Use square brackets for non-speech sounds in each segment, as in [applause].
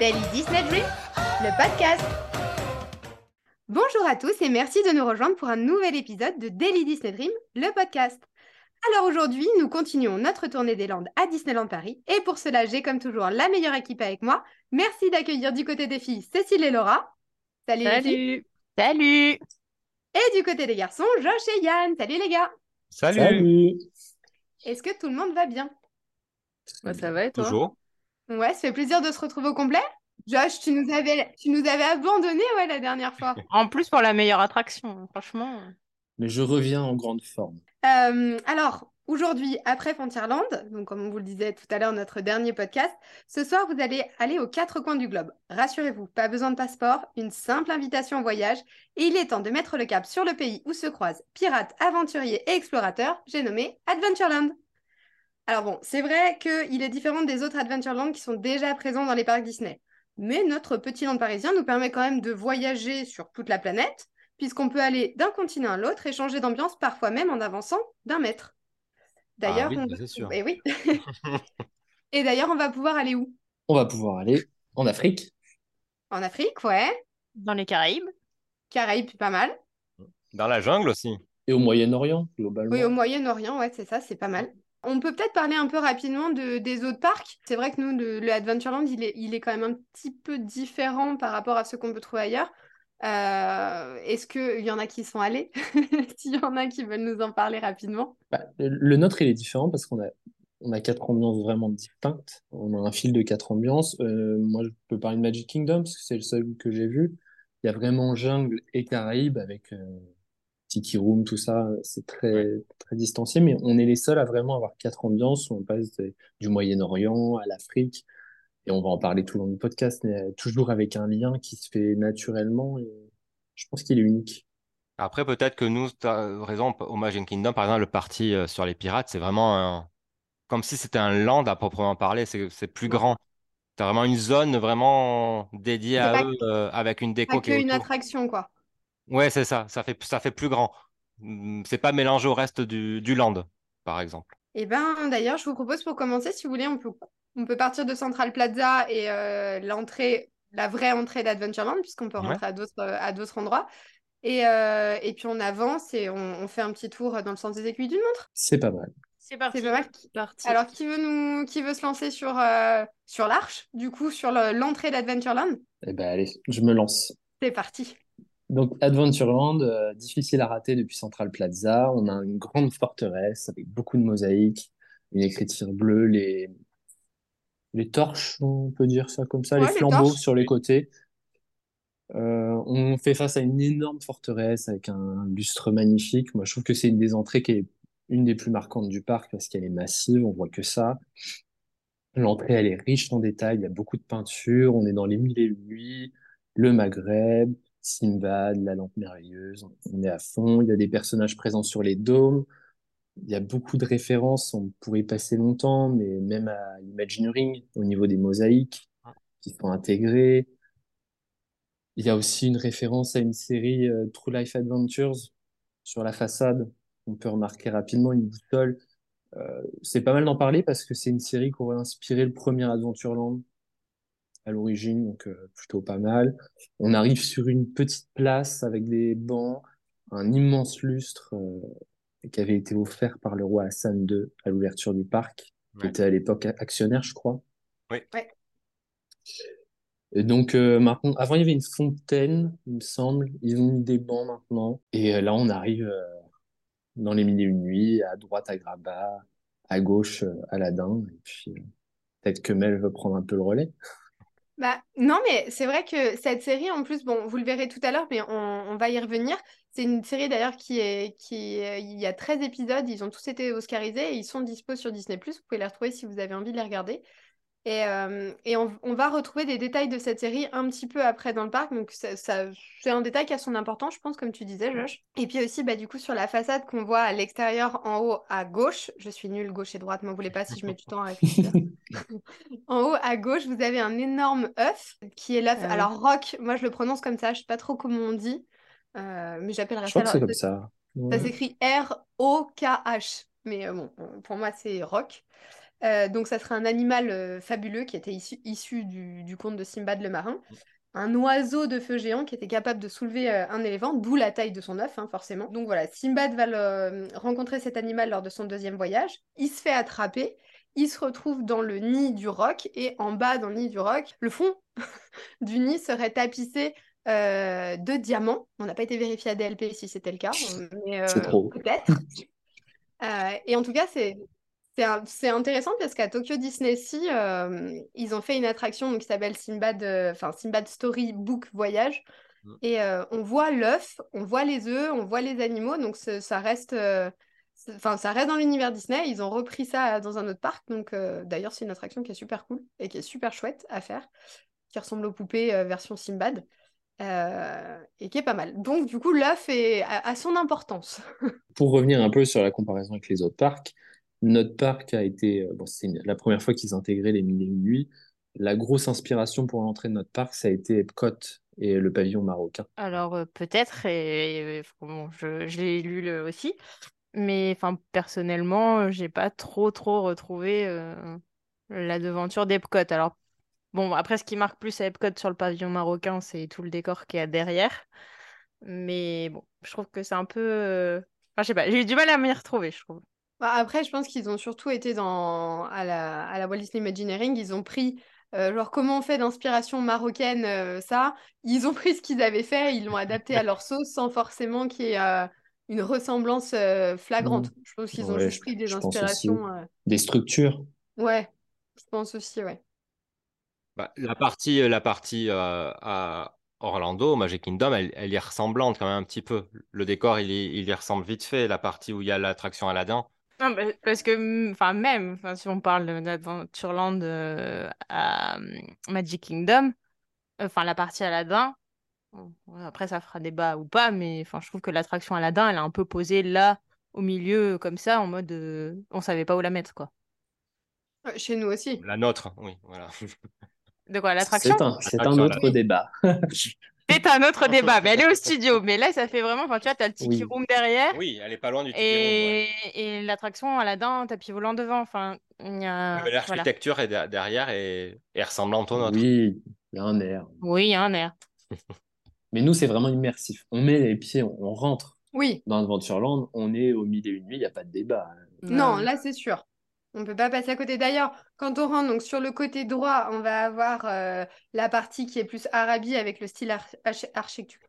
Daily Disney Dream, le podcast. Bonjour à tous et merci de nous rejoindre pour un nouvel épisode de Daily Disney Dream, le podcast. Alors aujourd'hui, nous continuons notre tournée des Landes à Disneyland Paris et pour cela, j'ai comme toujours la meilleure équipe avec moi. Merci d'accueillir du côté des filles Cécile et Laura. Salut. Salut. Salut. Et du côté des garçons, Josh et Yann. Salut les gars. Salut. Est-ce que tout le monde va bien? Ça va et toi? Toujours. Ouais, ça fait plaisir de se retrouver au complet. Josh, tu nous avais, tu nous avais abandonné ouais, la dernière fois. [laughs] En plus pour la meilleure attraction, franchement. Mais je reviens en grande forme. Euh, alors, aujourd'hui, après Frontierland, donc comme on vous le disait tout à l'heure, notre dernier podcast, ce soir, vous allez aller aux quatre coins du globe. Rassurez-vous, pas besoin de passeport, une simple invitation au voyage, et il est temps de mettre le cap sur le pays où se croisent pirates, aventuriers et explorateurs, j'ai nommé Adventureland. Alors bon, c'est vrai qu'il est différent des autres Adventureland qui sont déjà présents dans les parcs Disney. Mais notre petit land parisien nous permet quand même de voyager sur toute la planète, puisqu'on peut aller d'un continent à l'autre et changer d'ambiance parfois même en avançant d'un mètre. D'ailleurs, Ah oui, on... c'est sûr. Eh oui. [laughs] et d'ailleurs, on va pouvoir aller où? On va pouvoir aller en Afrique. En Afrique, ouais. Dans les Caraïbes. Caraïbes, pas mal. Dans la jungle aussi. Et au Moyen-Orient, globalement. Oui, au Moyen-Orient, ouais, c'est ça, c'est pas mal. On peut peut-être parler un peu rapidement de, des autres parcs. C'est vrai que nous, le, le Adventureland, il est, il est quand même un petit peu différent par rapport à ce qu'on peut trouver ailleurs. Euh, Est-ce qu'il y en a qui sont allés? [laughs] S'il y en a qui veulent nous en parler rapidement. Bah, le, nôtre, il est différent parce qu'on a, on a quatre ambiances vraiment distinctes. On a un fil de quatre ambiances. Euh, moi, je peux parler de Magic Kingdom parce que c'est le seul que j'ai vu. Il y a vraiment jungle et Caraïbes avec euh, Tiki Room, tout ça. C'est très, très distancié, mais on est les seuls à vraiment avoir quatre ambiances. On passe de- du Moyen-Orient à l'Afrique. Et on va en parler tout le long du podcast, mais euh, toujours avec un lien qui se fait naturellement. Et je pense qu'il est unique. Après, peut-être que nous, tu as raison, au Magic Kingdom, par exemple, le parti euh, sur les pirates, c'est vraiment un- comme si c'était un land à proprement parler. C'est plus grand. Tu as vraiment une zone vraiment dédiée à eux euh, avec une déco Pas qui est qu'une autour. attraction, quoi. Ouais, c'est ça. Ça fait, ça fait plus grand. Hum, C'est pas mélangé au reste du, du land, par exemple. Eh ben, d'ailleurs, je vous propose pour commencer, si vous voulez, on peut, on peut partir de Central Plaza et euh, l'entrée, la vraie entrée d'Adventureland, puisqu'on peut Ouais. rentrer à d'autres, à d'autres endroits. Et, euh, et puis on avance et on, on fait un petit tour dans le sens des aiguilles d'une montre. C'est pas mal. C'est parti. C'est pas mal. parti. Alors, qui veut nous, qui veut se lancer sur, euh, sur l'arche, du coup, sur le- l'entrée d'Adventureland? Eh ben, allez, je me lance. C'est parti. Donc, Adventureland, euh, difficile à rater depuis Central Plaza. On a une grande forteresse avec beaucoup de mosaïques, une écriture bleue, les, les torches, on peut dire ça comme ça, Ouais, les flambeaux sur les côtés. Euh, on fait face à une énorme forteresse avec un lustre magnifique. Moi, je trouve que c'est une des entrées qui est une des plus marquantes du parc parce qu'elle est massive, on voit que ça. L'entrée, elle est riche en détails, il y a beaucoup de peintures, on est dans les mille et nuits, le Maghreb, Simbad, la lampe merveilleuse, on est à fond, il y a des personnages présents sur les dômes, il y a beaucoup de références, on pourrait y passer longtemps, mais même à Imagineering, au niveau des mosaïques qui sont intégrées. Il y a aussi une référence à une série euh, True Life Adventures sur la façade, on peut remarquer rapidement une boussole. Euh, c'est pas mal d'en parler parce que c'est une série qui aurait inspiré le premier Adventureland à l'origine, donc euh, plutôt pas mal. On arrive sur une petite place avec des bancs, un immense lustre euh, qui avait été offert par le roi Hassan II à l'ouverture du parc, qui était à l'époque actionnaire, je crois. Oui. Ouais. Et donc euh, maintenant, avant il y avait une fontaine, il me semble. Ils ont mis des bancs maintenant. Et euh, là, on arrive euh, dans les mille et une nuits, à droite à Graba, à gauche euh, Aladdin. Et puis euh, peut-être que Mel veut prendre un peu le relais. Bah, non, mais c'est vrai que cette série, en plus, bon, vous le verrez tout à l'heure, mais on, va y revenir. C'est une série d'ailleurs qui est, qui, euh, il y a 13 épisodes, ils ont tous été oscarisés et ils sont dispo sur Disney+. Vous pouvez les retrouver si vous avez envie de les regarder. Et, euh, et on, on va retrouver des détails de cette série un petit peu après dans le parc. Donc, ça, ça- c'est un détail qui a son importance, je pense, comme tu disais, Josh. Et puis aussi, bah, du coup, sur la façade qu'on voit à l'extérieur, en haut à gauche, je suis nulle, gauche et droite, m'en voulez pas si je mets du temps à réfléchir. [laughs] En haut à gauche, vous avez un énorme œuf qui est l'œuf. Ah. Alors, rock, moi je le prononce comme ça, je sais pas trop comment on dit, euh, mais j'appellerais Je ça. crois que c'est comme ça. Ça s'écrit R-O-K-H. Mais euh, bon, pour moi, c'est rock. Donc, ça serait un animal fabuleux qui était issu, du, conte de Simbad le marin. Un oiseau de feu géant qui était capable de soulever un éléphant, d'où la taille de son œuf, hein, forcément. Donc voilà, Simbad va rencontrer cet animal lors de son deuxième voyage. Il se fait attraper il se retrouve dans le nid du roc et en bas dans le nid du roc, le fond [laughs] du nid serait tapissé euh, de diamants. On n'a pas été vérifié à DLP si c'était le cas, mais euh, peut-être. Euh, et en tout cas, c'est c'est intéressant parce qu'à Tokyo Disney Sea, ils ont fait une attraction qui s'appelle Sinbad, enfin Sinbad Story Book Voyage. Mm. Et on voit l'œuf, on voit les œufs, on voit les animaux, donc ça reste Enfin, ça reste dans l'univers Disney. Ils ont repris ça dans un autre parc. Donc, euh, d'ailleurs, c'est une attraction qui est super cool et qui est super chouette à faire, qui ressemble aux poupées euh, version Simbad euh, et qui est pas mal. Donc, du coup, l'œuf est à, son importance. [laughs] Pour revenir un peu sur la comparaison avec les autres parcs, notre parc a été, bon, c'est la première fois qu'ils intégraient les mille et une nuits. La grosse inspiration pour l'entrée de notre parc, ça a été Epcot et le pavillon marocain. Alors peut-être, et, bon, je, l'ai lu aussi, mais enfin, personnellement, j'ai pas trop, trop retrouvé euh, la devanture d'Epcot. Alors, bon, après, ce qui marque plus à Epcot sur le pavillon marocain, c'est tout le décor qu'il y a derrière. Mais bon, je trouve que c'est un peu. euh, Enfin, je sais pas, j'ai eu du mal à m'y retrouver, je trouve. Bah, après, je pense qu'ils ont surtout été dans... à, la... à la Walt Disney Imagineering. Ils ont pris, euh, genre, comment on fait d'inspiration marocaine, euh, ça? Ils ont [laughs] pris ce qu'ils avaient fait, ils l'ont adapté à leur sauce sans forcément qu'il y ait une ressemblance euh, flagrante. Mmh. Je pense qu'ils ont juste pris des inspirations. Euh, des structures. Ouais, je pense aussi, ouais. Bah, la partie, euh, la partie à Orlando, Magic Kingdom, elle, elle, est ressemblante quand même un petit peu. Le décor, il y, il y ressemble vite fait. La partie où il y a l'attraction Aladdin. Non, parce que, enfin, même, si on parle d'Adventureland à Magic Kingdom, enfin, la partie Aladdin, après, ça fera débat ou pas, mais enfin, je trouve que l'attraction Aladdin, elle est un peu posée là, au milieu, comme ça, en mode euh, on savait pas où la mettre, quoi. Chez nous aussi. La nôtre, oui, voilà. [laughs] De quoi, l'attraction? C'est un, autre débat. [laughs] C'est un autre [laughs] débat, mais elle est au studio. Mais là, ça fait vraiment. Enfin, tu vois, tu as le tiki room derrière. Oui, elle est pas loin du tiki et... room. Et l'attraction Aladdin, tapis volant devant. Enfin, a. L'architecture est derrière et est ressemblante au nôtre. Oui, il y a un air. Oui, il y a un air. [laughs] Mais nous, c'est vraiment immersif. On met les pieds, on, rentre oui. dans Adventureland, on est au milieu et une nuit, il n'y a pas de débat. Non, là, c'est sûr. On ne peut pas passer à côté. D'ailleurs, quand on rentre donc, sur le côté droit, on va avoir euh, la partie qui est plus Arabie avec le style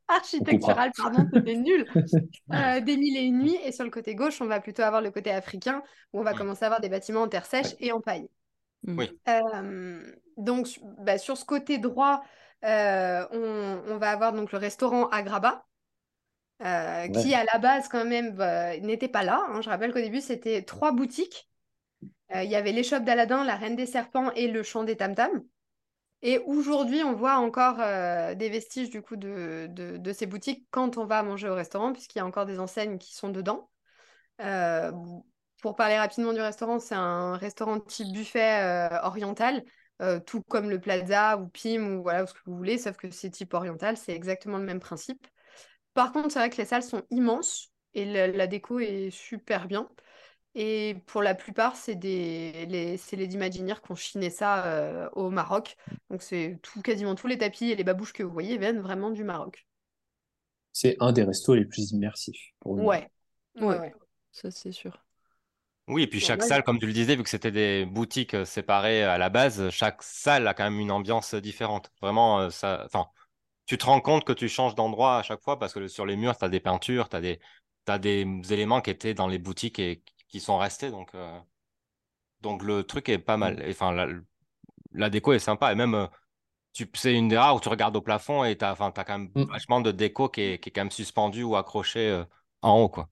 architectural, pardon, c'était nul, [laughs] euh, des mille et une nuits. Et sur le côté gauche, on va plutôt avoir le côté africain où on va commencer à avoir des bâtiments en terre sèche et en paille. Oui. Euh, donc, bah, sur ce côté droit, euh, on, va avoir donc le restaurant Agraba, euh, qui à la base quand même bah, n'était pas là. Hein. Je rappelle qu'au début c'était trois boutiques. Euh, il y avait l'échoppe d'Aladin, la Reine des Serpents et le Champ des Tam Tam. Et aujourd'hui, on voit encore des vestiges du coup de, ces boutiques quand on va manger au restaurant, puisqu'il y a encore des enseignes qui sont dedans. pour parler rapidement du restaurant, c'est un restaurant type buffet oriental euh, tout comme le Plaza ou Pim ou voilà ce que vous voulez, sauf que c'est type oriental, c'est exactement le même principe. Par contre, c'est vrai que les salles sont immenses et la, déco est super bien. Et pour la plupart, c'est des, les, les Imagineers qui ont chiné ça euh, au Maroc. Donc c'est tout, quasiment tous les tapis et les babouches que vous voyez viennent vraiment du Maroc. C'est un des restos les plus immersifs pour nous. ouais, ouais. ça c'est sûr. Oui, et puis chaque salle, comme tu le disais, vu que c'était des boutiques euh, séparées à la base, chaque salle a quand même une ambiance différente. Vraiment, euh, ça, enfin, tu te rends compte que tu changes d'endroit à chaque fois parce que sur les murs, tu as des peintures, tu as des, as des éléments qui étaient dans les boutiques et qui sont restés. Donc, euh, donc le truc est pas mal. Mm. Enfin, la, déco est sympa. Et même, tu, c'est une des rares où tu regardes au plafond et tu as, as, quand même mm. vachement de déco qui est, qui est quand même suspendu ou accroché en haut. quoi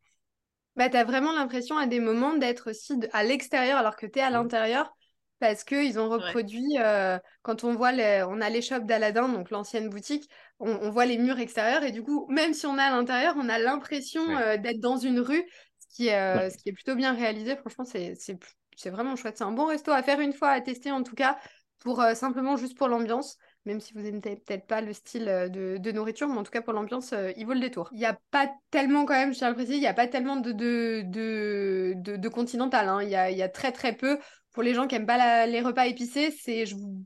bah, tu as vraiment l'impression à des moments d'être aussi à l'extérieur alors que tu es à mmh. l'intérieur parce qu'ils ont reproduit, euh, quand on voit, les, on a l'échoppe d'Aladin, donc l'ancienne boutique, on, voit les murs extérieurs et du coup, même si on est à l'intérieur, on a l'impression euh, d'être dans une rue, qui, euh, ce qui est plutôt bien réalisé. Franchement, c'est vraiment chouette. C'est un bon resto à faire une fois, à tester en tout cas, pour simplement juste pour l'ambiance même si vous n'aimez peut-être pas le style euh, de, nourriture, mais en tout cas pour l'ambiance, euh, il vaut le détour. Il n'y a pas tellement, quand même, je tiens à le préciser, il n'y a pas tellement de, de, de, de, continental. Hein. Il, y a, il, y a, très très peu. pour les gens qui aiment pas la- les repas épicés, c'est je vous-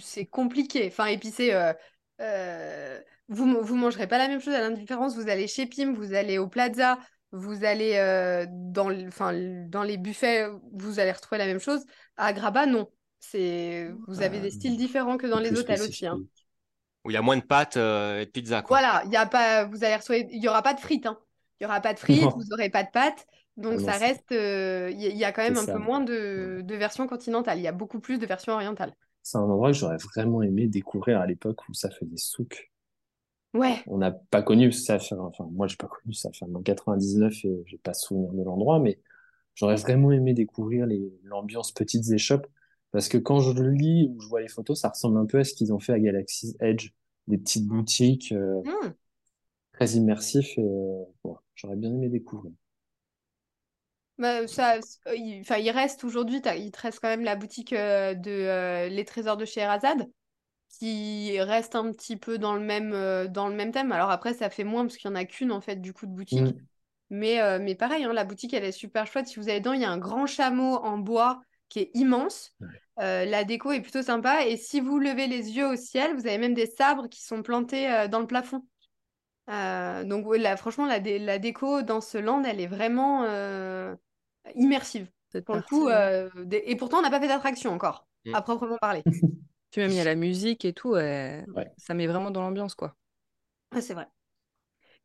c'est compliqué. Enfin, épicé, euh, euh, vous vous mangerez pas la même chose à l'indifférence. Vous allez chez Pim, vous allez au Plaza, vous allez euh, dans, le- enfin, dans les buffets, vous allez retrouver la même chose. À Graba, non. C'est vous avez des styles différents que dans les hôtels aussi. hein. Où il y a moins de pâtes euh, et de pizza, quoi. Voilà, il y a pas, vous allez retrouver, il y aura pas de frites, hein. Il y aura pas de frites, Non. vous aurez pas de pâtes, donc Ah non, ça reste, euh, il y, a quand même un peu moins de, de versions continentales. Il y a beaucoup plus de versions orientales. C'est un endroit que j'aurais vraiment aimé découvrir à l'époque où ça faisait souk. Ouais, On n'a pas connu ça fait, enfin, moi, j'ai pas connu ça fait en 99 et j'ai pas souvenir de l'endroit, mais j'aurais vraiment aimé découvrir l'ambiance petites échoppes parce que quand je le lis ou je vois les photos, ça ressemble un peu à ce qu'ils ont fait à Galaxy's Edge, des petites boutiques, euh, Mmh. très immersifs et, euh, j'aurais bien aimé découvrir. Bah, ça, euh, il, il reste aujourd'hui, il te reste quand même la boutique euh, de Les Trésors de Scheherazade qui reste un petit peu dans le même, euh, dans le même thème. Alors après, ça fait moins parce qu'il n'y en a qu'une en fait du coup de boutique. Mm. Mais, euh, mais pareil, hein, la boutique, elle est super chouette. Si vous allez dedans, il y a un grand chameau en bois qui est immense. Euh, la déco est plutôt sympa. Et si vous levez les yeux au ciel, vous avez même des sabres qui sont plantés euh, dans le plafond. Euh, donc là, franchement, la, dé- la déco dans ce land, elle est vraiment euh, immersive. Pour le coup, euh, et pourtant, on n'a pas fait d'attraction encore, Mm. à proprement parler. [laughs] Puis même il y a la musique et tout, Ouais. ça met vraiment dans l'ambiance, quoi. Ouais, c'est vrai.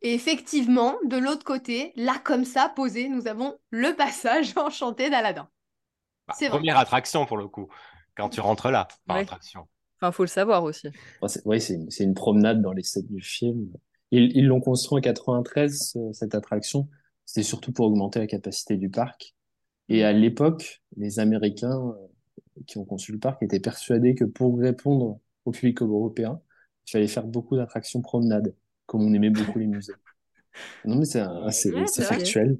Et effectivement, de l'autre côté, là comme ça, posé, nous avons le passage [laughs] enchanté d'Aladin. Bah, C'est vrai. première attraction pour le coup, quand tu rentres là, par Ouais. attraction. Enfin, faut le savoir aussi. Enfin, c'est- une, c'est une promenade dans les sets du film. Ils ils l'ont construit en 93, ce- cette attraction. C'était surtout pour augmenter la capacité du parc. Et à l'époque, les Américains euh, qui ont conçu le parc étaient persuadés que pour répondre au public européen, il fallait faire beaucoup d'attractions promenades, comme on aimait beaucoup les [laughs] musées. Non, mais c'est Ouais, vrai. factuel.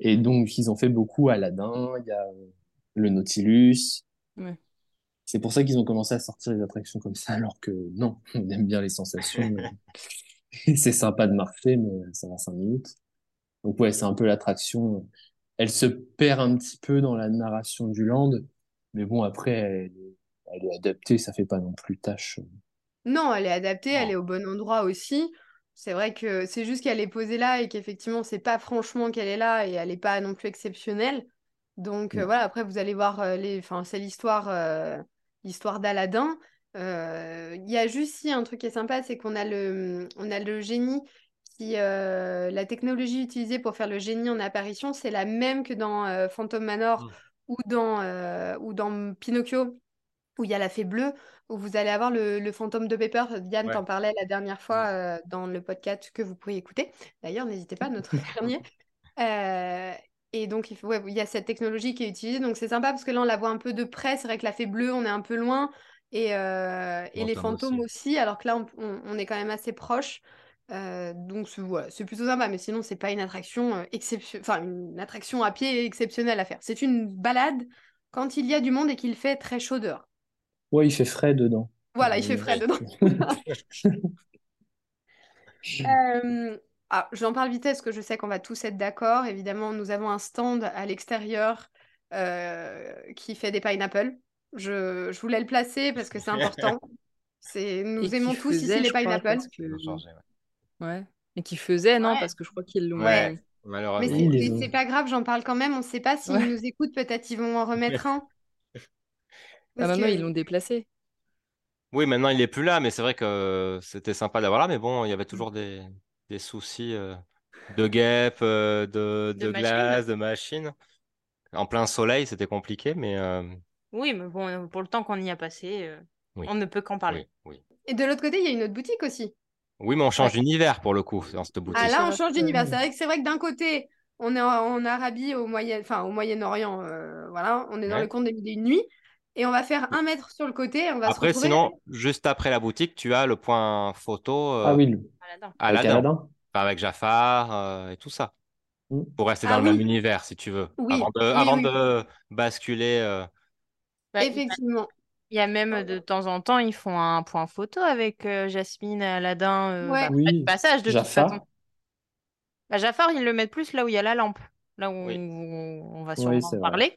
Et donc, ils ont fait beaucoup Aladdin, il y a euh, le Nautilus. Ouais. C'est pour ça qu'ils ont commencé à sortir des attractions comme ça, alors que non, [laughs] on aime bien les sensations. mais- [laughs] c'est sympa de marcher, mais ça va cinq minutes. Donc ouais, c'est un peu l'attraction. Elle se perd un petit peu dans la narration du land, mais bon, après, elle, est- elle est adaptée, ça fait pas non plus tâche. Non, elle est adaptée, elle est au bon endroit aussi. C'est vrai que c'est juste qu'elle est posée là et qu'effectivement, c'est pas franchement qu'elle est là et elle n'est pas non plus exceptionnelle. Donc euh, Mm. voilà, après, vous allez voir, euh, les... enfin, c'est l'histoire euh, l'histoire d'Aladin. Euh, Il y a juste si un truc qui est sympa, c'est qu'on a le, on a le génie qui, la technologie utilisée pour faire le génie en apparition, c'est la même que dans Phantom Manor Mm. Ou dans, euh, ou dans Pinocchio, où il y a la fée bleue, où vous allez avoir le, le fantôme de Pepper. Diane Ouais. t'en parlait la dernière fois euh, dans le podcast que vous pourriez écouter. D'ailleurs, n'hésitez pas, notre [laughs] dernier. Euh, et donc, il, faut, ouais, il y a cette technologie qui est utilisée. Donc, c'est sympa parce que là, on la voit un peu de près. C'est vrai que la fée bleue, on est un peu loin. Et, euh, et les Fantôme fantômes aussi. alors que là, on, on- on est quand même assez proche. Euh, donc, c'est voilà, c'est plutôt sympa. Mais sinon, c'est pas une attraction euh, exception... enfin, une attraction à pied exceptionnelle à faire. C'est une balade quand il y a du monde et qu'il fait très chaud dehors. Ouais, il fait frais dedans. Voilà, il fait Euh, frais dedans. Euh, ah, j'en parle vite parce que je sais qu'on va tous être d'accord. Évidemment, nous avons un stand à l'extérieur euh, qui fait des pineapples. Je, je voulais le placer parce que c'est [laughs] important. Et nous aimons tous ici les crois, pineapples. que- ouais. Et qui faisait, non, Ouais. parce que je crois qu'ils l'ont. Ouais, Mais malheureusement. mais c'est pas grave, j'en parle quand même. On ne sait pas s'ils Ouais. nous écoutent. Peut-être ils vont en remettre un. [laughs] Ah, maintenant, que- ils l'ont déplacé. Oui, maintenant il est plus là, mais c'est vrai que c'était sympa d'avoir là, mais bon, il y avait toujours des, des soucis euh, de guêpes, euh, de, De glace, de machines. En plein soleil, c'était compliqué, mais euh, Oui, mais bon, pour le temps qu'on y a passé, euh, Oui. on ne peut qu'en parler. oui, oui. Et de l'autre côté, il y a une autre boutique aussi. Oui, mais on change d'univers pour le coup dans cette boutique. Ah là, on change d'univers. euh, C'est vrai que c'est vrai que d'un côté, on est en, en Arabie, au Moyen, enfin au Moyen-Orient, euh, voilà, on est dans Ouais. le conte des mille et une nuits, et on va faire un mètre sur le côté, et on va se Après, retrouver. sinon, juste après la boutique, tu as le point photo euh, Ah oui, le- Aladdin. avec. Enfin, avec Jafar euh, et tout ça, Mm. pour rester Ah dans le oui. même univers, si tu veux, Oui, avant de, oui, avant oui. de basculer. Effectivement. Il y a même de temps en temps, ils font un point photo avec euh, Jasmine et Aladdin. euh, Ouais. bah, pas passage de toute façon. Bah, Jafar, ils le mettent plus là où il y a la lampe. là où Oui. on va sûrement vrai. parler.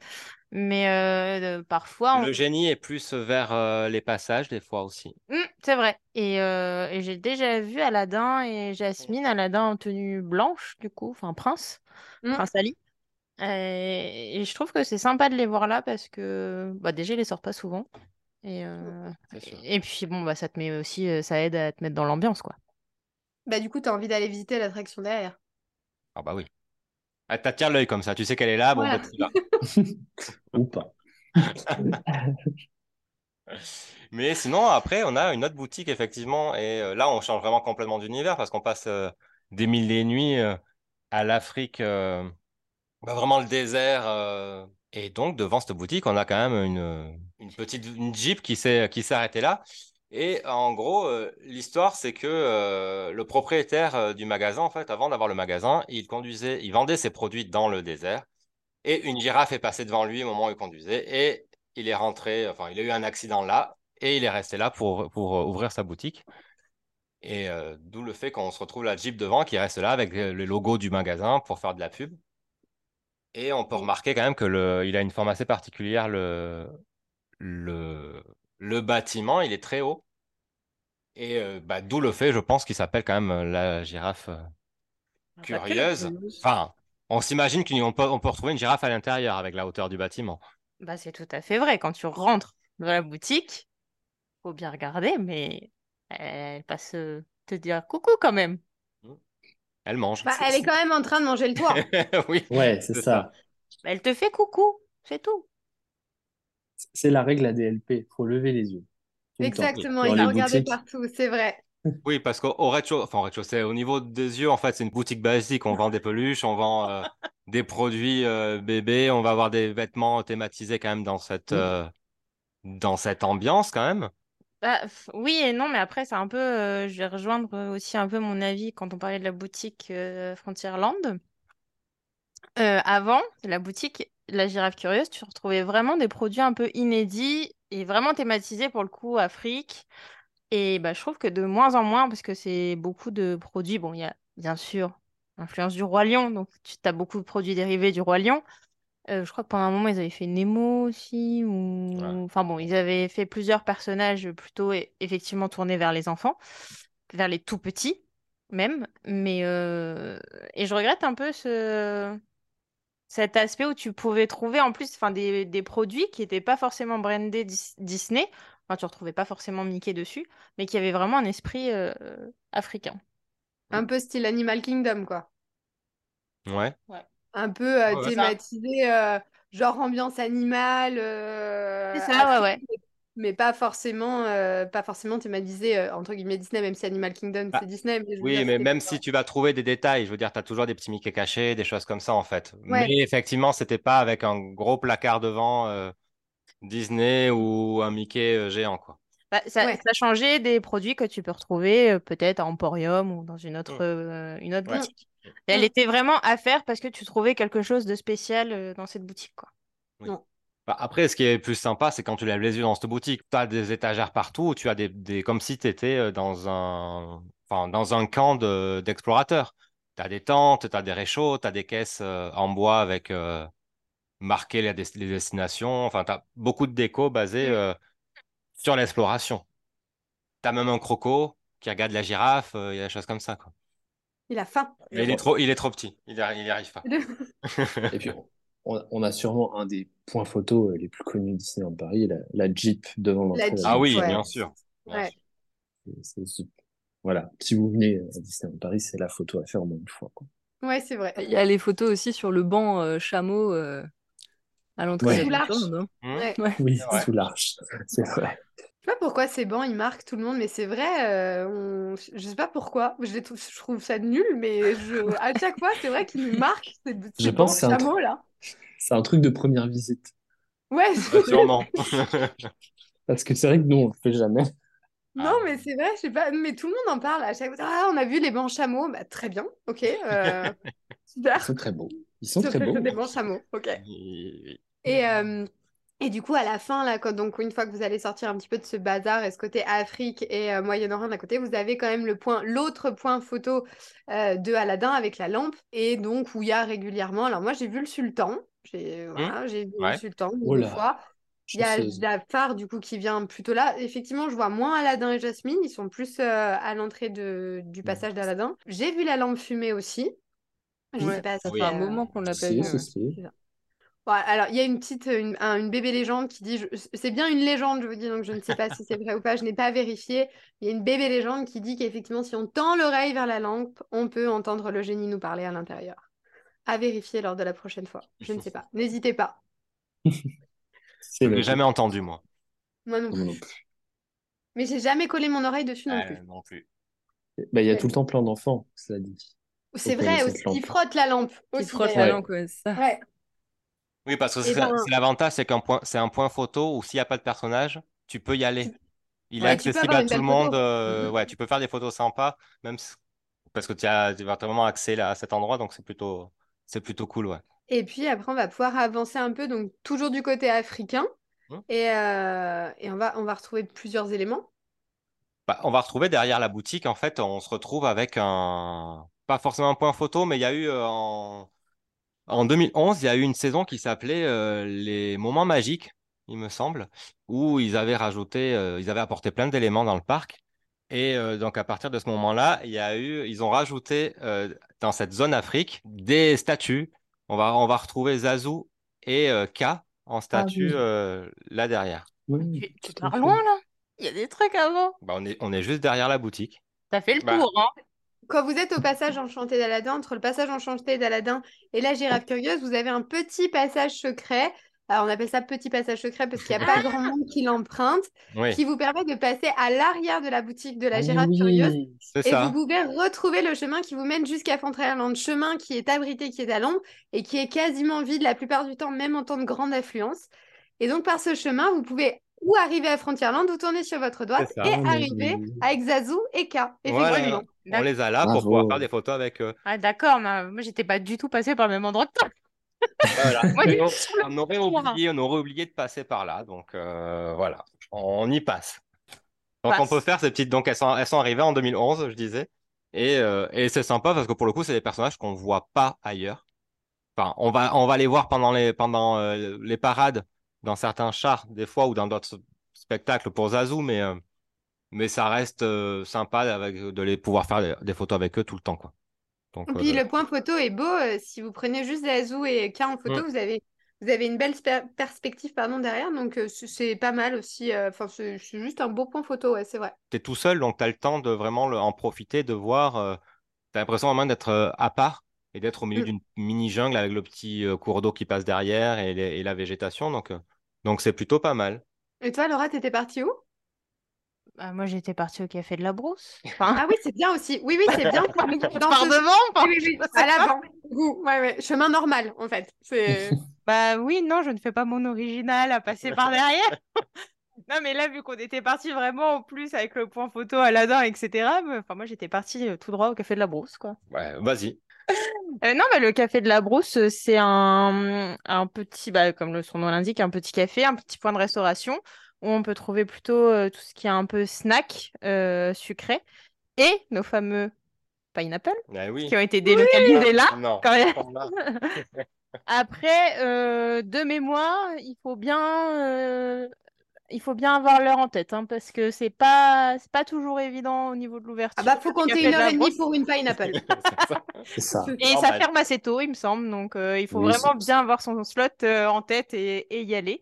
Mais euh, parfois, on- Le génie est plus vers euh, les passages, des fois aussi. Hmm, c'est vrai. Et, euh, et j'ai déjà vu Aladdin et Jasmine, Aladdin en tenue blanche, du coup, enfin prince, Mm. prince Ali. Et je trouve que c'est sympa de les voir là parce que bah, déjà, ils les sortent pas souvent. Et, euh, et puis, bon, bah, ça te met aussi, euh, ça aide à te mettre dans l'ambiance, quoi. Bah, du coup, tu as envie d'aller visiter l'attraction derrière. Ah bah oui. Ah, T'attires l'œil comme ça, tu sais qu'elle est là, bon, Voilà. bah, tu y vas. [laughs] Ou pas. [laughs] Mais sinon, après, on a une autre boutique, effectivement. Et euh, là, on change vraiment complètement d'univers parce qu'on passe euh, des mille et nuits euh, à l'Afrique, euh, bah, vraiment le désert. Et donc, devant cette boutique, on a quand même une, petite Jeep qui s'est qui s'est arrêtée là. Et en gros, euh, l'histoire, c'est que euh, le propriétaire euh, du magasin, en fait, avant d'avoir le magasin, il conduisait, il vendait ses produits dans le désert. Et une girafe est passée devant lui au moment où il conduisait. Et il est rentré, enfin, il a eu un accident là. Et il est resté là pour, pour ouvrir sa boutique. Et d'où le fait qu'on se retrouve la Jeep devant qui reste là avec le logo du magasin pour faire de la pub. Et on peut remarquer quand même que le, il a une forme assez particulière, le, le, le bâtiment, il est très haut. Et euh, bah, d'où le fait, je pense, qu'il s'appelle quand même euh, la girafe euh, que la curieuse. Enfin, on s'imagine qu'on peut, on peut retrouver une girafe à l'intérieur avec la hauteur du bâtiment. Bah, c'est tout à fait vrai. Quand tu rentres dans la boutique, faut bien regarder, mais elle passe te dire coucou quand même. Elle mange. Bah, elle est quand même en train de manger le toit. [laughs] oui. Ouais, c'est ça. Elle te fait coucou, c'est tout. C'est la règle ADLP. Faut lever les yeux. Exactement, il regardé boutiques. partout, c'est vrai. [laughs] Oui, parce qu'au au rez-de-chaussée, enfin, au niveau des yeux, en fait, c'est une boutique basique. On vend des peluches, on vend euh, [laughs] des produits euh, bébés, on va avoir des vêtements thématisés quand même dans cette, euh, dans cette ambiance quand même. Bah, oui et non, mais après, c'est un peu. euh, je vais rejoindre euh, aussi un peu mon avis quand on parlait de la boutique euh, Frontierland. Avant, la boutique La Girafe Curieuse, tu retrouvais vraiment des produits un peu inédits et vraiment thématisés pour le coup Afrique. Et bah, je trouve que de moins en moins, parce que c'est beaucoup de produits. Bon, il y a bien sûr l'influence du Roi Lion, donc tu as beaucoup de produits dérivés du Roi Lion. Euh, je crois que pendant un moment, ils avaient fait Nemo aussi. Ou... Ouais. Enfin bon, ils avaient fait plusieurs personnages plutôt effectivement tournés vers les enfants, vers les tout petits même. Mais euh, Et je regrette un peu ce... cet aspect où tu pouvais trouver en plus enfin, des, des produits qui n'étaient pas forcément brandés Dis- Disney. Enfin, tu retrouvais pas forcément Mickey dessus, mais qui avaient vraiment un esprit euh, africain. Un peu style Animal Kingdom, quoi. Ouais. Un peu euh, Ouais, ouais. thématisé, euh, genre ambiance animale. euh, C'est ça, ouais, Afrique, Mais pas forcément, euh, pas forcément thématisé, euh, entre guillemets, Disney, même si Animal Kingdom, Ah, c'est Disney. Mais Oui, dire, mais même si tu vas trouver des détails, je veux dire, tu as toujours des petits Mickey cachés, des choses comme ça en fait. Ouais. Mais effectivement, c'était pas avec un gros placard devant euh, Disney ou un Mickey géant, quoi. Bah, ça, Ouais. ça changeait des produits que tu peux retrouver euh, peut-être à Emporium ou dans une autre, Mm. euh, une autre Ouais. boutique. Elle Mm. était vraiment à faire parce que tu trouvais quelque chose de spécial euh, dans cette boutique, quoi. Bah, après, ce qui est plus sympa, c'est quand tu lèves les yeux dans cette boutique, tu as des étagères partout, tu as des, des comme si tu étais dans un, enfin, dans un camp de- d'explorateurs. tu as des tentes, tu as des réchauds, tu as des caisses euh, en bois avec euh, marqué les, des- les destinations. Enfin, tu as beaucoup de déco basée Mm. euh, sur l'exploration. Tu as même un croco qui regarde la girafe, euh, il y a des choses comme ça. Quoi. Il a faim. Mais il est trop, il est trop petit, il n'y arrive pas. Et puis, on, on a sûrement un des points photos euh, les plus connus de Disneyland Paris, la, la Jeep devant l'entrée. Ah oui, ouais. bien sûr. Bien Ouais. sûr. C'est- c'est- Voilà, si vous venez à Disneyland Paris, c'est la photo à faire au moins une fois. quoi. Ouais, c'est vrai. Il y a les photos aussi sur le banc euh, chameau euh, à l'entrée Ouais. de la. Ouais. Oui, sous l'arche, c'est vrai. Je sais pas pourquoi ces bancs ils marquent tout le monde, mais c'est vrai. euh, on... Je sais pas pourquoi. Je, les trouve... je trouve ça nul, mais je... à chaque fois, c'est vrai qu'ils nous marquent ces, Je pense que c'est un là. C'est un truc de première visite. Ouais. Ouais, sûrement. [laughs] Parce que c'est vrai que nous, on le fait jamais. Non, mais c'est vrai, je sais pas. Mais tout le monde en parle à chaque fois. Ah, on a vu les bancs chameaux. Bah, très bien. Ok. euh, [laughs] Ils Super. sont très beaux. Ils sont très beaux. Des bancs chameaux. Ok. Et, euh, Et du coup, à la fin, là, quand, donc une fois que vous allez sortir un petit peu de ce bazar et ce côté Afrique et euh, Moyen-Orient d'un côté, vous avez quand même le point, l'autre point photo euh, de Aladdin avec la lampe et donc où il y a régulièrement. Alors moi, j'ai vu le sultan. J'ai voilà, j'ai vu Ouais. le sultan Oh une là, fois. Il y a chanceuse. Jafar du coup qui vient plutôt là. Effectivement, je vois moins Aladdin et Jasmine. Ils sont plus euh, à l'entrée de, du passage d'Aladdin. J'ai vu la lampe fumée aussi. Je Ouais, sais pas ça fait un moment qu'on l'a pas Si, vu. si, si. Ouais, alors, il y a une petite, une, un- une bébé légende qui dit, je- c'est bien une légende, je vous dis, donc je ne sais pas si c'est vrai ou pas, je n'ai pas vérifié. Il y a une bébé légende qui dit qu'effectivement, si on tend l'oreille vers la lampe, on peut entendre le génie nous parler à l'intérieur. À vérifier lors de la prochaine fois. Je ne sais pas. N'hésitez pas. [laughs] Je l'ai jamais entendu, moi. Moi non plus. plus. Mais j'ai jamais collé mon oreille dessus non Euh, plus. non plus. Bah, il y a Ouais. tout le temps plein d'enfants, cela dit. C'est vrai aussi. lampe. Il frotte la lampe Qui aussi. frotte la langue, ouais, c'est ça. Ouais. Oui, parce que Eh c'est ben- c'est l'avantage, c'est qu'un point, c'est un point photo où s'il n'y a pas de personnage, tu peux y aller. Il est Ouais, accessible à tout le monde. euh, Mhm. ouais, tu peux faire des photos sympas, même parce que tu as, tu as vraiment accès là, à cet endroit, donc c'est plutôt, c'est plutôt cool, ouais. Et puis après, on va pouvoir avancer un peu, donc toujours du côté africain. Mhm. Et, euh, et on va, on va retrouver plusieurs éléments. Bah, on va retrouver derrière la boutique, en fait, on se retrouve avec un, pas forcément un point photo, mais il y a eu euh, en, en 2011, il y a eu une saison qui s'appelait euh, Les Moments Magiques, il me semble, où ils avaient rajouté, euh, ils avaient apporté plein d'éléments dans le parc. Et euh, donc à partir de ce moment-là, il y a eu, ils ont rajouté euh, dans cette zone Afrique des statues. On va, on va retrouver Zazu et euh, K en statue oui. euh, là derrière. Oui, Tu, tu pars loin là Il y a des trucs avant. Bah, on est, on est juste derrière la boutique. T'as fait le Bah. tour, hein Quand vous êtes au passage enchanté d'Aladin, entre le passage enchanté d'Aladin et la girafe curieuse, vous avez un petit passage secret. Alors, on appelle ça petit passage secret parce qu'il n'y a pas grand monde qui l'emprunte, Oui, qui vous permet de passer à l'arrière de la boutique de la Ah girafe oui. curieuse. Et ça. vous pouvez retrouver le chemin qui vous mène jusqu'à Frontierland, chemin qui est abrité, qui est à l'ombre et qui est quasiment vide la plupart du temps, même en temps de grande affluence. Et donc, par ce chemin, vous pouvez ou arriver à Frontierland ou tourner sur votre droite ça. et mais arriver oui. avec Zazu et K. Voilà. On les a là pour pouvoir faire des photos avec eux. Ah d'accord, mais moi j'étais pas du tout passée par le même endroit que toi. Voilà. [laughs] On, aurait oublié, on aurait oublié de passer par là, donc euh, voilà, on y passe. Donc Passe. on peut faire ces petites. Donc elles sont, elles sont arrivées en 2011, je disais, et, euh, et c'est sympa parce que pour le coup, c'est des personnages qu'on voit pas ailleurs. Enfin, on va, on va les voir pendant les, pendant euh, les parades, dans certains chars des fois ou dans d'autres spectacles pour Zazu, mais euh, mais ça reste euh, sympa avec, de les pouvoir faire des, des photos avec eux tout le temps, quoi. Donc, Et puis euh, le point photo est beau. euh, si vous prenez juste Zazu et K en photo, Mm. vous avez, vous avez une belle perspective pardon, derrière. Donc euh, c'est- pas mal aussi. euh, Enfin, c'est juste un beau point photo, ouais, c'est vrai. tu es tout seul, donc tu as le temps de vraiment le- en profiter, de voir. euh, tu as l'impression vraiment d'être euh, à part et d'être au milieu Mm. d'une mini jungle avec le petit euh, cours d'eau qui passe derrière et, les- et la végétation. Donc, euh, donc c'est plutôt pas mal. Et toi, Laura, t'étais partie où? Bah, moi j'étais partie au café de la Brousse. Enfin, Ah oui, c'est bien aussi. Oui, oui, c'est bien. [laughs] pars ce- devant enfin, Oui, oui, à pas. l'avant. Ouh, Ouais, ouais. Chemin normal, en fait. C'est... [laughs] Bah oui, non, je ne fais pas mon original à passer par derrière. [laughs] Non, mais là, vu qu'on était parti vraiment en plus avec le point photo Aladdin, etc., mais- enfin, moi j'étais partie euh, tout droit au café de la Brousse, quoi. Ouais, vas-y. Euh, non, bah, le café de la Brousse, euh, c'est un, un petit, bah, comme le son nom l'indique, un petit café, un petit point de restauration où on peut trouver plutôt euh, tout ce qui est un peu snack euh, sucré et nos fameux pineapple Ah oui. qui ont été délocalisés là. Non. quand même. Là. [laughs] Après, euh, de mémoire, il faut bien, euh, il faut bien avoir l'heure en tête, hein, parce que c'est pas, c'est pas toujours évident au niveau de l'ouverture. Ah bah, faut compter une heure et demie pour une pineapple. [laughs] C'est ça. C'est ça. Et ça ferme assez tôt, il me semble. Donc, euh, il faut Oui, vraiment bien avoir son slot euh, en tête et, et y aller.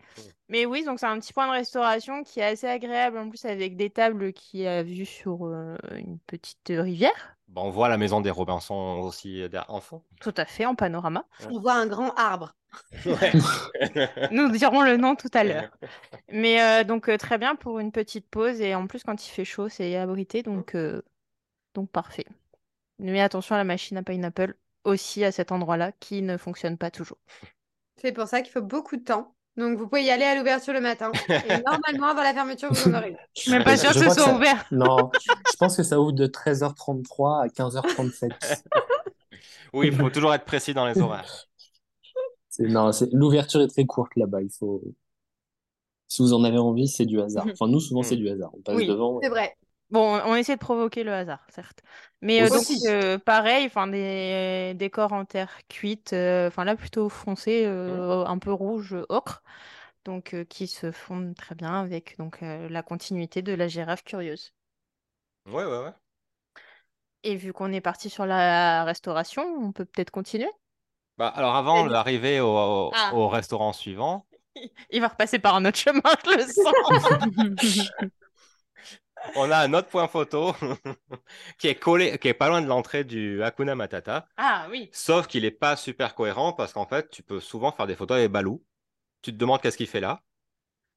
Mais oui, donc c'est un petit point de restauration qui est assez agréable, en plus avec des tables qui a vue sur euh, une petite rivière. Bon, on voit la maison des Robinson aussi euh, en fond. Tout à fait, en panorama. On voit un grand arbre. Ouais. [laughs] Nous dirons le nom tout à l'heure. [laughs] Mais euh, donc, euh, très bien pour une petite pause. Et en plus, quand il fait chaud, c'est abrité. Donc, euh, donc parfait. Mais attention à la machine à pineapple aussi à cet endroit-là qui ne fonctionne pas toujours. C'est pour ça qu'il faut beaucoup de temps. Donc, vous pouvez y aller à l'ouverture le matin. Et [laughs] normalement, avant la fermeture, vous en aurez. Je suis même pas Je sûre que ce soit ça- ouvert. [laughs] Non, je pense que ça ouvre de 13h33 à 15h37. [laughs] Oui, il faut toujours être précis dans les horaires. C'est, non, c'est, l'ouverture est très courte là-bas. Il faut, Si vous en avez envie, c'est du hasard. Enfin, nous, souvent, c'est du hasard. On passe Oui, devant. C'est vrai. Bon, on essaie de provoquer le hasard, certes. Mais euh, donc, Aussi. euh, pareil, enfin, des décors en terre cuite, euh, enfin là plutôt foncé, euh, un peu rouge ocre, donc qui se fondent très bien avec donc la continuité de la girafe curieuse. Ouais, ouais, ouais. Et vu qu'on est parti sur la restauration, on peut peut-être continuer? Bah, alors avant d'arriver au, au- Ah. au restaurant suivant, [laughs] Il va repasser par un autre chemin, je le sens. [laughs] on a un autre point photo [laughs] qui est collé, qui est pas loin de l'entrée du Hakuna Matata. Ah oui. Sauf qu'il n'est pas super cohérent parce qu'en fait, tu peux souvent faire des photos avec Balou. Tu te demandes qu'est-ce qu'il fait là.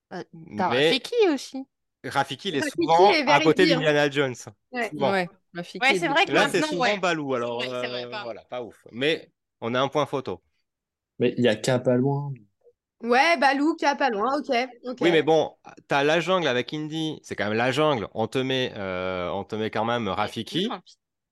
Bah, T'as Mais Rafiki aussi. Rafiki, il est Rafiki souvent est à côté d'Indiana Jones. Ouais. Souvent. Ouais, c'est vrai que Là, c'est souvent ouais. Balou. Alors, vrai, vrai, euh, voilà, pas ouf. Mais on a un point photo. Mais il y a qu'à pas loin. Ouais, Balou, qui a pas loin, ok. ok. Oui, mais bon, t'as la jungle avec Indy. C'est quand même la jungle. On te met, euh, on te met quand même Rafiki.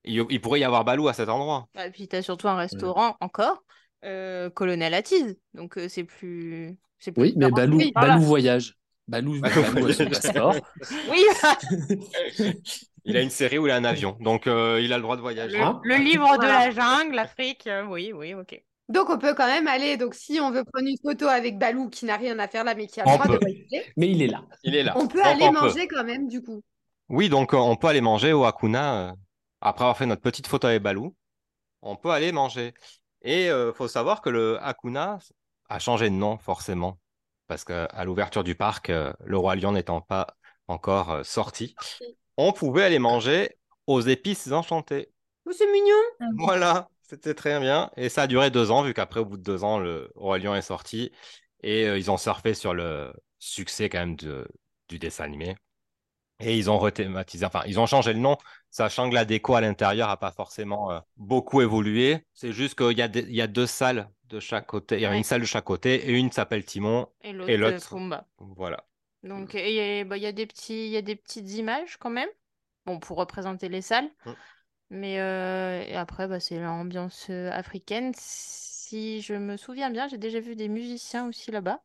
Il, il pourrait y avoir Balou à cet endroit. Et Bah, puis t'as surtout un restaurant encore, euh, Colonel Attise. Donc euh, c'est plus. c'est plus Oui, mais. Balou, Oui, voilà. Balou voyage. Balou, Balou Balou a son voyage. passeport. [laughs] Oui, [laughs] Il a une série où il a un avion. Donc, euh, il a le droit de voyager. le, Ah. le livre de la jungle, l'Afrique. euh, oui, oui, ok. Donc, on peut quand même aller. Donc, si on veut prendre une photo avec Balou, qui n'a rien à faire là, mais qui a le On droit de voyager, Mais il est là. Il est là. on peut Donc, aller on peut. manger quand même, du coup. Oui, donc euh, on peut aller manger au Hakuna. euh, après avoir fait notre petite photo avec Balou, on peut aller manger. Et il faut savoir que le Hakuna a changé de nom, forcément. Parce qu'à l'ouverture du parc, euh, le Roi Lion n'étant pas encore euh, sorti, on pouvait aller manger aux épices enchantées. Oh, c'est mignon. Voilà, c'était très bien. Et ça a duré deux ans, vu qu'après, au bout de deux ans, le Roi Lion est sorti. Et euh, ils ont surfé sur le succès quand même de- du dessin animé. Et ils ont rethématisé, enfin, ils ont changé le nom, sachant que la déco à l'intérieur n'a pas forcément euh, beaucoup évolué. C'est juste qu'il y, a des- il y a deux salles de chaque côté. Il y a Ouais. une salle de chaque côté et une s'appelle Timon. Et l'autre. Pumba. Voilà. Donc il y, a- bah, il y a des petits, il y a des petites images quand même. Bon, pour représenter les salles. Mm. Mais euh, et après, bah, c'est l'ambiance euh, africaine. Si je me souviens bien, j'ai déjà vu des musiciens aussi là-bas.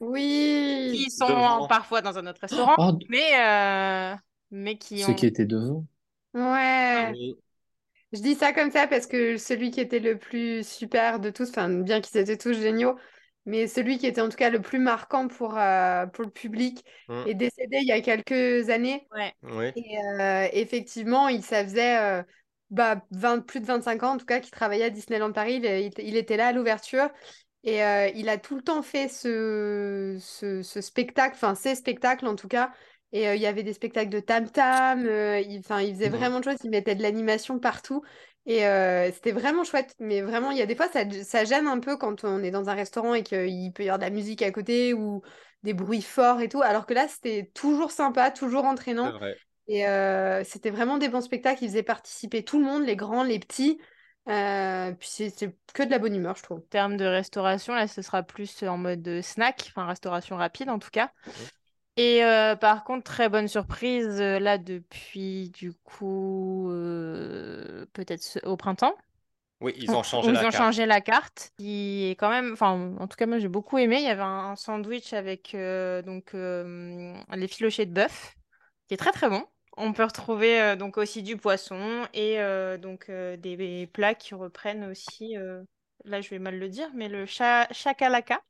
Oui. Qui sont Devant. parfois dans un autre restaurant, Oh, mais, euh, mais qui ceux ont. qui étaient devant. Ouais. Oui. Je dis ça comme ça parce que celui qui était le plus super de tous, enfin, bien qu'ils étaient tous géniaux, mais celui qui était en tout cas le plus marquant pour, euh, pour le public Mm. est décédé il y a quelques années. Ouais. Oui. Et euh, effectivement, il, ça faisait euh, bah, 20, plus de 25 ans en tout cas qu'il travaillait à Disneyland Paris. Il, était là à l'ouverture et euh, il a tout le temps fait ce, ce, ce spectacle, enfin ces spectacles en tout cas. Et euh, il y avait des spectacles de tam-tam, euh, il, enfin, il faisait Mhm. vraiment de choses, il mettait de l'animation partout. Et euh, c'était vraiment chouette. Mais vraiment, il y a des fois, ça, ça gêne un peu quand on est dans un restaurant et qu'il peut y avoir de la musique à côté ou des bruits forts et tout. Alors que là, c'était toujours sympa, toujours entraînant. vrai. Et euh, c'était vraiment des bons spectacles. Ils faisaient participer tout le monde, les grands, les petits. Euh, puis c'est c'est que de la bonne humeur, je trouve. En termes de restauration, là, ce sera plus en mode snack, enfin restauration rapide en tout cas. Et euh, par contre, très bonne surprise, euh, là, depuis du coup, euh, peut-être ce- au printemps. Oui, ils ont où changé ils la ont carte. changé la carte, qui est quand même, enfin, en tout cas, moi j'ai beaucoup aimé. Il y avait un sandwich avec euh, donc euh, les filochés de bœuf, qui est très très bon. On peut retrouver euh, donc aussi du poisson et euh, donc euh, des plats qui reprennent aussi, euh, là je vais mal le dire, mais le cha chakalaka.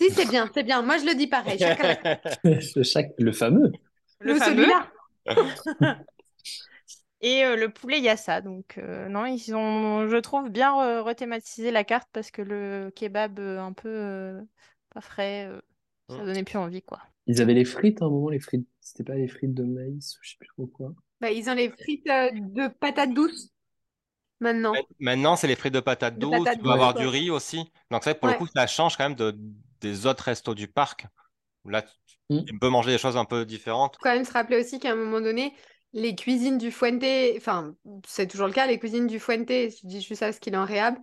Si, c'est bien, c'est bien. Moi, je le dis pareil. Chacun [laughs] le, chaque, le fameux. Le le fameux. celui-là. [laughs] Et euh, le poulet yassa. Donc, euh, non, ils ont, je trouve, bien re- rethématisé la carte parce que le kebab euh, un peu euh, pas frais, euh, ça Mm. donnait plus envie, quoi. Ils avaient les frites à un moment, les frites. C'était pas les frites de maïs ou je sais plus trop quoi. Bah, ils ont les frites euh, de patates douces maintenant. Maintenant, c'est les frites de patates douces. Tu peux avoir ouais. du riz aussi. Donc, ça, pour le coup, ça change quand même de, des autres restos du parc. Là, tu, Mm. tu peux manger des choses un peu différentes. faut quand même se rappeler aussi qu'à un moment donné, les cuisines du Fuente, enfin, c'est toujours le cas, les cuisines du Fuente, je dis juste ça parce qu'il est en réhab,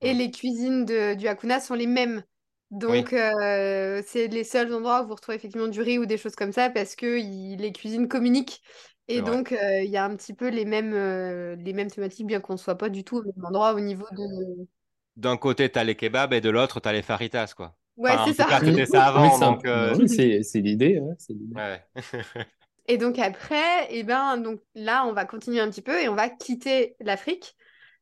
et Mm. les cuisines de, du Hakuna sont les mêmes. Donc, euh, c'est les seuls endroits où vous retrouvez effectivement du riz ou des choses comme ça parce que il- les cuisines communiquent. Et donc, euh, il y a un petit peu les mêmes, euh, les mêmes thématiques, bien qu'on ne soit pas du tout au même endroit au niveau de... D'un côté, tu as les kebabs et de l'autre, tu as les faritas, quoi. Ouais, Enfin, en c'est ça. cas, c'était ça avant, donc. euh, oui, c'est c'est l'idée. ouais, c'est l'idée. ouais. [laughs] Et donc après, eh ben, donc là, on va continuer un petit peu et on va quitter l'Afrique.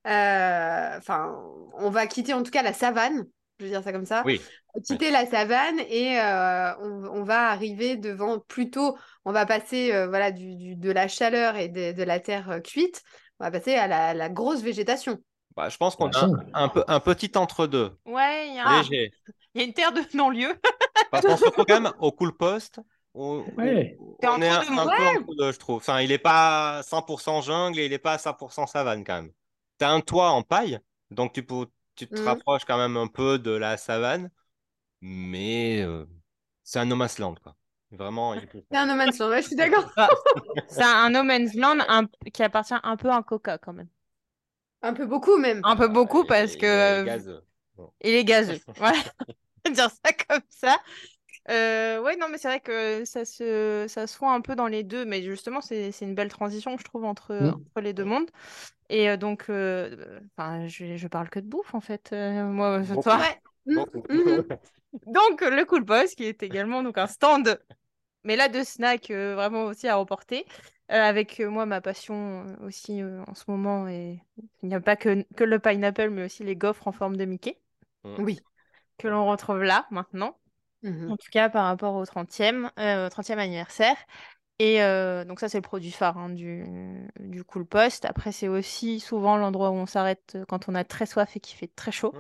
Euh, Enfin, on va quitter en tout cas la savane, je veux dire ça comme ça. Oui. Quitter la savane et euh, on, on va arriver devant, plutôt, on va passer euh, voilà, du, du- de la chaleur et de, de la terre cuite, on va passer à la, la grosse végétation. Bah, je pense qu'on La a un, un peu, un petit entre-deux. Ouais, il y, a un- Léger. Il y a une terre de non-lieu. [laughs] Parce qu'on se retrouve quand même au cool post. On, Ouais. on- T'es on est un, peu deux, je trouve. Enfin, il n'est pas 100% jungle et il n'est pas 100% savane quand même. Tu as un toit en paille, donc tu, peux, tu te Mhm. rapproches quand même un peu de la savane, mais euh, c'est un no man's land, quoi. Vraiment, il peut- C'est un no man's land, ouais, je suis d'accord. Ah, [laughs] C'est un no man's land un- qui appartient un peu à un coca quand même. Un peu beaucoup même. Un peu beaucoup Et- parce et que gazeux. il est gazeux. Voilà, on va [laughs] dire ça comme ça. Euh, ouais, non, mais c'est vrai que ça se, ça se fond un peu dans les deux, mais justement, c'est, c'est une belle transition, je trouve, entre, Mm. entre les deux mondes. Et euh, donc, euh, enfin, je, je parle que de bouffe, en fait, euh, moi, ce Beaucoup. soir. Ouais. Mm, mhm. Donc, le Cool Boss, qui est également donc, un stand, mais là, de snacks euh, vraiment aussi à remporter. Euh, avec euh, moi, ma passion aussi euh, en ce moment, et il n'y a pas que, que le pineapple, mais aussi les gaufres en forme de Mickey, Oui. Que l'on retrouve là, maintenant. Mhm. En tout cas, par rapport au 30e, euh, 30e anniversaire. Et euh, donc ça, c'est le produit phare hein, du, du Cool Post. Après, c'est aussi souvent l'endroit où on s'arrête quand on a très soif et qu'il fait très chaud.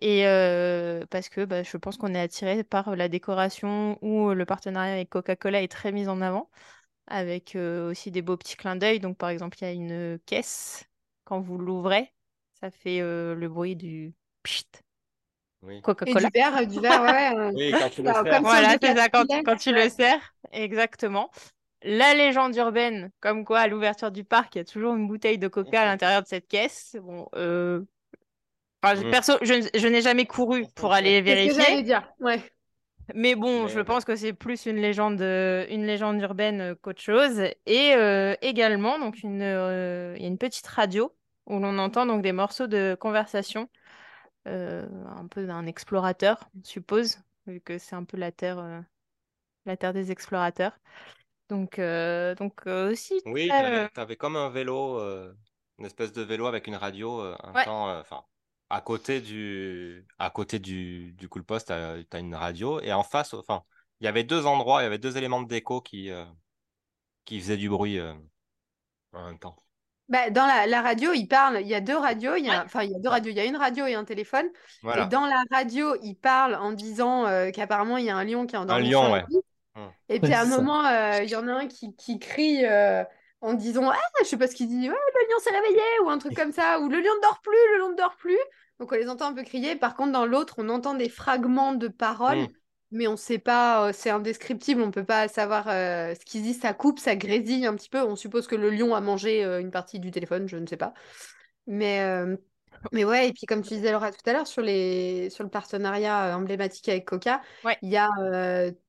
Et euh, parce que bah, je pense qu'on est attiré par la décoration où le partenariat avec Coca-Cola est très mis en avant, avec aussi des beaux petits clins d'œil. Donc par exemple, il y a une caisse, quand vous l'ouvrez, ça fait le bruit du pchit Oui. Coca-Cola. du verre, euh, du verre, ouais. euh, Oui, quand tu le Alors, sers. Voilà, c'est ça, quand, tu le sers, exactement. La légende urbaine, comme quoi à l'ouverture du parc, il y a toujours une bouteille de coca à l'intérieur de cette caisse. Bon, euh, enfin, Mm. perso, je, n'ai jamais couru pour aller C'est ce que j'allais vérifier, dire. Ouais. mais bon, Mais je pense que c'est plus une légende, une légende urbaine qu'autre chose. Et euh, également, donc une, euh, il y a une petite radio où l'on entend donc des morceaux de conversation, euh, un peu d'un explorateur, on suppose, vu que c'est un peu la terre, euh, la terre des explorateurs. Donc, euh, donc euh, aussi Oui, euh, t'avais comme un vélo, euh, une espèce de vélo avec une radio, euh, un Ouais. temps, euh, enfin, à côté du, à côté du, du cool post, t'as, t'as une radio, et en face, enfin, il y avait deux endroits, il y avait deux éléments de déco qui, euh, qui faisaient du bruit euh, en même temps. Bah, dans la, la radio, il parle. Il y a deux radios. Il y a, enfin, il y a deux radios. Il y a une radio et un téléphone. Voilà. Et dans la radio, il parle en disant euh, qu'apparemment, il y a un lion qui est endormi lion, sur ouais. Hum. Et puis à un moment, euh, il y en a un qui, qui crie euh, en disant Ah, je sais pas ce qu'il dit, ouais, le lion s'est réveillé ou un truc comme ça, ou le lion ne dort plus, le lion ne dort plus. Donc on les entend un peu crier. Par contre, dans l'autre, on entend des fragments de paroles, Hum. Mais on sait pas, euh, c'est indescriptible, on peut pas savoir euh, ce qu'ils disent. Ça coupe, ça grésille un petit peu. On suppose que le lion a mangé euh, une partie du téléphone, je ne sais pas. Mais, euh, mais ouais, et puis comme tu disais Laura tout à l'heure, sur les, sur le partenariat emblématique avec Coca, Ouais. il y a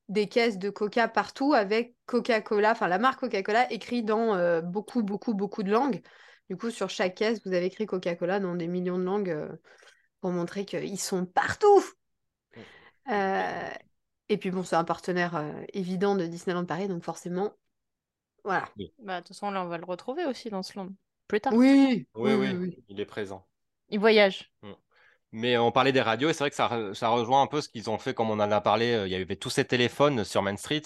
des caisses de Coca partout avec Coca-Cola, enfin la marque Coca-Cola écrit dans beaucoup, beaucoup, beaucoup de langues. Du coup, sur chaque caisse, vous avez écrit Coca-Cola dans des millions de langues pour montrer qu'ils sont partout. Euh, et puis bon, c'est un partenaire euh, évident de Disneyland Paris, donc forcément, voilà. bah, de toute façon, là, on va le retrouver aussi dans ce land. Plus tard. Oui, Oui, oui, oui, oui, oui. il est présent. Il voyage. Mais on parlait des radios, et c'est vrai que ça, re- ça rejoint un peu ce qu'ils ont fait, comme on en a parlé. euh, Il y avait tous ces téléphones sur Main Street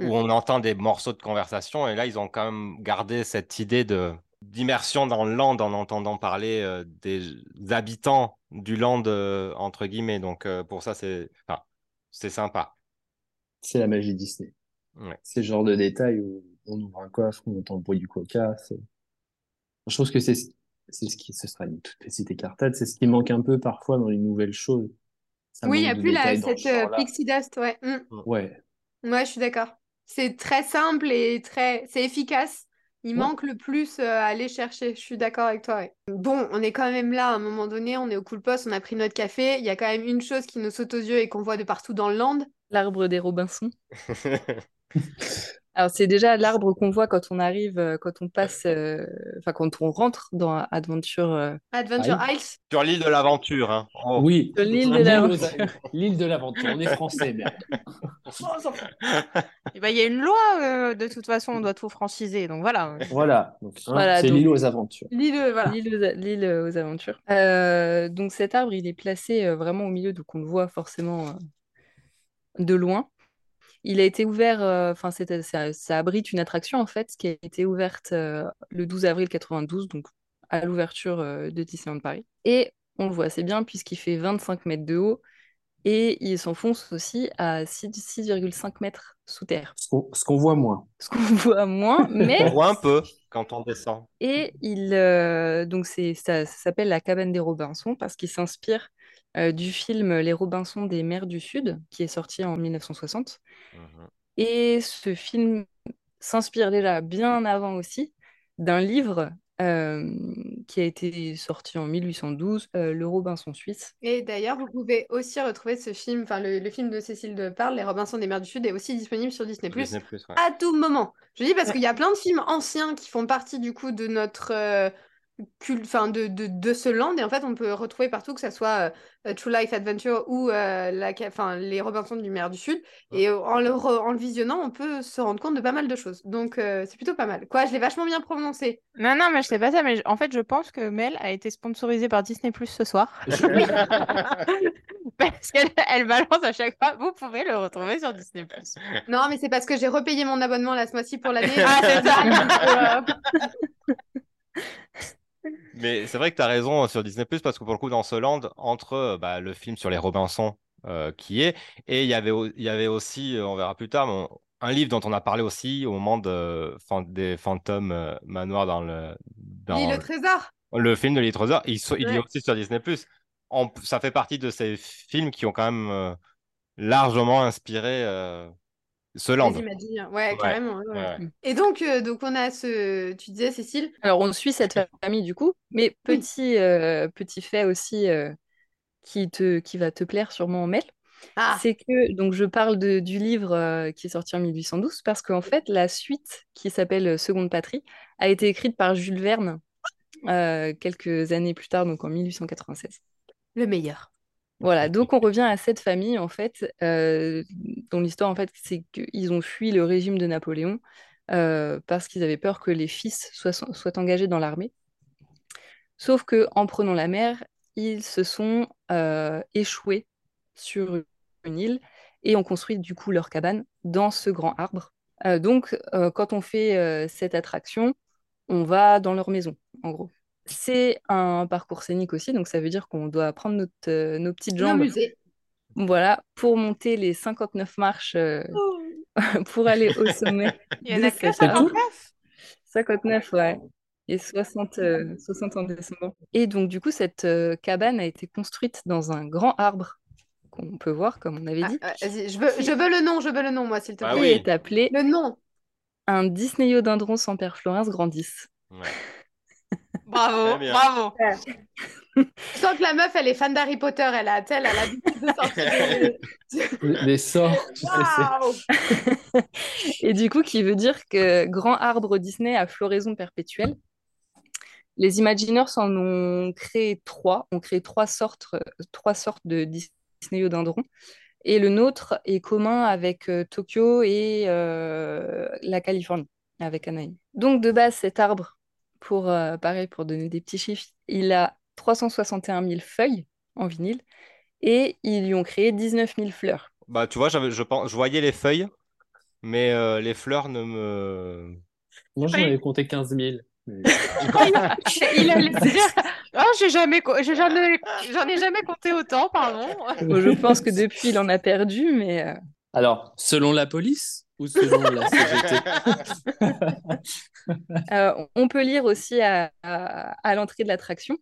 où Mm. on entend des morceaux de conversation, et là, ils ont quand même gardé cette idée de d'immersion dans le land en entendant parler euh, des habitants du land, euh, entre guillemets. Donc, euh, pour ça, c'est enfin, c'est sympa. C'est la magie Disney. Ouais. C'est le genre de détail où on ouvre un coffre, on entend le bruit du coca. Je trouve que c'est ce- c'est ce qui, ce sera une toute petite écartade, c'est ce qui manque un peu parfois dans les nouvelles choses. Ça Oui, il n'y a plus la, ce cette euh, pixie dust, ouais. Mm. Ouais, Ouais, je suis d'accord. C'est très simple et très, c'est efficace. Il Ouais. manque le plus euh, à aller chercher. Je suis d'accord avec toi. ouais. Bon, on est quand même là à un moment donné. On est au Cool Post, on a pris notre café. Il y a quand même une chose qui nous saute aux yeux et qu'on voit de partout dans le land. L'arbre des Robinson. [laughs] Alors, c'est déjà l'arbre qu'on voit quand on arrive, euh, quand on passe, euh, enfin, quand on rentre dans Adventure. euh, Adventure. Isles. Sur l'île de l'aventure. Hein. Oh. Oui, Sur l'île de l'aventure. aux- [laughs] L'île de l'aventure. On est français, merde. [laughs] Eh ben, Il y a une loi, euh, de toute façon, on doit tout franciser. Donc voilà. Voilà. Hein, Voilà, c'est l'île aux aventures. L'île, voilà. L'île aux, aventures. Euh, donc cet arbre, il est placé euh, vraiment au milieu, donc on le voit forcément euh, de loin. Il a été ouvert, euh, enfin c'était- ça, ça abrite une attraction en fait, qui a été ouverte euh, le 12 avril 92, donc à l'ouverture euh, de Disneyland Paris. Et on le voit assez bien puisqu'il fait 25 mètres de haut et il s'enfonce aussi à 6 6,5 mètres sous terre. Ce qu'on voit moins. Ce qu'on [laughs] voit moins, [laughs] mais On voit un peu quand on descend. Et il, euh, donc c'est, ça, ça s'appelle La cabane des Robinson parce qu'il s'inspire euh, du film Les Robinson des mers du Sud, qui est sorti en 1960. Mhm. Et ce film s'inspire déjà bien avant aussi d'un livre euh, qui a été sorti en 1812, euh, Le Robinson suisse. Et d'ailleurs, vous pouvez aussi retrouver ce film, enfin le, le film de Cécile de Parle, Les Robinson des mers du Sud, est aussi disponible sur Disney+. Disney+, ouais. à tout moment. Je dis parce qu'il y a plein de films anciens qui font partie du coup de notre euh, enfin de, de, de ce land et en fait on peut retrouver partout que ça soit euh, True Life Adventure ou euh, la, enfin, les Robinson du mer du Sud et en le, re- en le visionnant on peut se rendre compte de pas mal de choses. Donc euh, c'est plutôt pas mal. Quoi, je l'ai vachement bien prononcé. Non, non, mais je sais pas ça. Mais en fait, je pense que Mel a été sponsorisée par Disney Plus ce soir. [laughs] [laughs] Parce qu'elle elle balance à chaque fois. Vous pouvez le retrouver sur Disney Plus. Non mais c'est parce que j'ai repayé mon abonnement là ce mois-ci pour l'année. Ah, c'est ça. [laughs] Mais c'est vrai que tu as raison euh, sur Disney+, parce que pour le coup, dans ce land, entre euh, bah, le film sur les Robinson euh, qui est, et il y avait, il y avait aussi, euh, on verra plus tard, mais on- un livre dont on a parlé aussi au moment de, fan- des fantômes manoirs dans le, dans L'île au trésor. le film de Trésor, il, so- il est aussi sur Disney+. En- ça fait partie de ces films qui ont quand même euh, largement inspiré euh, ce land. Les Imagineers. Ouais, carrément. ouais, ouais. Ouais. Et donc, euh, donc on a ce, tu disais Cécile, Alors on suit cette famille du coup, mais Oui. petit, euh, petit fait aussi euh, qui, te, qui va te plaire sûrement, Mel. ah, C'est que, donc je parle de- du livre euh, qui est sorti en 1812, parce qu'en fait, la suite, qui s'appelle Seconde Patrie, a été écrite par Jules Verne euh, quelques années plus tard, donc en 1896. le meilleur. Voilà, donc on revient à cette famille, en fait, euh, dont l'histoire, en fait, c'est qu'ils ont fui le régime de Napoléon euh, parce qu'ils avaient peur que les fils soient, soient engagés dans l'armée. Sauf que en prenant la mer, ils se sont euh, échoués sur une île et ont construit du coup leur cabane dans ce grand arbre. Donc, quand on fait cette attraction, on va dans leur maison, en gros. C'est un parcours scénique aussi, donc ça veut dire qu'on doit prendre notre, euh, nos petites jambes voilà, pour monter les 59 marches euh, [laughs] pour aller au sommet. [laughs] Il y en a que cet C'est arbre. tout 59, ouais. Et 60, euh, 60 en descendant. Et donc, du coup, cette euh, cabane a été construite dans un grand arbre qu'on peut voir, comme on avait Ah, dit, je veux, je veux le nom, je veux le nom, moi, s'il te Ah plaît. qui oui. est appelé Le nom. un Disneyodendron sans père Florence grandisse. Ouais. Bravo, bravo. Je sens que la meuf, elle est fan d'Harry Potter, elle a, elle a l'habitude de sortir des... [laughs] Les sorts, tu sais, Et du coup, qui veut dire que grand arbre Disney à floraison perpétuelle. Les Imagineers en ont créé trois, ont créé trois sortes, trois sortes de Disneyodendrons. Et le nôtre est commun avec euh, Tokyo et euh, la Californie, avec Anaheim. Donc de base, cet arbre, pour euh, pareil, pour donner des petits chiffres, il a 361 000 feuilles en vinyle et ils lui ont créé 19 000 fleurs. Bah, tu vois, j'avais, je, pense, je voyais les feuilles, mais euh, les fleurs ne me. Moi, j'en avais compté 15 000. mais- [laughs] Il allait dire Oh, j'ai jamais, j'ai jamais- j'en ai jamais compté autant, pardon. Bon, je pense que depuis, il en a perdu, mais euh, Alors, selon la police [laughs] Euh, on peut lire aussi à, l'entrée de l'attraction.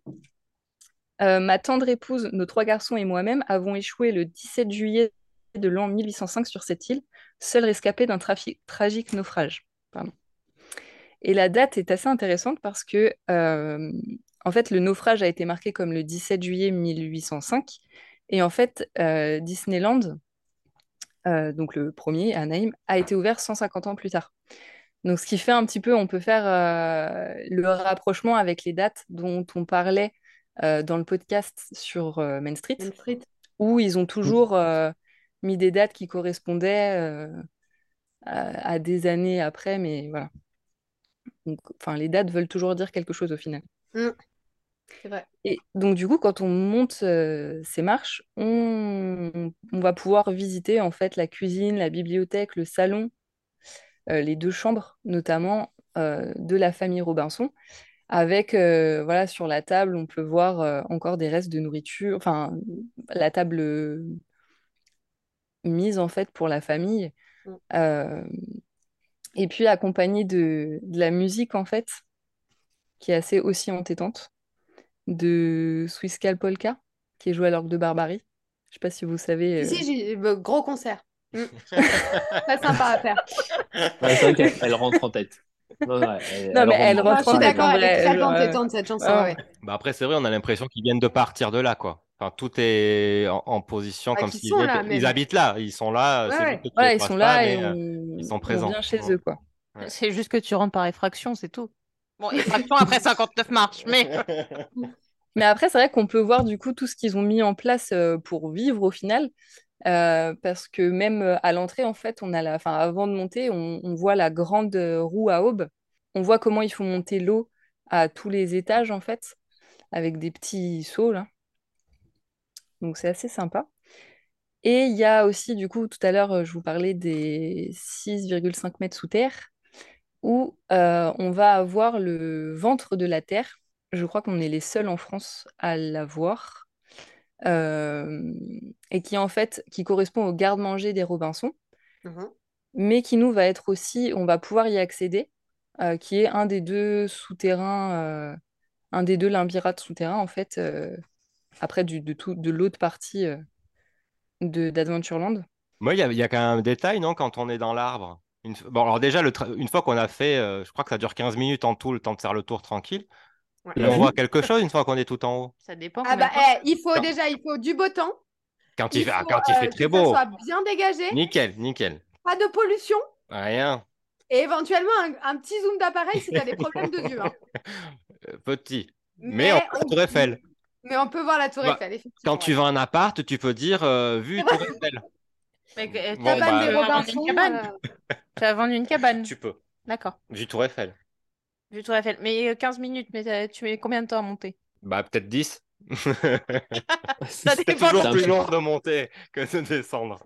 Euh, ma tendre épouse, nos trois garçons et moi-même avons échoué le 17 juillet de l'an 1805 sur cette île, seul rescapé d'un tragique naufrage. Et la date est assez intéressante parce que, euh, en fait, le naufrage a été marqué comme le 17 juillet 1805. Et en fait, Disneyland euh, donc le premier, à Naïm, a été ouvert 150 ans plus tard. Donc, ce qui fait un petit peu, on peut faire euh, le rapprochement avec les dates dont on parlait euh, dans le podcast sur Main Street, Main Street. où ils ont toujours mis des dates qui correspondaient à, à des années après, mais voilà. Donc, enfin, les dates veulent toujours dire quelque chose au final. Mm. Vrai. Et donc, du coup, quand on monte euh, ces marches, on, on va pouvoir visiter en fait la cuisine, la bibliothèque, le salon, euh, les deux chambres notamment euh, de la famille Robinson. Avec, voilà, sur la table, on peut voir encore des restes de nourriture, enfin, la table mise en fait pour la famille. Mm. Et puis accompagnée de, de la musique en fait, qui est assez aussi entêtante, de Swiscal Polka, qui est joué à l'orgue de Barbarie. Je sais pas si vous savez. Si, euh, si, j'ai bah, gros concert. Mm. [laughs] Très sympa à faire. Ouais, c'est vrai qu'elle elle rentre en tête. Non, ouais, elle- Non, mais rentre elle en Enfin, rentre je tête. suis en tête, d'accord, elle est très entêtante cette chanson. ah. ouais. Bah après, c'est vrai, on a l'impression qu'ils viennent de partir de là, quoi. Enfin, tout est en, en position Ah, comme s'ils là, ils habitent là, ils sont là, Ouais, ils sont pas, là mais et euh, on, ils sont on présents. vient chez eux, quoi. Ouais. C'est juste que tu rentres par effraction, c'est tout. Bon, effraction après 59 marches, mais [laughs] Mais après, c'est vrai qu'on peut voir du coup tout ce qu'ils ont mis en place euh, pour vivre au final. Euh, parce que même euh, à l'entrée, en fait, on a la, enfin, avant de monter, on, on voit la grande roue à aube. On voit comment il faut monter l'eau à tous les étages, en fait, avec des petits seaux, là. Donc, c'est assez sympa. Et il y a aussi, du coup, tout à l'heure, je vous parlais des 6,5 mètres sous terre, où euh, on va avoir le ventre de la Terre. Je crois qu'on est les seuls en France à l'avoir. Euh, et qui, en fait, qui correspond au garde-manger des Robinson, Mhm. mais qui nous va être aussi, on va pouvoir y accéder, euh, qui est un des deux souterrains, euh, un des deux limbirates souterrains, en fait, euh, après du, de, tout, de l'autre partie euh, de d'Adventureland. Moi, il y y a quand même un détail, non, quand on est dans l'arbre? Une... Bon, alors déjà, le tra- une fois qu'on a fait, euh, je crois que ça dure 15 minutes en tout, le temps de faire le tour tranquille. Ouais. On voit quelque chose une fois qu'on est tout en haut. ça dépend. Ah bah, eh, il faut déjà, il faut du beau temps. Quand il, ah, faut quand il fait euh, très que ça beau. soit bien dégagé, Nickel, nickel. pas de pollution. Rien. Et éventuellement un, un petit zoom d'appareil si tu as des problèmes de vue. hein. Euh, [laughs] Petit. Mais, on peut la Tour Eiffel. mais on peut voir la Tour Bah, Eiffel, effectivement. Quand tu vas en appart, tu peux dire euh, vue [laughs] Tour Eiffel. Mais que- Bon, t'as Cabane bah, des une cabane. euh, [laughs] Tu as vendu une cabane. Tu peux. D'accord. Vue Tour Eiffel. Vu Tour Eiffel. Mais euh, 15 minutes, mais t'as- tu mets combien de temps à monter? Bah, peut-être 10. [laughs] Ça [laughs] C'est dépend. toujours plus long de monter que de descendre.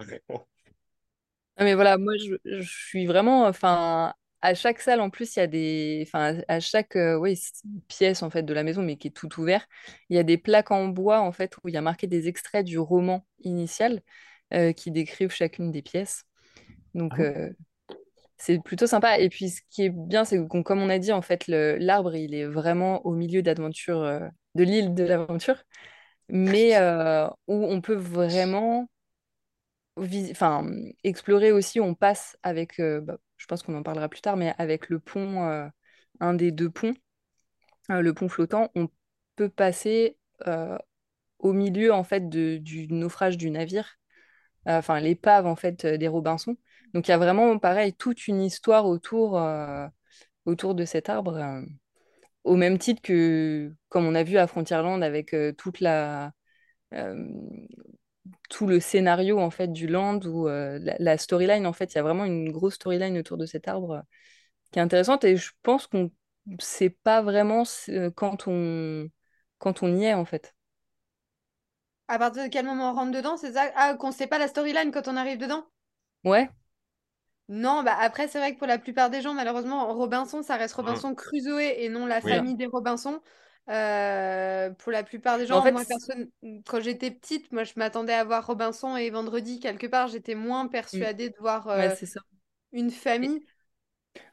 Ah, Mais voilà, moi je, je suis vraiment, enfin, à chaque salle en plus, il y a des, enfin, à chaque euh, oui, s- pièce en fait de la maison, mais qui est tout ouvert, il y a des plaques en bois en fait où il y a marqué des extraits du roman initial euh, qui décrivent chacune des pièces. Donc Ah. euh, c'est plutôt sympa. Et puis ce qui est bien, c'est que comme on a dit en fait, l'arbre il est vraiment au milieu d'aventure, euh, de l'île de l'aventure, mais où on peut vraiment enfin, explorer aussi, on passe avec, bah, je pense qu'on en parlera plus tard, mais avec le pont, un des deux ponts, le pont flottant, on peut passer au milieu en fait de- du naufrage du navire, enfin l'épave en fait euh, des Robinson. Donc il y a vraiment pareil toute une histoire autour, euh, autour de cet arbre, euh, au même titre que comme on a vu à Frontierland avec euh, toute la euh, tout le scénario en fait du land ou euh, la, storyline en fait il y a vraiment une grosse storyline autour de cet arbre euh, qui est intéressante et je pense qu'on sait pas vraiment euh, quand on quand on y est en fait À partir de quel moment on rentre dedans, c'est ça? Ah, qu'on sait pas la storyline quand on arrive dedans? ouais Non, bah après, c'est vrai que pour la plupart des gens, malheureusement, Robinson, ça reste Mm. Robinson Crusoe et non la Oui. famille des Robinson. Euh, pour la plupart des en gens, fait, moi, personne, quand j'étais petite, moi, je m'attendais à voir Robinson et Vendredi quelque part. J'étais moins persuadée de voir euh, ouais ça une famille.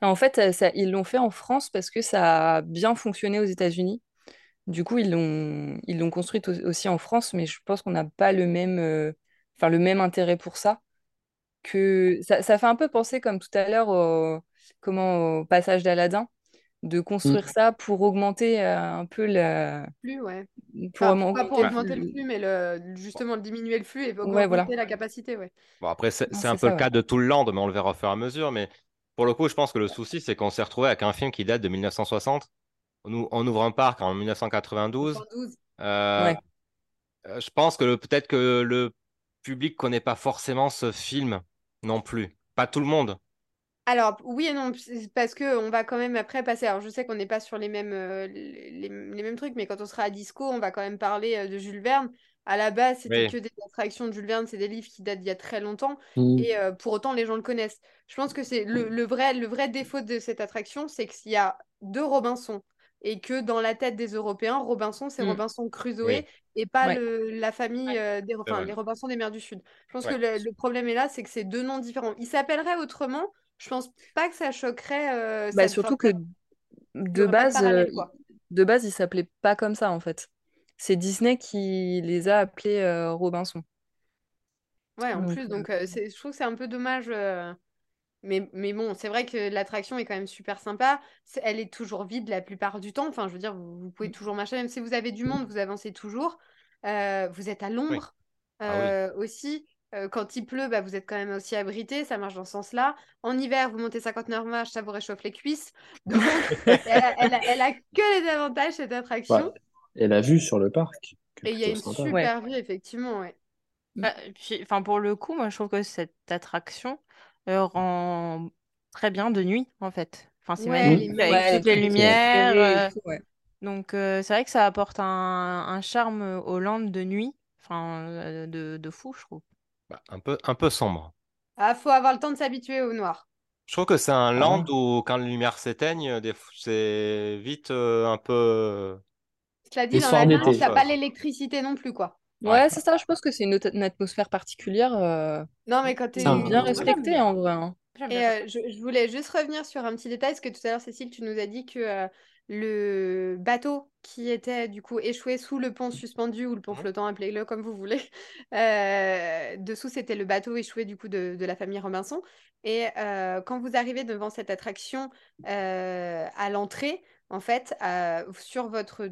en fait ça, ils l'ont fait en France parce que ça a bien fonctionné aux États-Unis du coup ils l'ont ils l'ont construite au- aussi en France mais je pense qu'on n'a pas le même euh, enfin le même intérêt pour ça que ça, ça fait un peu penser comme tout à l'heure au, comment, au passage d'Aladin, de construire Mm. ça pour augmenter euh, un peu la... Plus, ouais. Pour Enfin, pas pour le augmenter le flux. flux, mais le, justement diminuer le flux et Ouais, augmenter voilà. la capacité, ouais. Bon, après, c'est Non, c'est un c'est peu ça, le ouais. cas de tout le land, mais on le verra au fur et à mesure. Mais pour le coup, je pense que le souci, c'est qu'on s'est retrouvé avec un film qui date de 1960. On, ou- on ouvre un parc en 1992. 112. Euh, Ouais. euh, je pense que peut-être que le public connaît pas forcément ce film non plus. Pas tout le monde. Alors, oui et non, parce que on va quand même après passer. Alors, je sais qu'on n'est pas sur les mêmes, euh, les, mêmes trucs, mais quand on sera à Disco, on va quand même parler euh, de Jules Verne. À la base, c'était Oui. que des attractions de Jules Verne, c'est des livres qui datent d'il y a très longtemps, Mm. et euh, pour autant, les gens le connaissent. Je pense que c'est le, le vrai, le vrai défaut de cette attraction, c'est qu'il y a deux Robinson, et que dans la tête des Européens, Robinson, c'est Mm. Robinson Crusoe, Oui. et pas Ouais. le, la famille euh, des, enfin, les Robinson des mers du Sud. Je pense Ouais. que le, le problème est là, c'est que c'est deux noms différents. Ils s'appelleraient autrement. Je pense pas que ça choquerait. euh, Bah, surtout que de base, euh, de base, il s'appelait pas comme ça en fait. C'est Disney qui les a appelés euh, Robinson. Ouais, en Donc, plus, donc euh, je trouve que c'est un peu dommage. Mais, mais bon, c'est vrai que l'attraction est quand même super sympa. Elle est toujours vide la plupart du temps. Enfin, je veux dire, vous, vous pouvez toujours marcher. Même si vous avez du monde, vous avancez toujours. Euh, vous êtes à l'ombre Ah oui. euh, aussi. Euh, quand il pleut, bah, vous êtes quand même aussi abrité. Ça marche dans ce sens-là. En hiver, vous montez 59 marches, ça vous réchauffe les cuisses. Donc, [laughs] elle, a, elle a- elle a que les avantages, cette attraction. Ouais. Et la vue sur le parc, Et il y a une sympa. super vue, effectivement. Ouais. Bah, puis, pour le coup, moi, je trouve que cette attraction euh, rend très bien de nuit, en fait. Enfin, c'est Ouais, magnifique les avec ouais, toutes les lumières. euh, tout, ouais. donc, euh, c'est vrai que ça apporte un, un charme au land de nuit, enfin, de, de fou, je trouve. Bah, un peu, un peu sombre. Ah, faut avoir le temps de s'habituer au noir. Je trouve que c'est un Ah. land où, quand les lumières s'éteignent, des c'est vite euh, un peu. Cela dit, dans la jungle, t'as pas l'électricité non plus, quoi. Ouais, Ouais. c'est ça, je pense que c'est une, atmosphère particulière euh, Non, mais quand t'es... C'est un- bien Ouais, respectée en vrai. hein. Et euh, je, je voulais juste revenir sur un petit détail, parce que tout à l'heure, Cécile, tu nous as dit que euh, le bateau qui était du coup échoué sous le pont suspendu ou le pont flottant, appelez-le comme vous voulez, [laughs] euh, dessous, c'était le bateau échoué du coup de, de la famille Robinson. Et euh, quand vous arrivez devant cette attraction euh, à l'entrée, en fait, euh, sur votre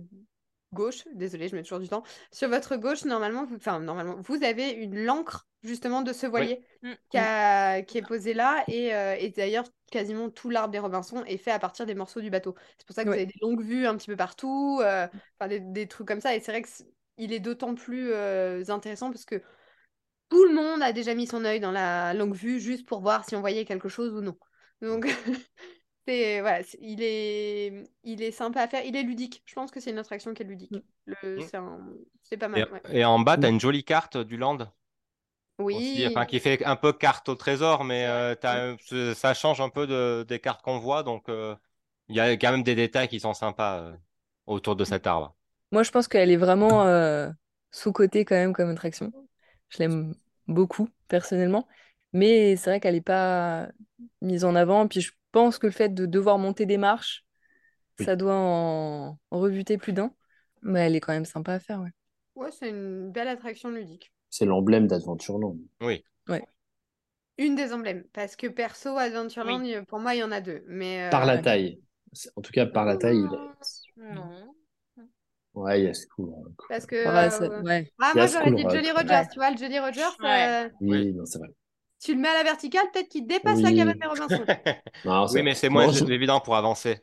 gauche, désolée, je mets toujours du temps, sur votre gauche, normalement, vous, enfin, normalement, vous avez une l'ancre justement de ce voilier Mm. qui, a- qui est posé là. Et, euh, et d'ailleurs, quasiment tout l'arbre des Robinson est fait à partir des morceaux du bateau. C'est pour ça que vous avez des longues vues un petit peu partout, euh, enfin, des, des trucs comme ça. Et c'est vrai qu'il est d'autant plus euh, intéressant parce que tout le monde a déjà mis son œil dans la longue vue juste pour voir si on voyait quelque chose ou non. Donc, [laughs] c'est, voilà, c'est- il est, il est sympa à faire. Il est ludique. Je pense que c'est une attraction qui est ludique. Mm. Le, Mm. c'est un- c'est pas Et, mal. ouais. et en bas, tu as une jolie carte du land aussi, Oui. enfin, qui fait un peu carte au trésor, mais euh, t'as- euh, ça change un peu de- des cartes qu'on voit. Donc, euh, il y a quand même des détails qui sont sympas euh, autour de cet arbre. Moi, je pense qu'elle est vraiment euh, sous-cotée quand même comme attraction. Je l'aime beaucoup, personnellement. Mais c'est vrai qu'elle n'est pas mise en avant. Puis je pense que le fait de devoir monter des marches, Oui. ça doit en, en rebuter plus d'un. Mais elle est quand même sympa à faire, ouais. Ouais, c'est une belle attraction ludique. C'est l'emblème d'Adventureland. Oui. Une des emblèmes. Parce que perso, Adventureland, Oui. pour moi, il y en a deux. Mais, Par la euh, taille. En tout cas, par la taille, il Non. ouais, il y a ce coup. Parce que. Ouais, euh, ouais. Ah, moi, j'aurais dit Rock. Jolly Rogers. Ouais. Tu vois, le Jolly Rogers, Ouais. euh, Oui, Oui. non, c'est vrai. Tu le mets à la verticale, peut-être qu'il dépasse la cabane des Robinson. Non, Oui, mais c'est moins non, évident pour avancer.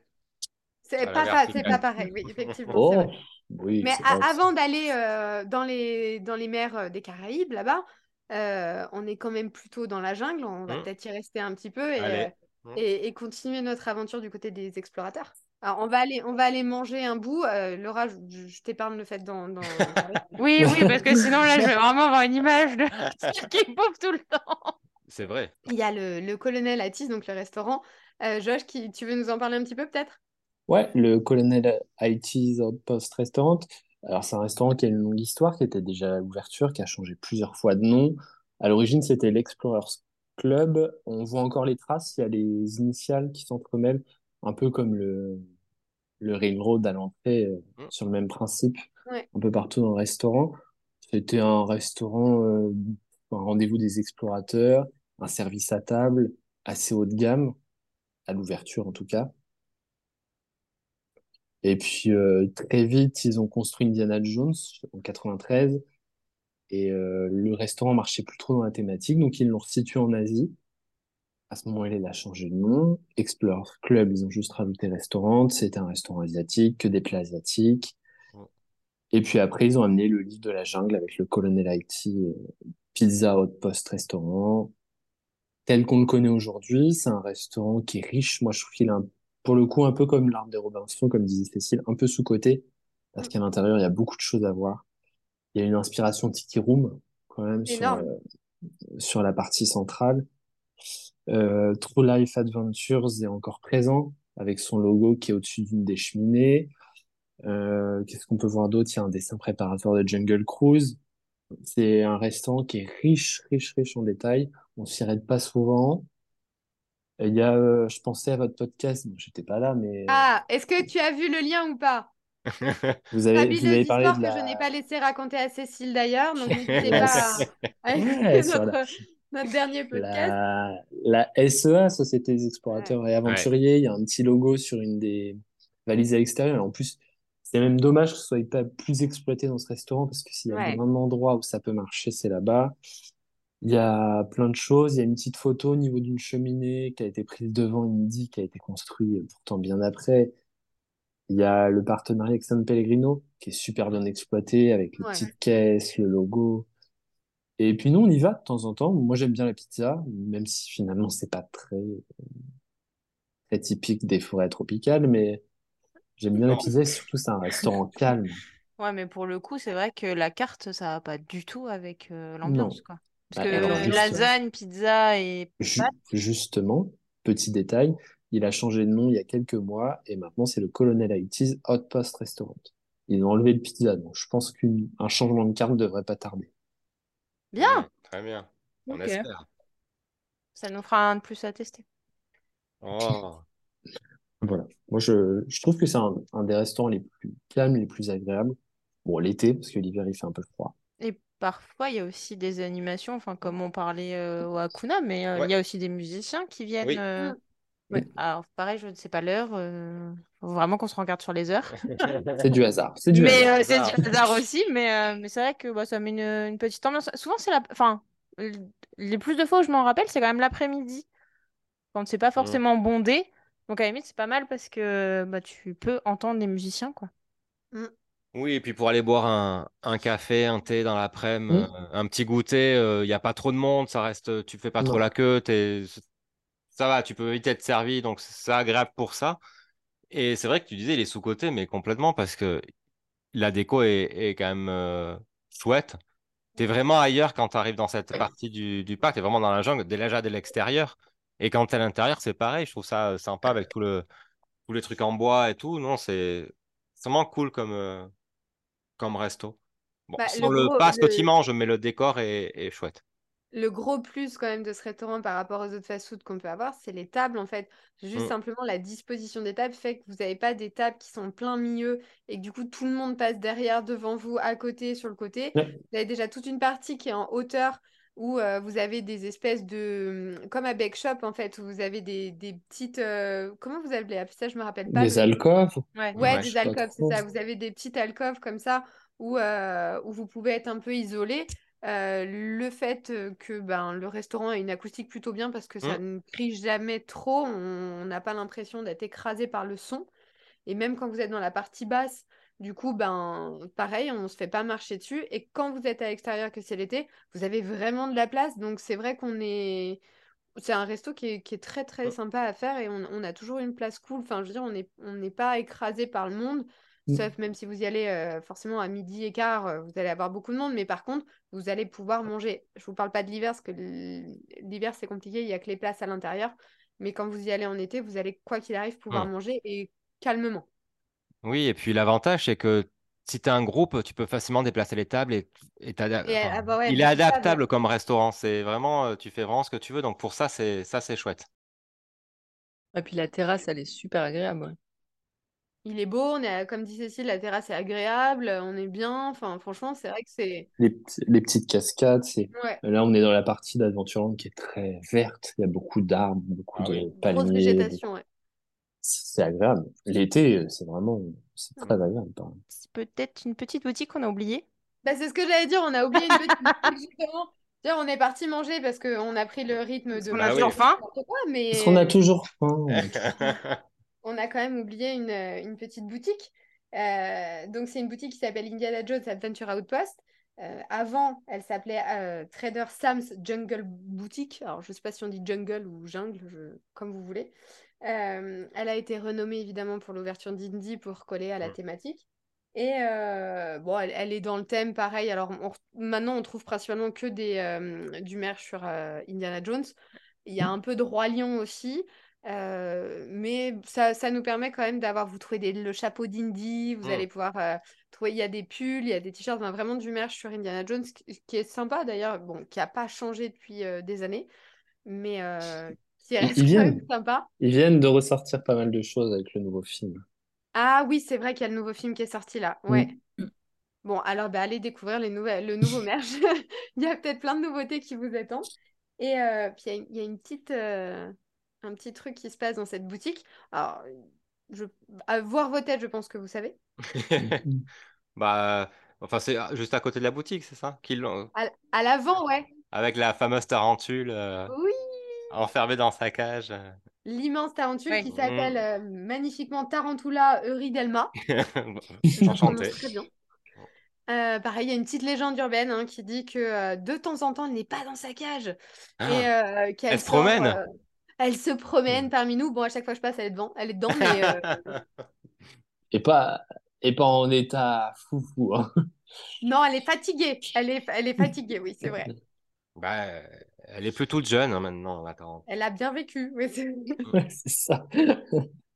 C'est pas, ça, c'est verticale. pas pareil, oui, effectivement. Oh, vrai. oui, Mais avant d'aller euh, dans les, dans les mers euh, des Caraïbes, là-bas, euh, on est quand même plutôt dans la jungle. On va Mm. peut-être y rester un petit peu et, Allez. euh, Mm. et, et continuer notre aventure du côté des explorateurs. Alors, on va aller, on va aller manger un bout. Euh, Laura, je, t'épargne le fait parler. [laughs] Oui, oui, parce que sinon, là, je vais vraiment avoir une image de [laughs] [laughs] qui bouffe tout le temps. C'est vrai. Il y a le, le colonel Atis, donc le restaurant. Euh, Josh, qui, tu veux nous en parler un petit peu peut-être? Ouais, le Colonel IT's Outpost Restaurant. Alors, c'est un restaurant qui a une longue histoire, qui était déjà à l'ouverture, qui a changé plusieurs fois de nom. À l'origine, c'était l'Explorers Club. On voit encore les traces, il y a les initiales qui s'entremêlent, un peu comme le, le Railroad à l'entrée, euh, Mm. sur le même principe, Ouais. un peu partout dans le restaurant. C'était un restaurant, euh, un rendez-vous des explorateurs, un service à table assez haut de gamme, à l'ouverture en tout cas. Et puis euh, très vite, ils ont construit Indiana Jones en 93. Et euh, le restaurant marchait plus trop dans la thématique, donc ils l'ont situé en Asie. À ce moment-là, il a changé de nom. Explore Club, ils ont juste rajouté restaurant. C'était un restaurant asiatique, que des plats asiatiques. Et puis après, ils ont amené le livre de la jungle avec le colonel Haïti, euh, pizza post restaurant. Tel qu'on le connaît aujourd'hui, c'est un restaurant qui est riche. Moi, je trouve qu'il est pour le coup un peu comme l'arbre des Robinson, comme disait Cécile, un peu sous-côté, parce qu'à l'intérieur, il y a beaucoup de choses à voir. Il y a une inspiration Tiki Room, quand même, sur, euh, sur la partie centrale. Euh, True Life Adventures est encore présent, avec son logo qui est au-dessus d'une des cheminées. Euh, qu'est-ce qu'on peut voir d'autre? Il y a un dessin préparateur de Jungle Cruise. C'est un restaurant qui est riche, riche, riche en détails. On s'y arrête pas souvent. Il y a, euh, je pensais à votre podcast, bon, j'étais pas là, mais. Ah, est-ce que tu as vu le lien ou pas? [laughs] Vous avez, vous avez parlé de la... que je n'ai pas laissé raconter à Cécile d'ailleurs, donc [laughs] n'hésitez pas à [laughs] notre, notre, dernier podcast. La, la, SEA, Société des explorateurs et aventuriers, il y a un petit logo sur une des valises à l'extérieur. En plus, c'est même dommage que ce soit pas plus exploité dans ce restaurant parce que s'il y a un endroit où ça peut marcher, c'est là-bas. Il y a plein de choses. Il y a une petite photo au niveau d'une cheminée qui a été prise devant une midi qui a été construite pourtant bien après. Il y a le partenariat avec San Pellegrino qui est super bien exploité avec les petites caisses, le logo. Et puis nous, on y va de temps en temps. Moi, j'aime bien la pizza, même si finalement, c'est pas très, très typique des forêts tropicales, mais J'aime bien la pizza, surtout c'est un restaurant [laughs] calme. Ouais, mais pour le coup, c'est vrai que la carte, ça va pas du tout avec euh, l'ambiance, quoi. Parce bah, que lasagne, pizza et Justement, petit détail, il a changé de nom il y a quelques mois et maintenant c'est le Colonel Haiti's Hot Post Restaurant. Ils ont enlevé le pizza, donc je pense qu'un changement de carte ne devrait pas tarder. Bien. très bien. On espère. Ça nous fera un de plus à tester. Oh. [laughs] Voilà. Moi, je, je trouve que c'est un, un, des restaurants les plus calmes, les plus agréables. Bon, l'été, parce que l'hiver, il fait un peu froid. Et parfois, il y a aussi des animations, enfin, comme on parlait euh, au Hakuna, mais euh, il y a aussi des musiciens qui viennent. Oui. Euh, Alors, pareil, je ne sais pas l'heure. Faut vraiment qu'on se regarde sur les heures. [laughs] c'est du hasard. C'est du mais, hasard. c'est du hasard aussi, mais, mais c'est vrai que bah, ça met une, une, petite ambiance. Souvent, c'est la. Enfin, les plus de fois où je m'en rappelle, c'est quand même l'après-midi. Quand c'est pas mmh. forcément bondé. Donc à la limite, c'est pas mal parce que bah, tu peux entendre les musiciens, quoi. Mm. Oui, et puis pour aller boire un, un café, un thé dans l'après-midi, mm. euh, un petit goûter, il euh, n'y a pas trop de monde, ça reste, tu fais pas trop la queue, ça va, tu peux vite être servi, donc c'est agréable pour ça. Et c'est vrai que tu disais, il est sous-côté, mais complètement, parce que la déco est, est quand même euh, chouette. Tu es vraiment ailleurs quand tu arrives dans cette partie du, du parc, tu es vraiment dans la jungle, déjà de l'extérieur. Et quand tu es à l'intérieur, c'est pareil. Je trouve ça euh, sympa avec tout le, tous les trucs en bois et tout. Non, c'est vraiment cool comme, euh, comme resto. Bon, bah, sans le, pas ce que tu manges, mais le décor est, est, chouette. Le gros plus quand même de ce restaurant par rapport aux autres fast-food qu'on peut avoir, c'est les tables en fait. Juste mmh. simplement la disposition des tables fait que vous n'avez pas des tables qui sont plein milieu et que du coup tout le monde passe derrière, devant vous, à côté, sur le côté. Vous avez déjà toute une partie qui est en hauteur où euh, vous avez des espèces de... Hum, comme à Bake Shop, en fait, où vous avez des, des petites... Euh, comment vous appelez ça? Je me rappelle pas. Des alcôves? Ouais, ouais, des alcôves, c'est ça. Vous avez des petites alcôves comme ça où, euh, où vous pouvez être un peu isolé. Le fait que ben, le restaurant a une acoustique plutôt bien parce que ça mmh. ne crie jamais trop, on n'a pas l'impression d'être écrasé par le son. Et même quand vous êtes dans la partie basse, du coup, ben, pareil, on ne se fait pas marcher dessus. Et quand vous êtes à l'extérieur, que c'est l'été, vous avez vraiment de la place. Donc, c'est vrai qu'on est. C'est un resto qui est, très, très sympa à faire et on, a toujours une place cool. Enfin, je veux dire, on n'est on n'est pas écrasé par le monde. Mmh. Sauf même si vous y allez euh, forcément à midi et quart, euh, vous allez avoir beaucoup de monde. Mais par contre, vous allez pouvoir manger. Je ne vous parle pas de l'hiver, parce que l'hiver, c'est compliqué. Il n'y a que les places à l'intérieur. Mais quand vous y allez en été, vous allez, quoi qu'il arrive, pouvoir mmh. manger et calmement. Oui, et puis l'avantage, c'est que si tu as un groupe, tu peux facilement déplacer les tables et, ah bah il est adaptable comme restaurant. C'est vraiment, euh, tu fais vraiment ce que tu veux. Donc pour ça, c'est ça, c'est chouette. Et puis la terrasse, elle est super agréable. Il est beau, on est, comme dit Cécile, la terrasse est agréable, on est bien. Enfin, franchement, c'est vrai que c'est. Les, les petites cascades, c'est. Là, on est dans la partie d'Adventureland qui est très verte. Il y a beaucoup d'arbres, beaucoup ah de palmiers. Grosse végétation, ouais. c'est agréable. L'été, c'est vraiment, c'est très agréable. pardon. C'est peut-être une petite boutique qu'on a oubliée. Bah, c'est ce que j'allais dire, on a oublié une petite boutique, [laughs] justement. Dire, on est parti manger parce qu'on a pris le rythme de qu'on a toujours faim. mais Parce qu'on a toujours faim. [laughs] [laughs] on a quand même oublié une, euh, une petite boutique. Euh, donc, c'est une boutique qui s'appelle Indiana Jones Adventure Outpost. Euh, avant, elle s'appelait euh, Trader Sam's Jungle Boutique. Alors, je ne sais pas si on dit jungle ou jungle, je- comme vous voulez. Elle a été renommée évidemment pour l'ouverture d'Indy pour coller à la Mm. thématique. Et bon, elle, elle est dans le thème pareil. Alors, on maintenant, on trouve principalement que des, du merch sur Indiana Jones. Il y a un peu de Roi Lion aussi. Euh, mais ça, ça nous permet quand même d'avoir, vous trouvez des- le chapeau d'Indy, vous Mm. allez pouvoir euh, trouver, il y a des pulls, il y a des t-shirts, enfin, vraiment du merch sur Indiana Jones, qui, qui est sympa d'ailleurs, bon, qui n'a pas changé depuis euh, des années, mais qui reste ils quand même sympa. Ils viennent de ressortir pas mal de choses avec le nouveau film. Ah oui, c'est vrai qu'il y a le nouveau film qui est sorti là, Mm. ouais. Bon, alors bah, allez découvrir les nouvelles, le nouveau [laughs] merch. [laughs] Il y a peut-être plein de nouveautés qui vous attendent. Et puis il y a, une- il y a une petite, un petit truc qui se passe dans cette boutique. Alors, je, à voir vos têtes, je pense que vous savez. [laughs] Bah, enfin, c'est juste à côté de la boutique, c'est ça? Qu'ils l'ont- À, à l'avant, ouais. Avec la fameuse tarentule euh, Oui, enfermée dans sa cage. euh. l'immense tarentule qui s'appelle euh, magnifiquement Tarantula Euridelma. [laughs] Enchanté. très bien. Euh, pareil, il y a une petite légende urbaine hein, qui dit que euh, de temps en temps, elle n'est pas dans sa cage et Ah, euh, qu'elle elle se sort, promène. Elle se promène parmi nous. Bon, à chaque fois que je passe, elle est devant, elle est dedans, mais euh, [laughs] Et pas, et pas en état foufou. Hein. [laughs] non, elle est fatiguée. Elle est, elle est fatiguée, oui, c'est vrai. [laughs] Bah, elle est plus toute jeune hein, maintenant. Elle a bien vécu. oui, c'est- Ouais, ça.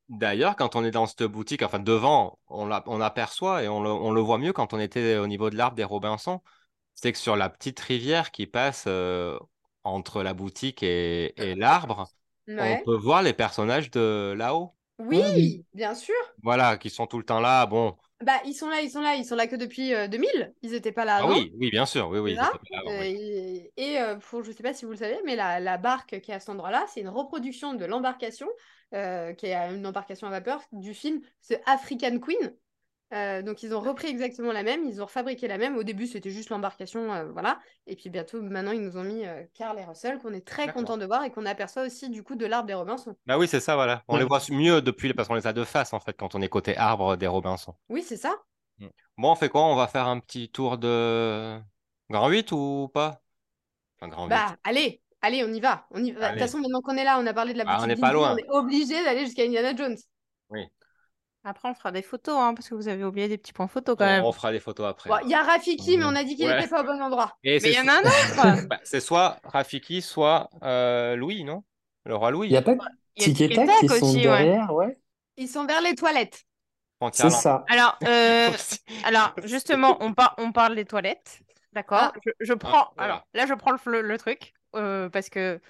D'ailleurs, quand on est dans cette boutique, enfin devant, on, l'a- on aperçoit et on le, on le voit mieux quand on était au niveau de l'arbre des Robinson, c'est que sur la petite rivière qui passe euh, entre la boutique et, et l'arbre, on peut voir les personnages de là-haut. Oui, Ah oui. bien sûr. Voilà, qui sont tout le temps là. Bon, Bah, ils sont là, ils sont là, ils sont là que depuis euh, 2000. Ils n'étaient pas là ah avant. oui, oui, bien sûr, oui, oui. Là avant, Euh, oui. et et, euh, pour, je ne sais pas si vous le savez, mais la, la barque qui est à cet endroit-là, c'est une reproduction de l'embarcation, euh, qui est une embarcation à vapeur du film The African Queen. Euh, donc ils ont repris exactement la même, ils ont fabriqué la même. Au début, c'était juste l'embarcation, euh, voilà. Et puis bientôt, maintenant, ils nous ont mis euh, Carl et Russell, qu'on est très content de voir et qu'on aperçoit aussi du coup de l'arbre des Robinson. Bah oui, c'est ça, voilà. On Ouais. les voit mieux depuis, parce qu'on les a de face, en fait, quand on est côté arbre des Robinson. Oui, c'est ça. Bon, on fait quoi? On va faire un petit tour de Grand 8 ou pas? Enfin, Grand 8. Bah, allez, allez, on y va. On y va. De toute façon, maintenant qu'on est là, on a parlé de la Bah, on n'est pas loin. on est obligé d'aller jusqu'à Indiana Jones. Après, on fera des photos, hein, parce que vous avez oublié des petits points photos quand On, même. on fera des photos après. Bon, il y a Rafiki, mais on a dit qu'il Ouais. n'était pas au bon endroit. Et Mais il y en a un autre [laughs] Bah, c'est soit Rafiki, soit euh, Louis, non? Le roi Louis. Il n'y a pas de Il y a tic et tac qui sont ouais. derrière, ouais. Ils sont vers les toilettes. C'est ça. Alors, euh, [laughs] alors justement, on, par- on parle des toilettes, d'accord? Ah. Je, je prends, voilà. alors là, je prends le, le- le truc euh, parce que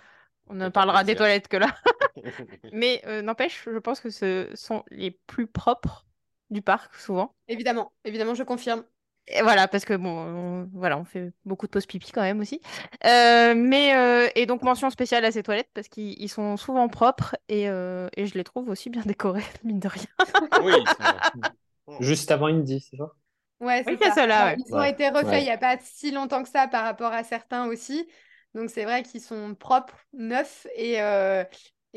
on ne parlera des toilettes que là. [laughs] [laughs] Mais euh, n'empêche, je pense que ce sont les plus propres du parc souvent. Évidemment, évidemment, je confirme. Et voilà, parce que bon, on, voilà, on fait beaucoup de pauses pipi quand même aussi. Euh, mais euh, et donc mention spéciale à ces toilettes parce qu'ils ils sont souvent propres et, euh, et je les trouve aussi bien [laughs] décorées, mine de rien. Oui, [laughs] Juste avant Indy, c'est ça? Ouais, c'est Oui, c'est ça. ouais. Ils ont Ouais, été refaits ouais. il n'y a pas si longtemps que ça par rapport à certains aussi. Donc c'est vrai qu'ils sont propres, neufs et, euh,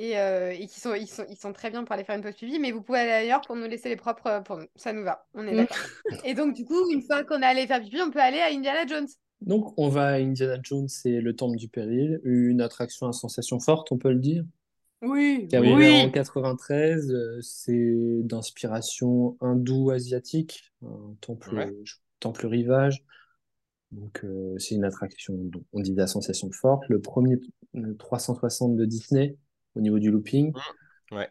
et, euh, et qu'ils sont, ils sont, ils sont très bien pour aller faire une pause pipi. Mais vous pouvez aller ailleurs pour nous laisser les propres euh, pour nous. Ça nous va, on est d'accord. [laughs] Et donc du coup, une fois qu'on est allé faire pipi, on peut aller à Indiana Jones. Donc, on va à Indiana Jones et le Temple du Péril, une attraction à sensation forte, on peut le dire, Oui, qui est arrivée Oui. en 93. euh, C'est d'inspiration hindou-asiatique, un temple, Ouais. temple rivage. Donc, euh, c'est une attraction, on dit la sensation forte. Le premier euh, 360 de Disney au niveau du looping. Ouais.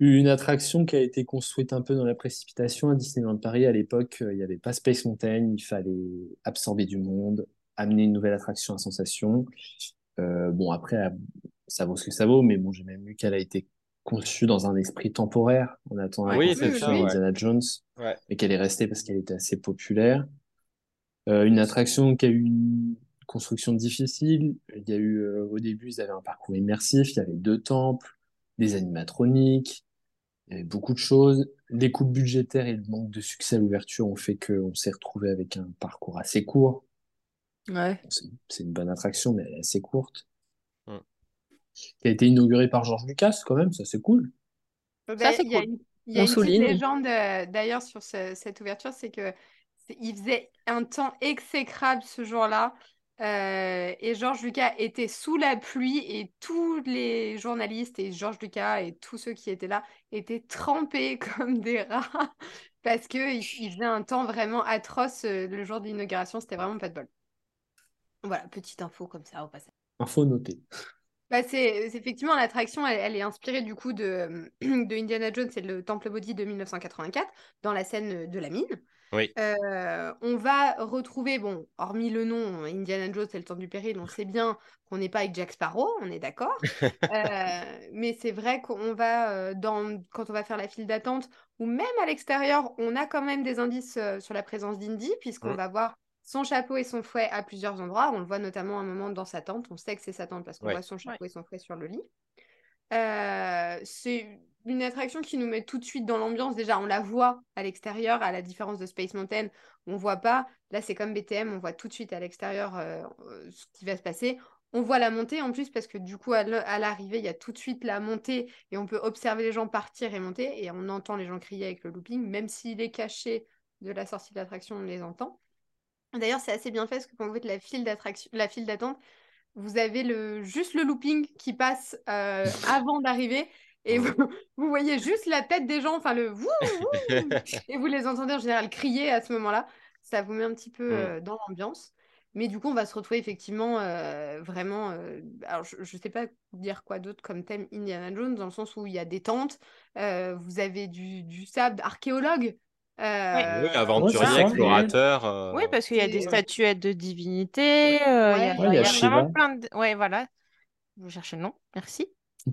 Une attraction qui a été construite un peu dans la précipitation à Disneyland Paris. À l'époque, euh, il n'y avait pas Space Mountain, il fallait absorber du monde, amener une nouvelle attraction à sensation. Euh, bon, après, ça vaut ce que ça vaut, mais bon, j'ai même vu qu'elle a été conçue dans un esprit temporaire en attendant la Oui, c'est construction ça, ouais. d'Indiana Jones, Ouais. mais qu'elle est restée parce qu'elle était assez populaire. Euh, une attraction qui a eu une construction difficile. Il y a eu, euh, au début, ils avaient un parcours immersif, il y avait deux temples, des animatroniques. Il y avait beaucoup de choses. Les coupes budgétaires et le manque de succès à l'ouverture ont fait qu'on s'est retrouvé avec un parcours assez court. Ouais. C'est c'est une bonne attraction, mais elle est assez courte. Qui a été inaugurée par George Lucas, quand même, ça c'est cool. Bah, c'est il y a cool. une, il y a On une petite souligne. légende euh, d'ailleurs sur ce- cette ouverture, c'est que c'est- il faisait un temps exécrable ce jour-là. Euh, et Georges Lucas était sous la pluie et tous les journalistes et Georges Lucas et tous ceux qui étaient là étaient trempés [laughs] comme des rats parce que il, faisait un temps vraiment atroce euh, le jour de l'inauguration. C'était vraiment pas de bol. Voilà, petite info comme ça au passage. Info notée. Bah, c'est c'est effectivement l'attraction, elle, elle est inspirée du coup de, [clears throat] de Indiana Jones et le Temple Maudit de 1984 dans la scène de la mine. Oui. Euh, on va retrouver, bon, hormis le nom, Indiana Jones et le temps du péril, on sait bien qu'on n'est pas avec Jack Sparrow, on est d'accord. [laughs] Euh, mais c'est vrai qu'on va, euh, dans, quand on va faire la file d'attente, ou même à l'extérieur, on a quand même des indices sur la présence d'Indy, puisqu'on Mm. va voir son chapeau et son fouet à plusieurs endroits. On le voit notamment à un moment dans sa tente. On sait que c'est sa tente parce qu'on Ouais. voit son chapeau et son fouet sur le lit. Euh, c'est une attraction qui nous met tout de suite dans l'ambiance. Déjà, on la voit à l'extérieur, à la différence de Space Mountain, on voit pas. Là, c'est comme BTM, on voit tout de suite à l'extérieur euh, euh, ce qui va se passer. On voit la montée en plus parce que du coup, à l'arrivée, il y a tout de suite la montée et on peut observer les gens partir et monter et on entend les gens crier avec le looping, même s'il est caché de la sortie de l'attraction, on les entend. D'ailleurs, c'est assez bien fait parce que quand vous faites la file d'attraction, la file d'attente, vous avez le, juste le looping qui passe euh, [laughs] avant d'arriver et vous, [laughs] vous voyez juste la tête des gens, enfin le wouh, wouh, [laughs] et vous les entendez en général crier à ce moment-là. Ça vous met un petit peu Mm. euh, dans l'ambiance. Mais du coup, on va se retrouver effectivement euh, vraiment. euh, alors, je ne sais pas dire quoi d'autre comme thème Indiana Jones, dans le sens où il y a des tentes, euh, vous avez du, du sable archéologue. euh, Oui, aventurier, explorateur. euh, Oui, parce qu'il y a des statuettes de divinités, euh, il y a, Ouais. Ouais, il y a il y a Shiva. vraiment plein de... Ouais, voilà. Vous cherchez le nom, merci.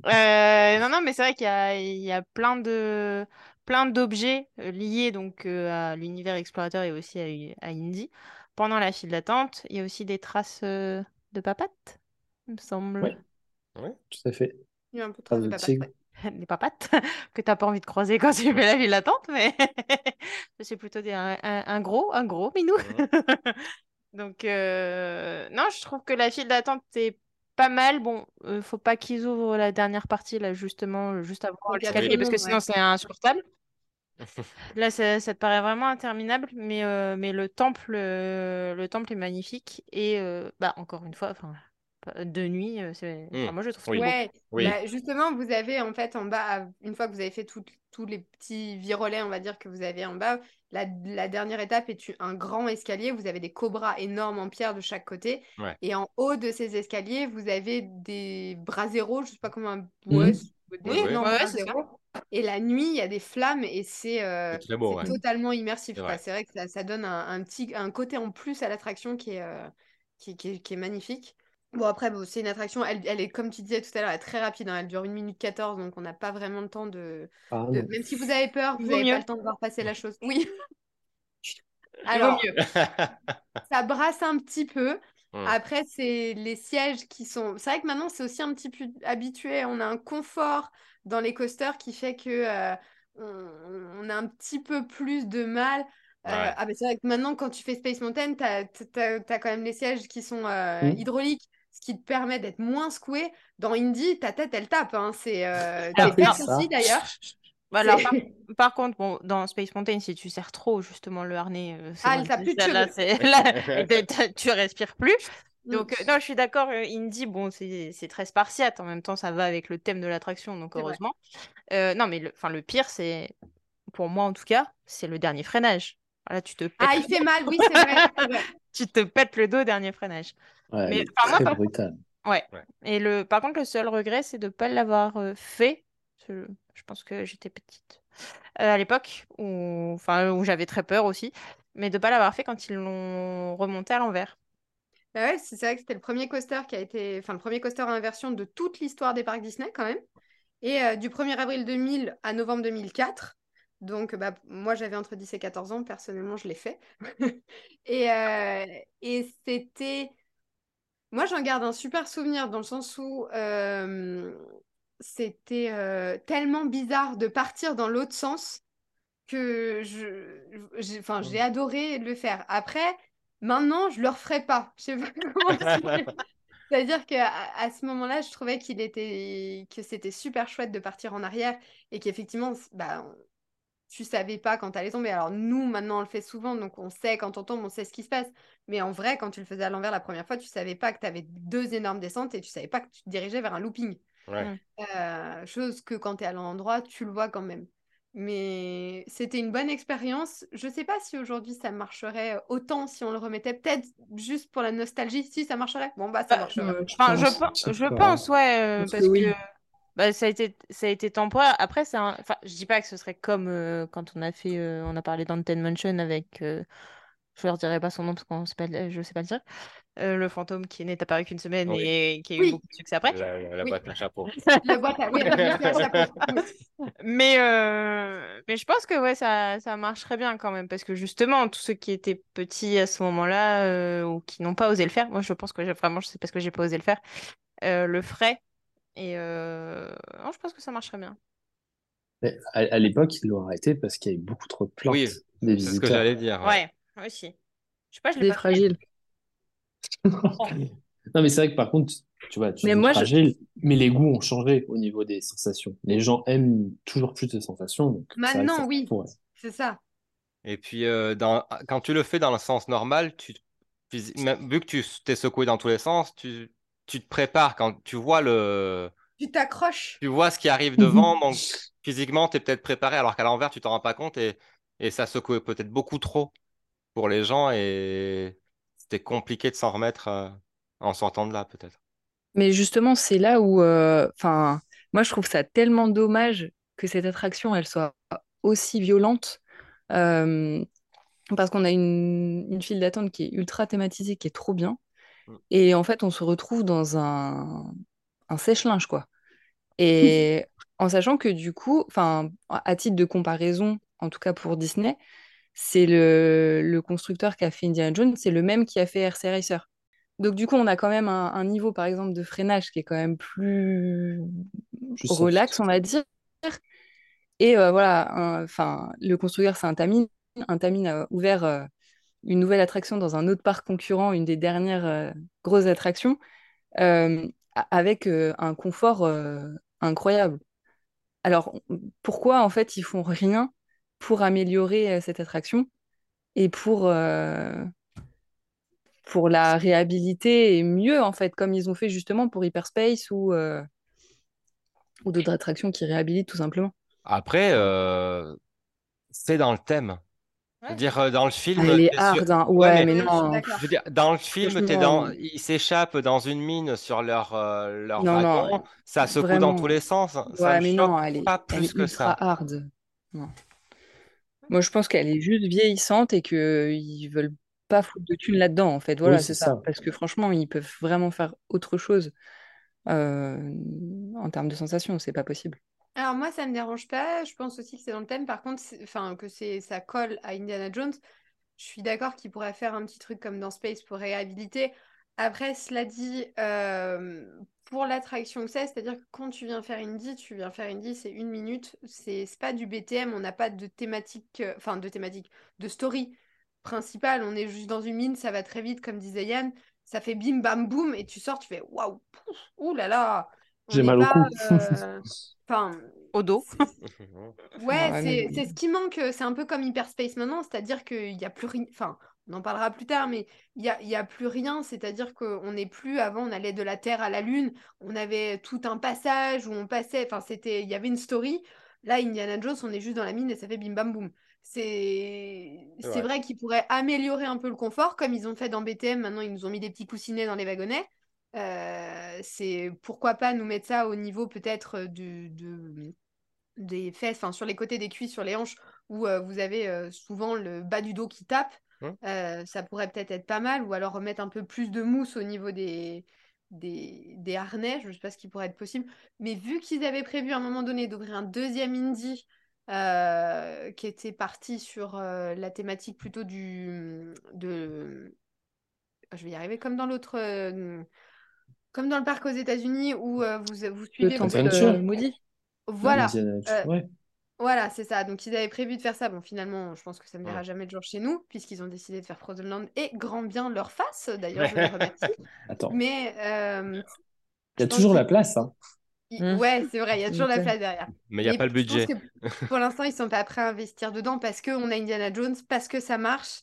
Euh, non, non, mais c'est vrai qu'il y a, il y a plein de plein d'objets euh, liés donc euh, à l'univers explorateur et aussi à, à Indy. Pendant la file d'attente, il y a aussi des traces euh, de papates, il me semble. Ouais. Tout à fait. Il y a un peu Trace trop de de papates, ouais. [laughs] Des papates [laughs] que t'as pas envie de croiser quand tu fais la file d'attente, mais [laughs] c'est plutôt des, un, un- un gros, un gros minou. Donc, euh, non, je trouve que la file d'attente est pas mal. Bon, euh, faut pas qu'ils ouvrent la dernière partie, là, justement, euh, juste avant a l'escalier, parce que sinon, ouais. c'est insupportable. [laughs] Là, ça, ça te paraît vraiment interminable, mais, euh, mais le temple, euh, le temple est magnifique. Et euh, bah, encore une fois, enfin, de nuit, c'est... Mm. enfin, moi, je trouve Oui. ça beau. Ouais, Oui. bah, justement, vous avez en fait en bas, une fois que vous avez fait tout- tous les petits virolets, on va dire, que vous avez en bas, la, la dernière étape est un grand escalier. Vous avez des cobras énormes en pierre de chaque côté. Ouais. Et en haut de ces escaliers, vous avez des braseros, je sais pas comment. Mhm. Ouais, des Oui, énormes ouais, ouais, c'est ça. braseros. Et la nuit, il y a des flammes et c'est euh, totalement immersif. C'est vrai. Que ça, ça donne un, un petit, un côté en plus à l'attraction qui est, euh, qui, qui est- qui est magnifique. Bon, après, bon, c'est une attraction, elle, elle est, comme tu disais tout à l'heure, elle est très rapide, hein, elle dure 1 minute 14, donc on n'a pas vraiment le temps de, Ah de-. Même si vous avez peur, vous n'avez mieux. pas le temps de voir passer la chose. Oui. [laughs] Alors, mieux. [laughs] ça brasse un petit peu. Mm. Après, c'est les sièges qui sont. C'est vrai que maintenant, c'est aussi un petit peu habitué. On a un confort dans les coasters qui fait que euh, on, on a un petit peu plus de mal. Euh, Ouais. ah, mais c'est vrai que maintenant, quand tu fais Space Mountain, tu as, quand même les sièges qui sont euh, Mm. hydrauliques, ce qui te permet d'être moins secoué. Dans Indy, ta tête, elle tape. Hein. C'est euh, Ah, aussi, d'ailleurs. Bah, par, par contre, bon, dans Space Mountain, si tu serres trop justement le harnais, euh, Ah, plus de là, là, t'as- tu respires plus. Donc, Mm. euh, non, je suis d'accord, euh, Indy, bon, c'est c'est très spartiate. En même temps, ça va avec le thème de l'attraction, donc heureusement. Euh, non, mais le, enfin, le pire, c'est, pour moi en tout cas, c'est le dernier freinage. Voilà, tu te pètes, Ah, il fait mal, oui, c'est vrai. [laughs] tu te pètes le dos, dernier freinage. Ouais, Mais, enfin, moi, brutale. Ouais. Ouais. Et le, par contre, le seul regret, c'est de ne pas l'avoir euh, fait. Je, je pense que j'étais petite euh, à l'époque, où, enfin, où j'avais très peur aussi, mais de ne pas l'avoir fait quand ils l'ont remonté à l'envers. Bah ouais, c'est c'est vrai que c'était le premier coaster qui a été, enfin le premier coaster à inversion de toute l'histoire des parcs Disney quand même. Et euh, du 1er avril 2000 à novembre 2004. Donc bah, moi j'avais entre 10 et 14 ans, personnellement je l'ai fait. [laughs] et euh, et c'était... Moi j'en garde un super souvenir dans le sens où euh, c'était euh, tellement bizarre de partir dans l'autre sens que je, j'ai, enfin, j'ai adoré le faire. Après, maintenant, je le referai pas. Je sais pas [laughs] comment. [laughs] C'est-à-dire qu'à à ce moment-là, je trouvais qu'il était, que c'était super chouette de partir en arrière et qu'effectivement, bah, tu savais pas quand tu allais tomber. Alors nous, maintenant, on le fait souvent, donc on sait quand on tombe, on sait ce qui se passe. Mais en vrai, quand tu le faisais à l'envers la première fois, tu savais pas que tu avais deux énormes descentes et tu savais pas que tu te dirigeais vers un looping. Ouais. Euh, chose que quand tu es à l'endroit, tu le vois quand même. Mais c'était une bonne expérience. Je sais pas si aujourd'hui ça marcherait autant si on le remettait. Peut-être juste pour la nostalgie. Si ça marcherait. Bon, bah ça Bah, marcherait. Ouais, je Enfin, je, pense. je pense, ouais, euh, oui. que bah, ça a été, ça a été temporaire. Après, c'est un... enfin, je dis pas que ce serait comme euh, quand on a fait, euh, on a parlé d'Anten Mansion avec, euh, je leur dirai pas son nom parce qu'on sait pas, le- je sais pas le dire, euh, le fantôme qui n'est apparu qu'une semaine Oui. et qui a eu Oui. beaucoup de succès après. La, la Oui. boîte à chapeau. La boîte à oui, revenir à chapeau. [laughs] Mais, euh, mais je pense que ouais, ça, ça marcherait bien quand même, parce que justement, tous ceux qui étaient petits à ce moment-là, euh, ou qui n'ont pas osé le faire, moi je pense que vraiment, c'est parce que j'ai pas osé le faire, euh, le feraient. Et euh, non, je pense que ça marcherait bien. Mais à, à l'époque, ils l'ont arrêté parce qu'il y avait beaucoup trop de plaintes Oui, des c'est ce que visiteurs. j'allais dire. ouais. Aussi. Je sais pas, je l'ai pas fait. fragiles. [laughs] Non, mais c'est vrai que par contre, tu vois, tu Mais moi, je- fragile, mais les goûts ont changé au niveau des sensations. Les gens aiment toujours plus de sensations, donc Maintenant, ça oui. C'est ça. Et puis, euh, dans, quand tu le fais dans le sens normal, tu, vu que tu t'es secoué dans tous les sens, tu, tu te prépares. Quand tu vois le, Tu t'accroches. tu vois ce qui arrive Mhm. devant, donc physiquement, tu es peut-être préparé, alors qu'à l'envers, tu t'en rends pas compte et, et ça secouait peut-être beaucoup trop pour les gens et c'était compliqué de s'en remettre euh, en sortant de là, peut-être. Mais justement, c'est là où, euh, enfin, moi, je trouve ça tellement dommage que cette attraction, elle soit aussi violente, euh, parce qu'on a une, une file d'attente qui est ultra thématisée, qui est trop bien. Et en fait, on se retrouve dans un, un sèche-linge, quoi. Et [laughs] en sachant que du coup, à titre de comparaison, en tout cas pour Disney, c'est le, le constructeur qui a fait Indiana Jones, c'est le même qui a fait RC Racer. Donc du coup, on a quand même un, un niveau, par exemple, de freinage qui est quand même plus relax, on va dire. Et euh, voilà, un- enfin, le constructeur, c'est Intamin. Intamin a ouvert euh, une nouvelle attraction dans un autre parc concurrent, une des dernières euh, grosses attractions, euh, avec euh, un confort incroyable. Alors, pourquoi en fait ils font rien pour améliorer cette attraction et pour, pour la réhabiliter et mieux en fait, comme ils ont fait justement pour Hyperspace ou, ou d'autres attractions qui réhabilitent tout simplement? Après, c'est dans le thème. Je veux Ouais. dire, euh, dans le film, elle est hard, hein. Ouais, Ouais, mais- mais Euh, non. Je veux dire, dans le film, t'es Franchement, dans... ils s'échappent dans une mine sur leur, euh, leur Non, non, wagon. Ça secoue dans vraiment. tous les sens. Ça Ouais, me mais non, elle est, pas elle plus est que ultra ça. hard. Non. Moi, je pense qu'elle est juste vieillissante et qu'ils veulent pas foutre de thunes là-dedans, en fait. Voilà, Oui, c'est c'est ça. ça. Parce que franchement, ils peuvent vraiment faire autre chose euh, en termes de sensations. C'est pas possible. Alors moi, ça me dérange pas. Je pense aussi que c'est dans le thème. Par contre, enfin que c'est ça colle à Indiana Jones. Je suis d'accord qu'il pourrait faire un petit truc comme dans Space pour réhabiliter. Après, cela dit, euh, pour l'attraction que c'est, c'est-à-dire que quand tu viens faire Indy, tu viens faire Indy, c'est une minute. C'est pas du BTM. On n'a pas de thématique, euh, enfin de thématique, de story principale. On est juste dans une mine, ça va très vite, comme disait Yann. Ça fait bim bam boum et tu sors, tu fais waouh, ouh là là. J'ai mal au cou. euh, Enfin, Au dos. [laughs] Ouais, c'est ce qui manque. C'est un peu comme Hyperspace maintenant, c'est-à-dire qu'il n'y a plus rien. Enfin, on en parlera plus tard, mais il n'y a, il y a plus rien. C'est-à-dire qu'on n'est plus. Avant, on allait de la Terre à la Lune. On avait tout un passage où on passait. Enfin, c'était. Il y avait une story. Là, Indiana Jones, on est juste dans la mine et ça fait bim bam boum. C'est C'est c'est vrai. vrai qu'ils pourraient améliorer un peu le confort, comme ils ont fait dans BTM. Maintenant, ils nous ont mis des petits coussinets dans les wagonnets. Euh, c'est pourquoi pas nous mettre ça au niveau peut-être de, des fesses, enfin sur les côtés des cuisses, sur les hanches, où euh, vous avez euh, souvent le bas du dos qui tape. Ça pourrait peut-être être pas mal, ou alors remettre un peu plus de mousse au niveau des, des, des harnais, je ne sais pas ce qui pourrait être possible. Mais vu qu'ils avaient prévu à un moment donné d'ouvrir un deuxième indie qui était parti sur la thématique plutôt du de je vais y arriver comme dans l'autre comme dans le parc aux États-Unis où euh, vous, vous suivez Le Adventure. euh, maudit. Voilà, euh, ouais. voilà, c'est ça. Donc ils avaient prévu de faire ça. Bon, finalement, je pense que ça ne verra Ouais. jamais de jour chez nous, puisqu'ils ont décidé de faire Frozen Land et grand bien leur face. D'ailleurs, je les remercie. [laughs] Attends, Mais euh, il y a toujours que- la place, hein. il- Mm. ouais, c'est vrai, il y a toujours la place derrière. Mais il n'y a Et pas le budget. pour l'instant, ils sont pas prêts à investir dedans parce qu'on a Indiana Jones, parce que ça marche.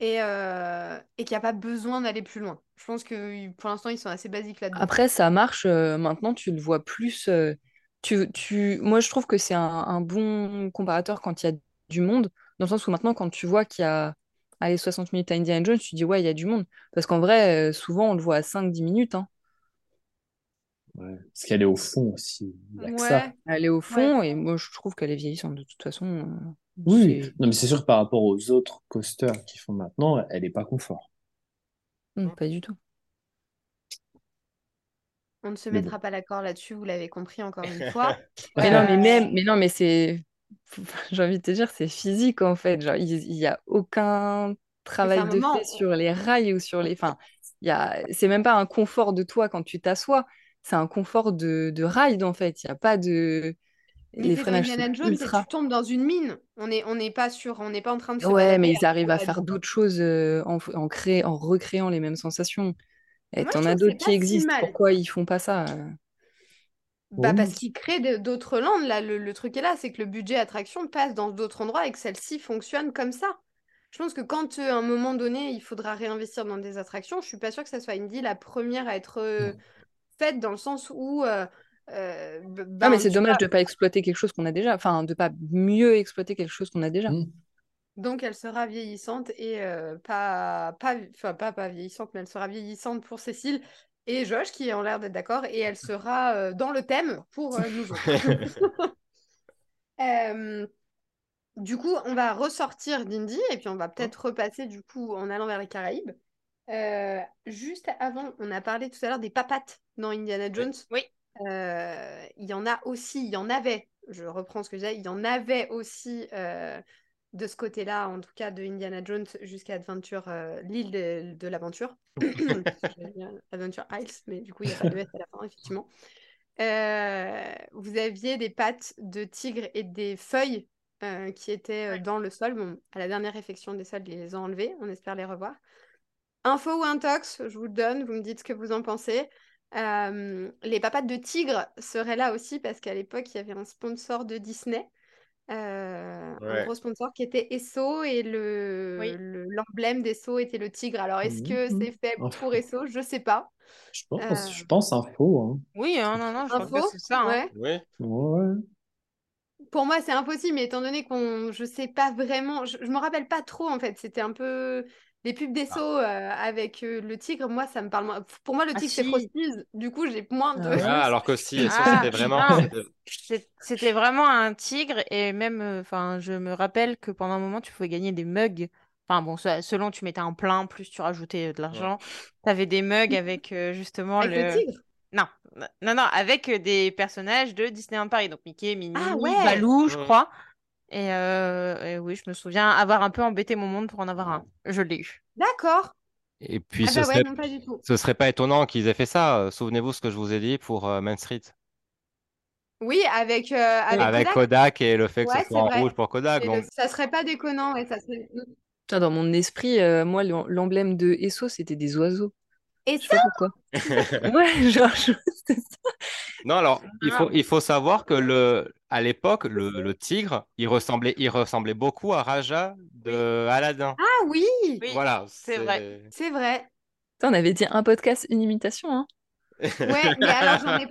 Et, euh, et qu'il n'y a pas besoin d'aller plus loin. Je pense que pour l'instant, ils sont assez basiques là-dedans. Après, ça marche. euh, maintenant, tu le vois plus. euh, tu, tu... Moi, je trouve que c'est un, un bon comparateur quand il y a du monde, dans le sens où maintenant, quand tu vois qu'il y a allez, 60 minutes à Indiana Jones, tu dis, ouais, il y a du monde. Parce qu'en vrai, euh, souvent, on le voit à 5-10 minutes. Hein. Ouais. Parce qu'elle est au fond aussi. Il y a que ça. Ouais, Elle est au fond, et moi, je trouve qu'elle est vieillissante de toute façon. euh, Oui, non, mais c'est sûr que par rapport aux autres coasters qui font maintenant, elle est pas confort. Pas du tout. on ne se Mais mettra pas d'accord là-dessus, vous l'avez compris encore une fois. [laughs] Mais non, mais même, [laughs] mais non, mais c'est, [laughs] j'ai envie de te dire, c'est physique en fait. Genre, il il y a aucun travail de moment, fait sur les rails ou sur les. Enfin, il y a, c'est même pas un confort de toi quand tu t'assois. C'est un confort de, de ride en fait. Il y a pas de. Les freinages Indiana Jones ultra. tu tombes dans une mine. On n'est on pas sur, on n'est pas en train de se Ouais, mais ils arrivent à faire d'autres choses euh, en, en, créer, en recréant les mêmes sensations. Et t'en as d'autres qui existent. Pourquoi ils font pas ça euh? Bah parce qu'ils créent d'autres landes. Là, le, le truc est là, c'est que le budget attraction passe dans d'autres endroits et que celle-ci fonctionne comme ça. Je pense que quand euh, à un moment donné, il faudra réinvestir dans des attractions, je suis pas sûre que ça soit Indy la première à être euh, faite dans le sens où euh, euh, ben, mais c'est dommage vois, de pas exploiter quelque chose qu'on a déjà. Enfin, de pas mieux exploiter quelque chose qu'on a déjà. Mm. donc elle sera vieillissante et euh, pas, pas, enfin pas, pas vieillissante, mais elle sera vieillissante pour Cécile et Josh qui ont l'air d'être d'accord et elle sera euh, dans le thème pour euh, nous autres. [laughs] Euh, du coup, on va ressortir d'Indy et puis on va peut-être repasser du coup en allant vers les Caraïbes. Euh, juste avant, on a parlé tout à l'heure des papates dans Indiana Jones. Oui. Euh, il y en a aussi, il y en avait, je reprends ce que j'ai, il y en avait aussi euh, de ce côté-là, en tout cas de Indiana Jones jusqu'à Adventure, euh, l'île de, de l'aventure. [coughs] [coughs] Adventure Isles, mais du coup, il n'y a pas de S à la fin, effectivement. Euh, vous aviez des pattes de tigre et des feuilles euh, qui étaient dans le sol. Bon, à la dernière réfection des sols, ils les ont enlevés. On espère les revoir. Info ou intox, je vous le donne. Vous me dites ce que vous en pensez. Euh, les papates de tigre seraient là aussi parce qu'à l'époque, il y avait un sponsor de Disney. euh, Un gros sponsor qui était Esso et le Oui. le- l'emblème d'Esso était le tigre. Alors, est-ce que Mhm. c'est fait Info. pour Esso? Je sais pas. Je pense, Euh, je pense info. Hein. Oui, hein, non, non, je pense que Info? c'est ça. hein. Ouais. Oui. Ouais. Pour moi, c'est impossible, mais étant donné qu'on, je sais pas vraiment, je, je me rappelle pas trop en fait. C'était un peu les pubs d'Esso euh, avec euh, le tigre. Moi, ça me parle moins. Pour moi, le Ah, tigre c'est. Frosties. Du coup, j'ai moins de. Ah ouais. Ah, alors que si, et ça, Ah, c'était vraiment. c'était- vraiment un tigre et même, euh, enfin, je me rappelle que pendant un moment, tu pouvais gagner des mugs. Enfin bon, se- selon tu mettais un plein, plus tu rajoutais euh, de l'argent. Tu avais des mugs avec euh, justement Avec le le... tigre? Non, non, non, avec des personnages de Disneyland Paris. Donc Mickey, Minnie, Ah ouais. Baloo, je crois. Et, euh, et oui, je me souviens avoir un peu embêté mon monde pour en avoir un. Je l'ai eu. D'accord. Et puis, Ah ce bah ouais, serait, non pas du tout. ce serait pas étonnant qu'ils aient fait ça. Euh, Souvenez-vous ce que je vous ai dit pour euh, Main Street. Oui, avec euh, avec Avec Kodak. Kodak et le fait que Ouais, ce c'est soit en vrai. rouge pour Kodak. Le- ça serait pas déconnant, ouais, ça serait. Putain, dans mon esprit, euh, moi, l'em- l'emblème de Esso, c'était des oiseaux. Et Je ça, pourquoi. [laughs] Ouais, genre, je- c'était ça. Non, alors, il faut, il faut savoir que le, à l'époque, le, le tigre, il ressemblait, il ressemblait beaucoup à Raja de Aladdin. ah oui, Oui, Voilà. c'est vrai. c'est vrai. On avait dit un podcast, une imitation, hein. Ouais, mais [laughs] alors j'en ai.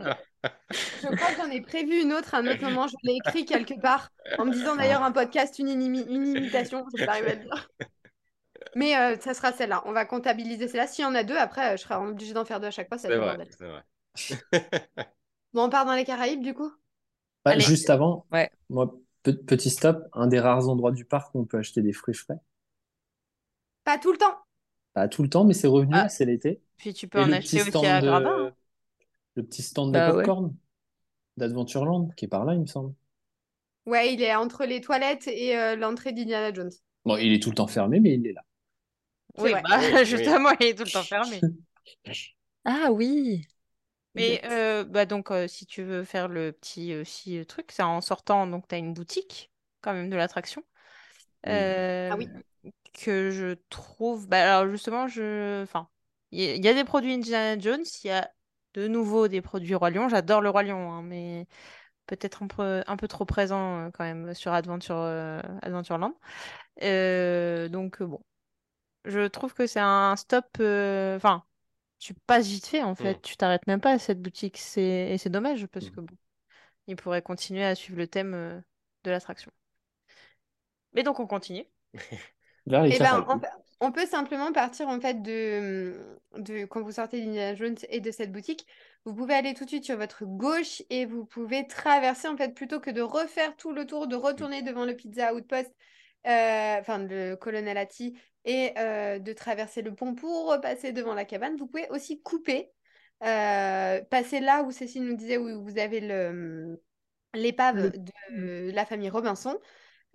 Je crois que j'en ai prévu une autre à un autre moment. Je l'ai écrit quelque part en me disant d'ailleurs un podcast, une, inimi- une imitation. Je pas arrivé à le dire. Mais euh, ça sera celle-là. On va comptabiliser celle-là. S'il y en a deux, après, euh, je serai obligée d'en faire deux à chaque fois. Vrai, c'est vrai. [laughs] Bon, on part dans les Caraïbes du coup? Bah, juste avant, Ouais. moi, pe- petit stop, un des rares endroits du parc où on peut acheter des fruits frais. Pas tout le temps. Pas tout le temps, mais c'est revenu, Ah. c'est l'été. Puis tu peux Et en le acheter petit aussi à stand Grabat. de... hein. le petit stand Bah de ouais. popcorn d'Adventureland, qui est par là, il me semble. Ouais, il est entre les toilettes et euh, l'entrée d'Indiana Jones. Bon, il est tout le temps fermé, mais il est là. C'est [laughs] Oui, bah, justement, il est tout le temps fermé. [laughs] Ah oui. Mais euh, bah donc, euh, si tu veux faire le petit aussi euh, truc, c'est en sortant, donc tu as une boutique quand même de l'attraction. Ah oui. que je trouve. Bah, alors justement, je. Enfin, il y, a- il y a des produits Indiana Jones, il y a de nouveau des produits Roi Lion. J'adore le Roi Lion, hein, mais peut-être un peu, un peu trop présent quand même sur Adventure, euh, Adventureland. Euh, donc, bon, je trouve que c'est un stop. euh, Enfin, tu passes vite fait en fait. Mm. Tu t'arrêtes même pas à cette boutique. C'est... Et c'est dommage parce Mm. que bon, il pourrait continuer à suivre le thème euh, de l'attraction. Mais donc, on continue. [laughs] Eh ben, on, peut- on peut simplement partir en fait de, de quand vous sortez d'Indiana Jones et de cette boutique, vous pouvez aller tout de suite sur votre gauche et vous pouvez traverser en fait plutôt que de refaire tout le tour, de retourner devant le Pizza Outpost, euh, enfin le Colonel Hattie et euh, de traverser le pont pour repasser devant la cabane. Vous pouvez aussi couper, euh, passer là où Cécile nous disait où vous avez l'épave de la famille Robinson.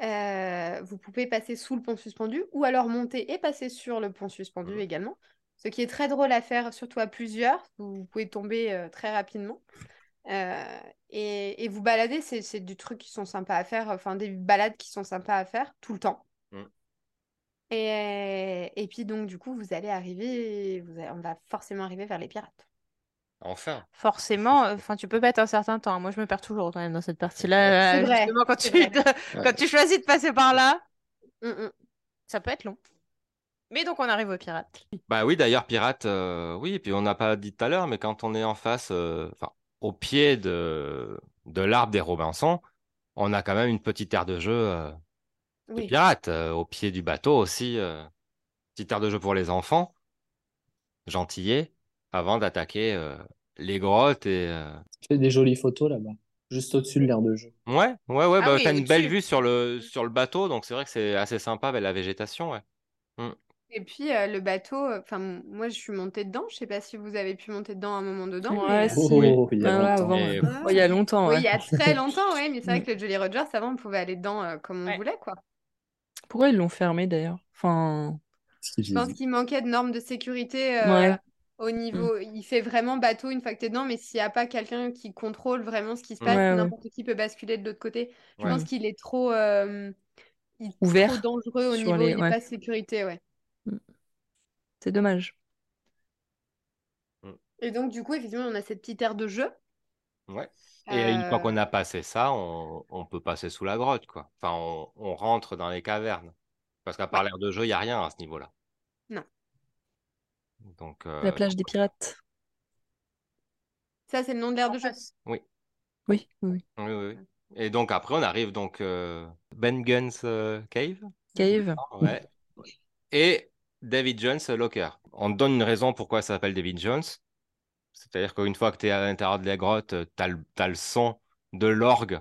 Euh, vous pouvez passer sous le pont suspendu ou alors monter et passer sur le pont suspendu également. Ce qui est très drôle à faire, surtout à plusieurs. Vous pouvez tomber très rapidement. Euh, et, et vous balader, c'est c'est du truc qui sont sympas à faire, enfin des balades qui sont sympas à faire tout le temps. Et, et puis donc du coup, vous allez arriver, vous allez- on va forcément arriver vers les pirates. Enfin. Forcément, euh, enfin, tu peux mettre un certain temps. Moi, je me perds toujours quand même dans cette partie-là. C'est euh, justement, quand tu, vrai. te- Ouais. quand tu choisis de passer par là, Mm, mm. ça peut être long. Mais donc, on arrive aux pirates. Bah oui, d'ailleurs, Pirate, euh, oui, et puis on n'a pas dit tout à l'heure, mais quand on est en face, euh, enfin, au pied de, de l'arbre des Robinson, on a quand même une petite aire de jeu euh, de Oui. pirates, euh, au pied du bateau aussi, euh, petite aire de jeu pour les enfants, gentillés, avant d'attaquer euh, les grottes et... euh, Tu fais des jolies photos là-bas, juste au-dessus de l'aire de jeu. Ouais, ouais, ouais, Ah bah, oui, t'as une belle vue sur le, sur le bateau, donc c'est vrai que c'est assez sympa avec la végétation, ouais. Mm. Et puis euh, le bateau, enfin moi je suis montée dedans. Je sais pas si vous avez pu monter dedans à un moment dedans. Ouais, mais, euh, si. Oh, il y a Ah ouais, euh, ouais, il y a longtemps, Oui, il y a très [laughs] longtemps, oui, mais c'est vrai Mm. que le Jolly Rogers, avant, on pouvait aller dedans euh, comme on Ouais. voulait, quoi. Pourquoi ils l'ont fermé d'ailleurs? Enfin, Je pense qu'il manquait de normes de sécurité euh, ouais. au niveau. Il fait vraiment bateau une fois que tu es dedans, mais s'il n'y a pas quelqu'un qui contrôle vraiment ce qui se passe, Ouais, ouais. n'importe qui peut basculer de l'autre côté. Je Ouais. pense qu'il est trop, euh, il est trop Ouvert dangereux au niveau ouais. pas sécurité, ouais. C'est dommage. Et donc, du coup, effectivement, on a cette petite aire de jeu. Ouais. Et une fois Euh, qu'on a passé ça, on, on peut passer sous la grotte, quoi. Enfin, on, on rentre dans les cavernes. Parce qu'à part Ouais. l'air de jeu, il n'y a rien à ce niveau-là. Non. Donc, euh, La plage des pirates. Ça, c'est le nom de l'aire En de jeu? Oui, oui. oui. oui, oui, oui. Et donc, après, on arrive donc euh, Ben Gunn's euh, Cave. Cave. Ouais. Et David Jones Locker. On te donne une raison pourquoi ça s'appelle David Jones. C'est-à-dire qu'une fois que tu es à l'intérieur de la grotte, tu as, le son de l'orgue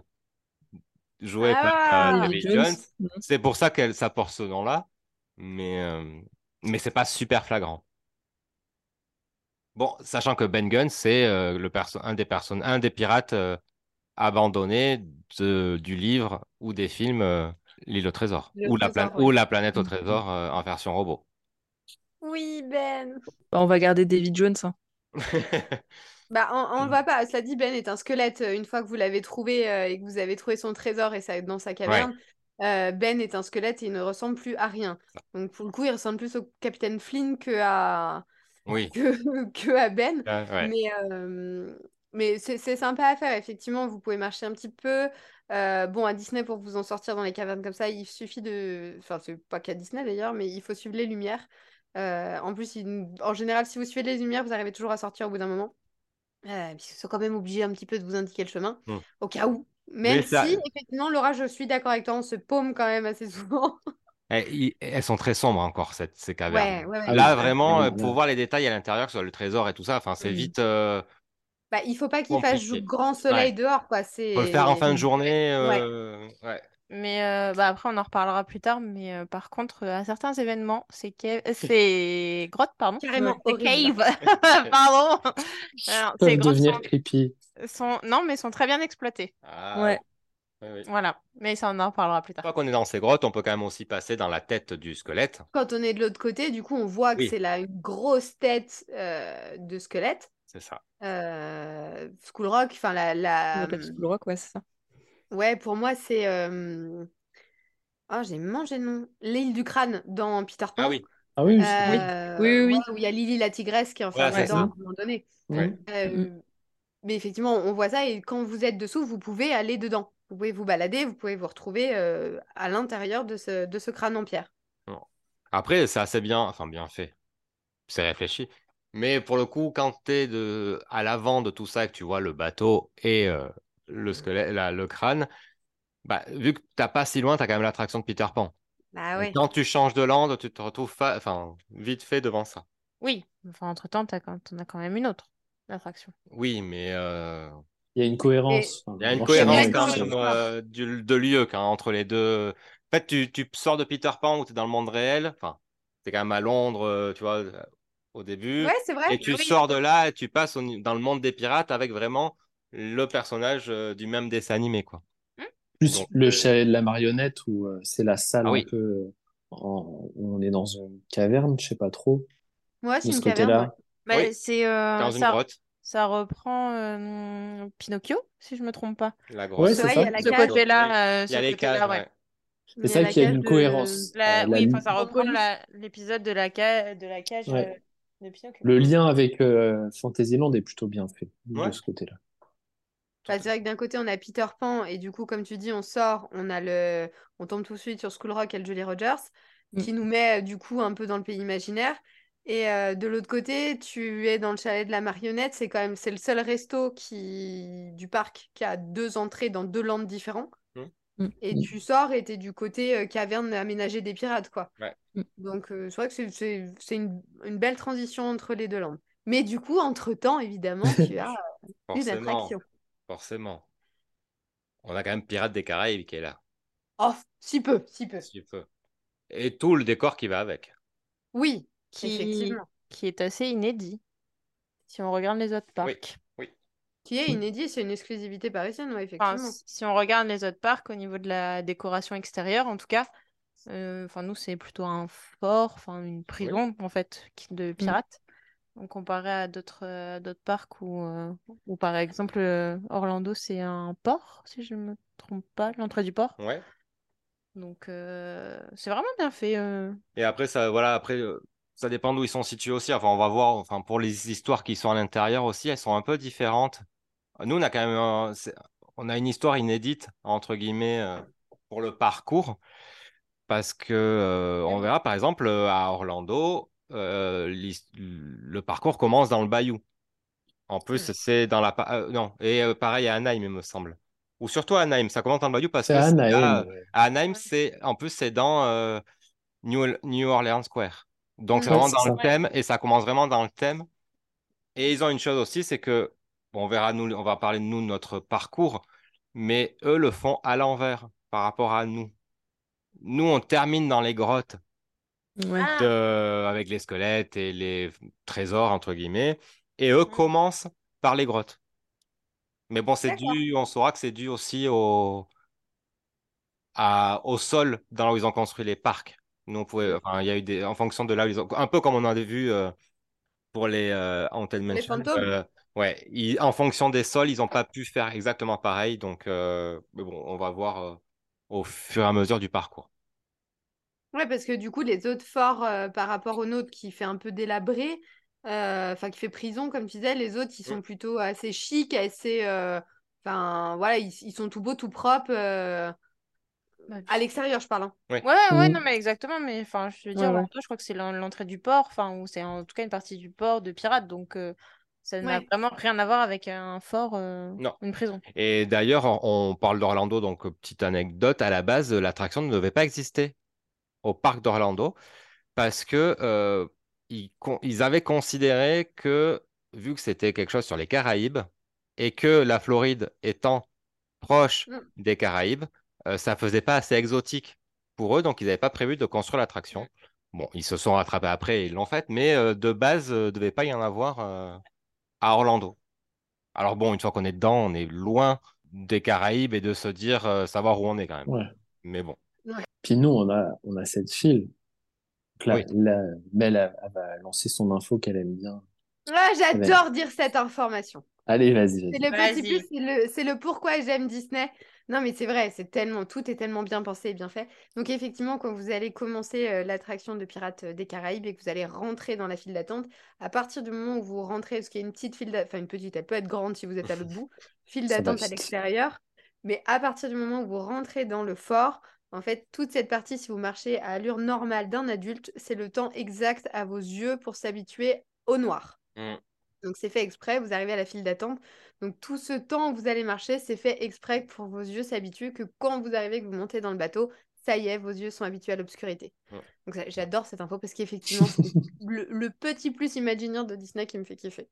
joué par euh, Ah David David Jones. Jones. C'est pour ça qu'elle ça porte ce nom-là. Mais, euh, mais c'est pas super flagrant. Bon, sachant que Ben Gunn, c'est euh, le un, des personnes, un des pirates euh, abandonnés de- du livre ou des films euh, L'île au trésor. Ou, la trésor, plan- ouais. ou la planète au Mm. trésor euh, en version robot. Oui, Ben. Bah, on va garder David Jones. hein. [laughs] Bah, on, on le Mm. voit pas. Cela dit, Ben est un squelette. euh, Une fois que vous l'avez trouvé euh, et que vous avez trouvé son trésor et ça, dans sa caverne, euh, Ben est un squelette et il ne ressemble plus à rien. Donc, pour le coup, il ressemble plus au capitaine Flynn que à, Oui. [laughs] que, que à Ben. Ah, ouais. Mais, euh, mais c'est c'est sympa à faire, effectivement. Vous pouvez marcher un petit peu. Euh, bon, à Disney, pour vous en sortir dans les cavernes comme ça, il suffit de. Enfin, c'est pas qu'à Disney d'ailleurs, mais il faut suivre les lumières. Euh, en plus, il- en général, si vous suivez les lumières, vous arrivez toujours à sortir au bout d'un moment. Euh, puisqu'ils sont quand même obligés un petit peu de vous indiquer le chemin, Hmm. au cas où. Mais Même ça- si, effectivement, Laura, je suis d'accord avec toi, on se paume quand même assez [laughs] souvent. Eh, elles sont très sombres encore, cette, ces cavernes. Ouais, ouais, ouais. Ah oui, Là, vraiment, pour voir les détails à l'intérieur, que ce soit le trésor et tout ça, enfin, c'est vite. euh, Bah, il faut pas qu'il fasse grand soleil Ouais. dehors, quoi. C'est... faut le faire en fin de journée. euh, ouais. Mais euh, bah après, on en reparlera plus tard. Mais euh, par contre, euh, à certains événements, c'est ca- c'est grotte, pardon. Carrément C'est cave, [laughs] [laughs] pardon. Alors, ces Peuvent grottes devenir sont, creepy. sont- non, mais sont très bien exploitées. Ah, Ouais. oui, oui. Voilà. Mais ça, on en reparlera plus Une tard. fois qu'on est dans ces grottes, on peut quand même aussi passer dans la tête du squelette. Quand on est de l'autre côté, du coup, on voit que Oui. c'est là une grosse tête euh, de squelette. C'est ça. Euh, School Rock, enfin la, la... School Rock, ouais, c'est ça. Ouais, pour moi, c'est... euh, Oh, j'ai mangé le nom. L'île du crâne dans Peter Pan. Ah oui. Ah oui, Euh, Oui, oui, oui. ouais, où il y a Lily la tigresse qui est Voilà, enfermée c'est dedans à un moment donné. Euh, Mais effectivement, on voit ça et quand vous êtes dessous, vous pouvez aller dedans. Vous pouvez vous balader, vous pouvez vous retrouver euh, à l'intérieur de ce, de ce crâne en pierre. Après, c'est assez bien, enfin bien fait. C'est réfléchi. Mais pour le coup, quand tu es de... à l'avant de tout ça, que tu vois le bateau et euh, le squelette, la- le crâne, bah, vu que t'as pas si loin, tu as quand même l'attraction de Peter Pan. Bah ouais. Quand tu changes de land, tu te retrouves fa- enfin, vite fait devant ça. Oui, enfin, entre-temps, t'as quand... t'en as quand même une autre attraction. Oui, mais euh, Il y a une cohérence. Il y a une cohérence quand même euh, du- de lieu quand, entre les deux. En fait, tu, tu sors de Peter Pan où tu es dans le monde réel. Enfin, tu es quand même à Londres, euh, tu vois, au début. Ouais, c'est vrai. Et tu Oui. sors de là et tu passes au dans le monde des pirates avec vraiment le personnage euh, du même dessin animé, quoi. Plus Donc, le euh, chalet de la marionnette où euh, c'est la salle Ah oui. un peu en- où on est dans une caverne, je sais pas trop, Ouais, c'est de ce une caverne. Bah, Oui, c'est euh, dans une ça, grotte, ça reprend euh, Pinocchio, si je me trompe pas. la grotte. Ouais, C'est ça. il y a la Ce cage. côté-là, euh, Il y a les cages, ouais. C'est ça y a une de- cohérence. La- Euh, la oui, ça reprend la- l'épisode de la cage, de la cage Ouais. euh, de Pinocchio. Le lien avec euh, Fantasyland est plutôt bien fait Ouais. de ce côté-là. Bah, c'est vrai que d'un côté, on a Peter Pan, et du coup, comme tu dis, on sort, on a le... on tombe tout de suite sur School Rock et le Jolly Rogers, Mm. qui nous met du coup un peu dans le pays imaginaire. Et euh, de l'autre côté, tu es dans le chalet de la marionnette, c'est quand même c'est le seul resto qui... du parc qui a deux entrées dans deux landes différents. Mm. Mm. Et Mm. tu sors et t'es du côté euh, caverne aménagée des pirates, quoi. Ouais. Donc, euh, c'est vrai que c'est- une... une belle transition entre les deux landes. Mais du coup, entre-temps, évidemment, tu as euh, une Forcément. On a quand même Pirates des Caraïbes qui est là, Oh, si peu, si peu. si peu. Et tout le décor qui va avec. Oui, qui, effectivement. qui est assez inédit si on regarde les autres Oui, parcs. oui. Qui est inédit, c'est une exclusivité parisienne, ouais, effectivement. si si on regarde les autres parcs au niveau de la décoration extérieure, en tout cas, euh, enfin nous c'est plutôt un fort, enfin une prison en fait de pirates. Comparé à d'autres d'autres parcs où, euh, où par exemple euh, Orlando c'est un port, si je ne me trompe pas, l'entrée du port. Ouais. Donc euh, c'est vraiment bien fait. euh. Et après, ça, voilà, après, ça dépend d'où ils sont situés aussi. Enfin, on va voir, enfin, pour les histoires qui sont à l'intérieur aussi, elles sont un peu différentes. Nous, on a quand même, un- on a une histoire inédite, entre guillemets, euh, pour le parcours. Parce que, on verra, par exemple, à Orlando, euh, le parcours commence dans le bayou. En plus, c'est dans la... euh, non, et euh, pareil à Anaheim, il me semble. Ou surtout à Anaheim, ça commence dans le bayou parce que là, Anaheim. ouais. à Anaheim, c'est en plus c'est dans New, New Orleans Square. Donc c'est. Ouais, vraiment dans ça. le thème et ça commence vraiment dans le thème. Et ils ont une chose aussi, c'est que bon, on verra nous, on va parler de nous de notre parcours, mais eux le font à l'envers par rapport à nous. Nous, on termine dans les grottes Ouais. Ah, de- avec les squelettes et les trésors entre guillemets, et eux Mm. commencent par les grottes. Mais bon, c'est dû, on saura que c'est dû aussi au, à, au sol dans là où ils ont construit les parcs. Nous, on pouvait, enfin, il y a eu des, en fonction de là où ils ont, un peu comme on avait vu euh, pour les euh, Haunted les Mansion. fantômes? euh, ouais, ils- en fonction des sols, ils n'ont pas pu faire exactement pareil. Donc, euh, mais bon, on va voir euh, au fur et à mesure du parcours. Ouais, parce que du coup, les autres forts euh, par rapport au nôtre qui fait un peu délabré, euh, enfin qui fait prison, comme tu disais, les autres, ils sont plutôt assez chics, assez. euh, Enfin, voilà, ils, ils sont tout beaux, tout propres. euh, Bah, à l'extérieur, je parle. hein. Ouais, ouais, Mm. non, mais exactement. Mais enfin, je veux dire, Ouais, ouais. Orlando, je crois que c'est l'en- l'entrée du port, enfin, ou c'est en tout cas une partie du port de pirates. Donc, euh, ça n'a Ouais. vraiment rien à voir avec un fort, euh, Non. une prison. Et d'ailleurs, on parle d'Orlando, donc petite anecdote, à la base, l'attraction ne devait pas exister au parc d'Orlando parce que euh, ils, con- ils avaient considéré que, vu que c'était quelque chose sur les Caraïbes et que la Floride étant proche Mm. des Caraïbes, euh, ça faisait pas assez exotique pour eux, donc ils n'avaient pas prévu de construire l'attraction. Bon, ils se sont rattrapés après et ils l'ont fait, mais euh, de base, il ne devait pas y en avoir euh, à Orlando. Alors bon, une fois qu'on est dedans, on est loin des Caraïbes et de se dire euh, savoir où on est quand même. Ouais. Mais bon, Puis nous, on a, on a cette file. Donc là, Oui. là, Mel, elle, elle va lancer son info qu'elle aime bien. Ah, j'adore dire cette information. Allez, vas-y, C'est vas-y. le petit Vas-y. plus, c'est le, c'est le pourquoi j'aime Disney. Non, mais c'est vrai, c'est tellement, tout est tellement bien pensé et bien fait. Donc, effectivement, quand vous allez commencer euh, l'attraction de Pirates euh, des Caraïbes et que vous allez rentrer dans la file d'attente, à partir du moment où vous rentrez, parce qu'il y a une petite file d'attente, enfin, une petite, elle peut être grande si vous êtes à l'autre bout, [laughs] file d'attente à l'extérieur. Mais à partir du moment où vous rentrez dans le fort, en fait, toute cette partie, si vous marchez à allure normale d'un adulte, c'est le temps exact à vos yeux pour s'habituer au noir. Mm. Donc c'est fait exprès, vous arrivez à la file d'attente. Donc tout ce temps où vous allez marcher, c'est fait exprès pour que vos yeux s'habituent, que quand vous arrivez, que vous montez dans le bateau, ça y est, vos yeux sont habitués à l'obscurité. Ouais. Donc j'adore cette info parce qu'effectivement, c'est [laughs] le, le petit plus imaginaire de Disney qui me fait kiffer.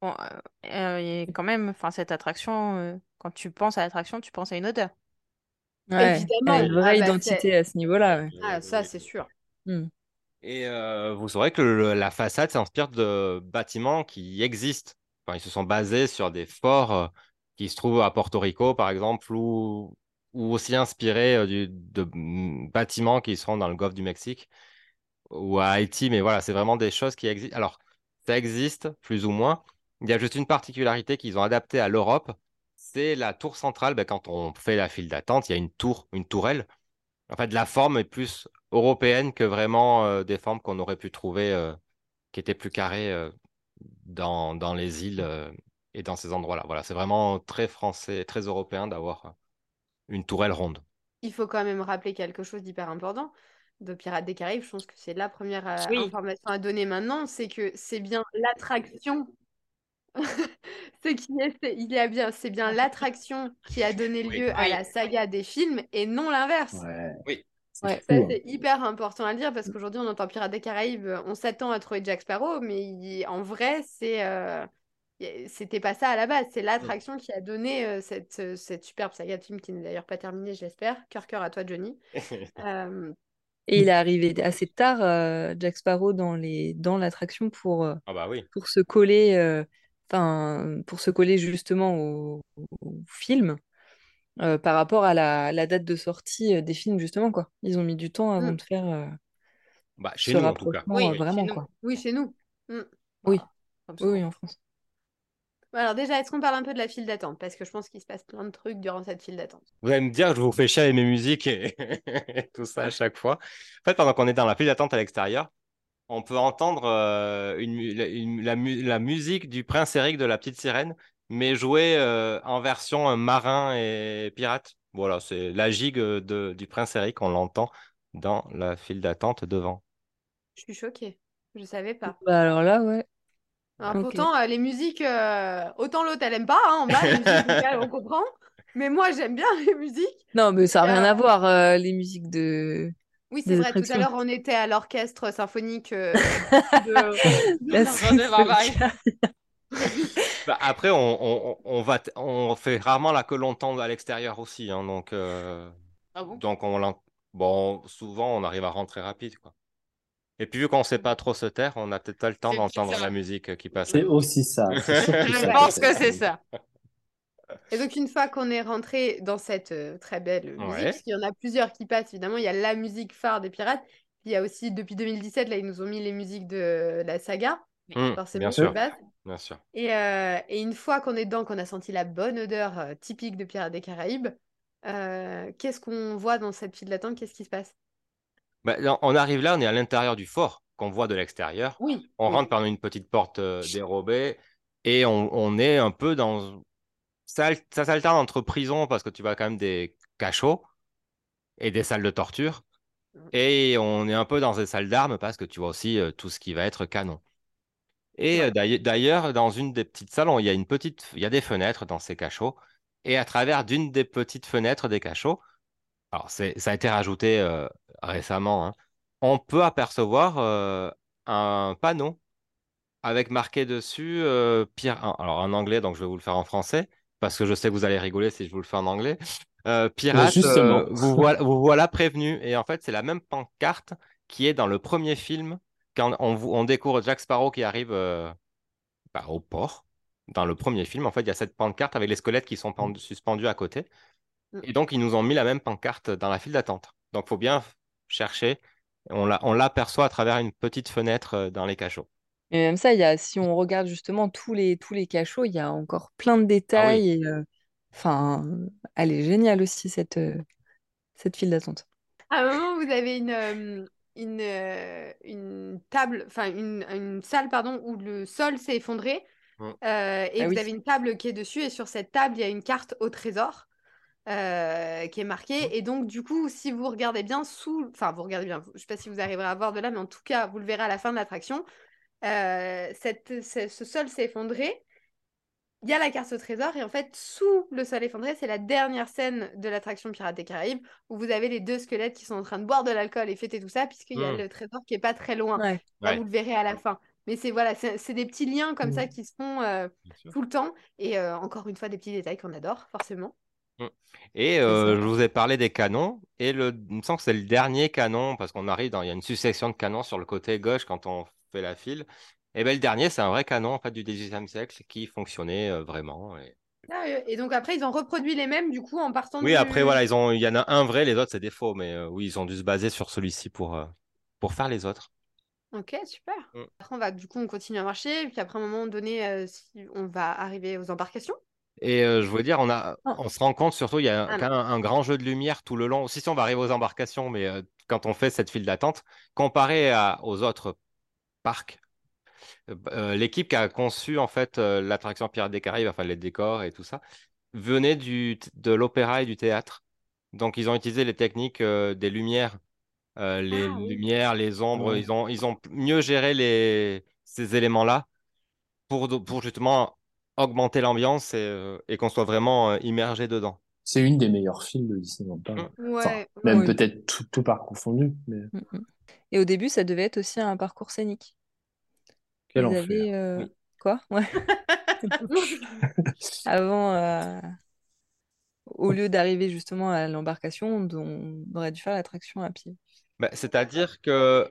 Bon, euh, euh, et quand même, enfin, cette attraction, euh, quand tu penses à l'attraction, tu penses à une odeur. Ouais, Évidemment. elle a une vraie Ah bah, identité à ce niveau-là. ouais. Ah ça c'est sûr. Hmm. Et euh, vous saurez que le- la façade s'inspire de bâtiments qui existent. Enfin, ils se sont basés sur des forts euh, qui se trouvent à Porto Rico, par exemple, ou, ou aussi inspirés euh, du- de mm, bâtiments qui seront dans le golfe du Mexique ou à Haïti. Mais voilà, c'est vraiment des choses qui existent. Alors, ça existe, plus ou moins. Il y a juste une particularité qu'ils ont adaptée à l'Europe. C'est la tour centrale. Ben, quand on fait la file d'attente, il y a une tour, une tourelle. En fait, la forme est plus européenne que vraiment euh, des formes qu'on aurait pu trouver euh, qui étaient plus carrées euh, dans, dans les îles euh, et dans ces endroits-là. Voilà, c'est vraiment très français, très européen d'avoir une tourelle ronde. Il faut quand même rappeler quelque chose d'hyper important de Pirates des Caraïbes. Je pense que c'est la première euh, Oui. information à donner maintenant, c'est que c'est bien l'attraction. [laughs] Ce qui est, c'est, il y a bien, c'est bien l'attraction qui a donné Oui. lieu à Oui. la saga des films et non l'inverse. Ouais. Oui. C'est Ouais. Ça, c'est hyper important à le dire parce qu'aujourd'hui, on entend Pirates des Caraïbes, on s'attend à trouver Jack Sparrow, mais il- en vrai, c'est, euh, c'était pas ça à la base. C'est l'attraction qui a donné euh, cette, euh, cette superbe saga de film qui n'est d'ailleurs pas terminée, j'espère. Cœur, cœur à toi, Johnny. [laughs] Euh, Et il est arrivé assez tard, euh, Jack Sparrow, dans les... dans l'attraction pour, euh, Ah bah oui. pour se coller, euh, enfin, pour se coller justement au, au film euh, par rapport à la, la date de sortie euh, des films, justement, quoi. Ils ont mis du temps avant Mm. de faire euh, Bah, chez ce nous, en tout cas. rapprochement Oui, chez vraiment, nous. quoi. Oui, chez nous. Mm. Oui. Comme Oui, souvent. oui, en France. Alors déjà, est-ce qu'on parle un peu de la file d'attente? Parce que je pense qu'il se passe plein de trucs durant cette file d'attente. Vous allez me dire que je vous fais chier avec mes musiques et [laughs] tout ça à chaque fois. En fait, pendant qu'on est dans la file d'attente à l'extérieur, on peut entendre euh, une la, une- la mu- la musique du prince Eric de la petite sirène, mais jouée euh, en version euh, marin et pirate. Voilà, c'est la gigue de, du prince Eric, on l'entend dans la file d'attente devant. Je suis choquée. Je savais pas. Bah, alors là, ouais. Alors Ok. pourtant, euh, les musiques, euh, autant l'autre, elle aime pas, hein, en bas, les musiques [laughs] vocales, on comprend. Mais moi, j'aime bien les musiques. Non, mais ça n'a rien Euh, à voir, euh, les musiques de... Oui, c'est vrai, tout à l'heure, on était à l'orchestre symphonique euh, [laughs] de... [laughs] Bah, après, on, on, on va t- on fait rarement la que l'on à l'extérieur aussi. hein, donc, euh, Ah bon? donc on l'en- bon, souvent, on arrive à rentrer rapide. Quoi. Et puis, vu qu'on ne sait pas trop se taire, on a peut-être pas le temps C'est d'entendre la musique qui passe. C'est aussi ça. [laughs] Je ça, pense que c'est ça. Et donc, une fois qu'on est rentré dans cette euh, très belle musique, Ouais. parce qu'il y en a plusieurs qui passent, évidemment, il y a la musique phare des pirates. Il y a aussi, depuis 2017, là, ils nous ont mis les musiques de la saga, forcément, bien sûr, base. bien sûr. Et, euh, et une fois qu'on est dedans, qu'on a senti la bonne odeur euh, typique de Pirates des Caraïbes, euh, qu'est-ce qu'on voit dans cette file d'attente? Qu'est-ce qui se passe? Bah, on arrive là, on est à l'intérieur du fort qu'on voit de l'extérieur. Oui, On oui. rentre par une petite porte euh, dérobée et on, on est un peu dans. Ça, al- ça s'alterne entre prison parce que tu vois quand même des cachots et des salles de torture. Et on est un peu dans des salles d'armes parce que tu vois aussi euh, tout ce qui va être canon. Et euh, d'ailleurs- dans une des petites salles, il y a une petite, il y a des fenêtres dans ces cachots. Et à travers d'une des petites fenêtres des cachots, alors ça a été rajouté euh, récemment, hein, on peut apercevoir un panneau avec marqué dessus pire, alors en anglais, donc je vais vous le faire en français parce que je sais que vous allez rigoler si je vous le fais en anglais. Euh, pirate, justement. euh, vous voilà, [laughs] vous voilà prévenu. Et en fait, c'est la même pancarte qui est dans le premier film quand on, découvre Jack Sparrow qui arrive euh, bah, au port. Dans le premier film, en fait, il y a cette pancarte avec les squelettes qui sont pendus- suspendus à côté. Mm. Et donc, ils nous ont mis la même pancarte dans la file d'attente. Donc, il faut bien chercher. On l'aperçoit à travers une petite fenêtre euh, dans les cachots. Et même ça, il y a, si on regarde justement tous les, tous les cachots, il y a encore plein de Ah oui. détails. et, euh, Enfin, elle est géniale aussi, cette, euh, cette file d'attente. À un moment, vous avez une, euh, une, euh, une table, enfin une, une salle, pardon, où le sol s'est effondré. Mm. euh, et Ah vous oui. avez une table qui est dessus. Et sur cette table, il y a une carte au trésor euh, qui est marquée. Et donc, du coup, si vous regardez bien sous... Enfin, vous regardez bien. Je ne sais pas si vous arriverez à voir de là, mais en tout cas, vous le verrez à la fin de l'attraction. Euh, cette, ce, ce sol s'est effondré. Il y a la carte au trésor et en fait, sous le sol effondré, c'est la dernière scène de l'attraction Pirates des Caraïbes où vous avez les deux squelettes qui sont en train de boire de l'alcool et fêter tout ça, puisqu'il y a Mm. le trésor qui est pas très loin. Ouais. Ça, Ouais. vous le verrez à la fin. Mais c'est voilà, c'est des petits liens comme ça Mm. qui se font euh, tout le temps. Et euh, encore une fois, des petits détails qu'on adore, forcément. Et euh, ça. je vous ai parlé des canons. Et le, il me semble que c'est le dernier canon, parce qu'on arrive dans, il y a une succession de canons sur le côté gauche quand on la file. Et ben le dernier, c'est un vrai canon en fait du XVIIIe siècle qui fonctionnait euh, vraiment. Et... Ah, euh, et donc après, ils ont reproduit les mêmes du coup en partant Oui, du... après voilà, ils ont, il y en a un vrai, les autres c'est des faux, mais euh, oui, ils ont dû se baser sur celui-ci pour euh, pour faire les autres. Ok, super. Mm. Après, on va du coup, on continue à marcher. Et puis après, à un moment donné, euh, si on va arriver aux embarcations. Et je veux dire, on a, Oh. on se rend compte surtout, il y a Ah quand même un, un grand jeu de lumière tout le long. Si, si on va arriver aux embarcations, mais quand on fait cette file d'attente, comparé à, aux autres parcs, euh, euh, l'équipe qui a conçu en fait euh, l'attraction Pirates des Caraïbes, enfin les décors et tout ça, venait du, de l'opéra et du théâtre. Donc ils ont utilisé les techniques euh, des lumières, euh, les Ah oui. lumières, les ombres. Ils ont, ils ont mieux géré les, ces éléments-là pour, pour justement augmenter l'ambiance et, euh, et qu'on soit vraiment euh, immergé dedans. C'est une des meilleures films de Disneyland Paris. Mm. Enfin, Ouais. même peut-être tout, tout parc confondu, mais. Et au début, ça devait être aussi un parcours scénique. quel enfer. avaient, euh, Oui. Quoi? Ouais. [laughs] [laughs] Avant, euh, au lieu d'arriver justement à l'embarcation, on aurait dû faire l'attraction à pied. Bah, c'est-à-dire que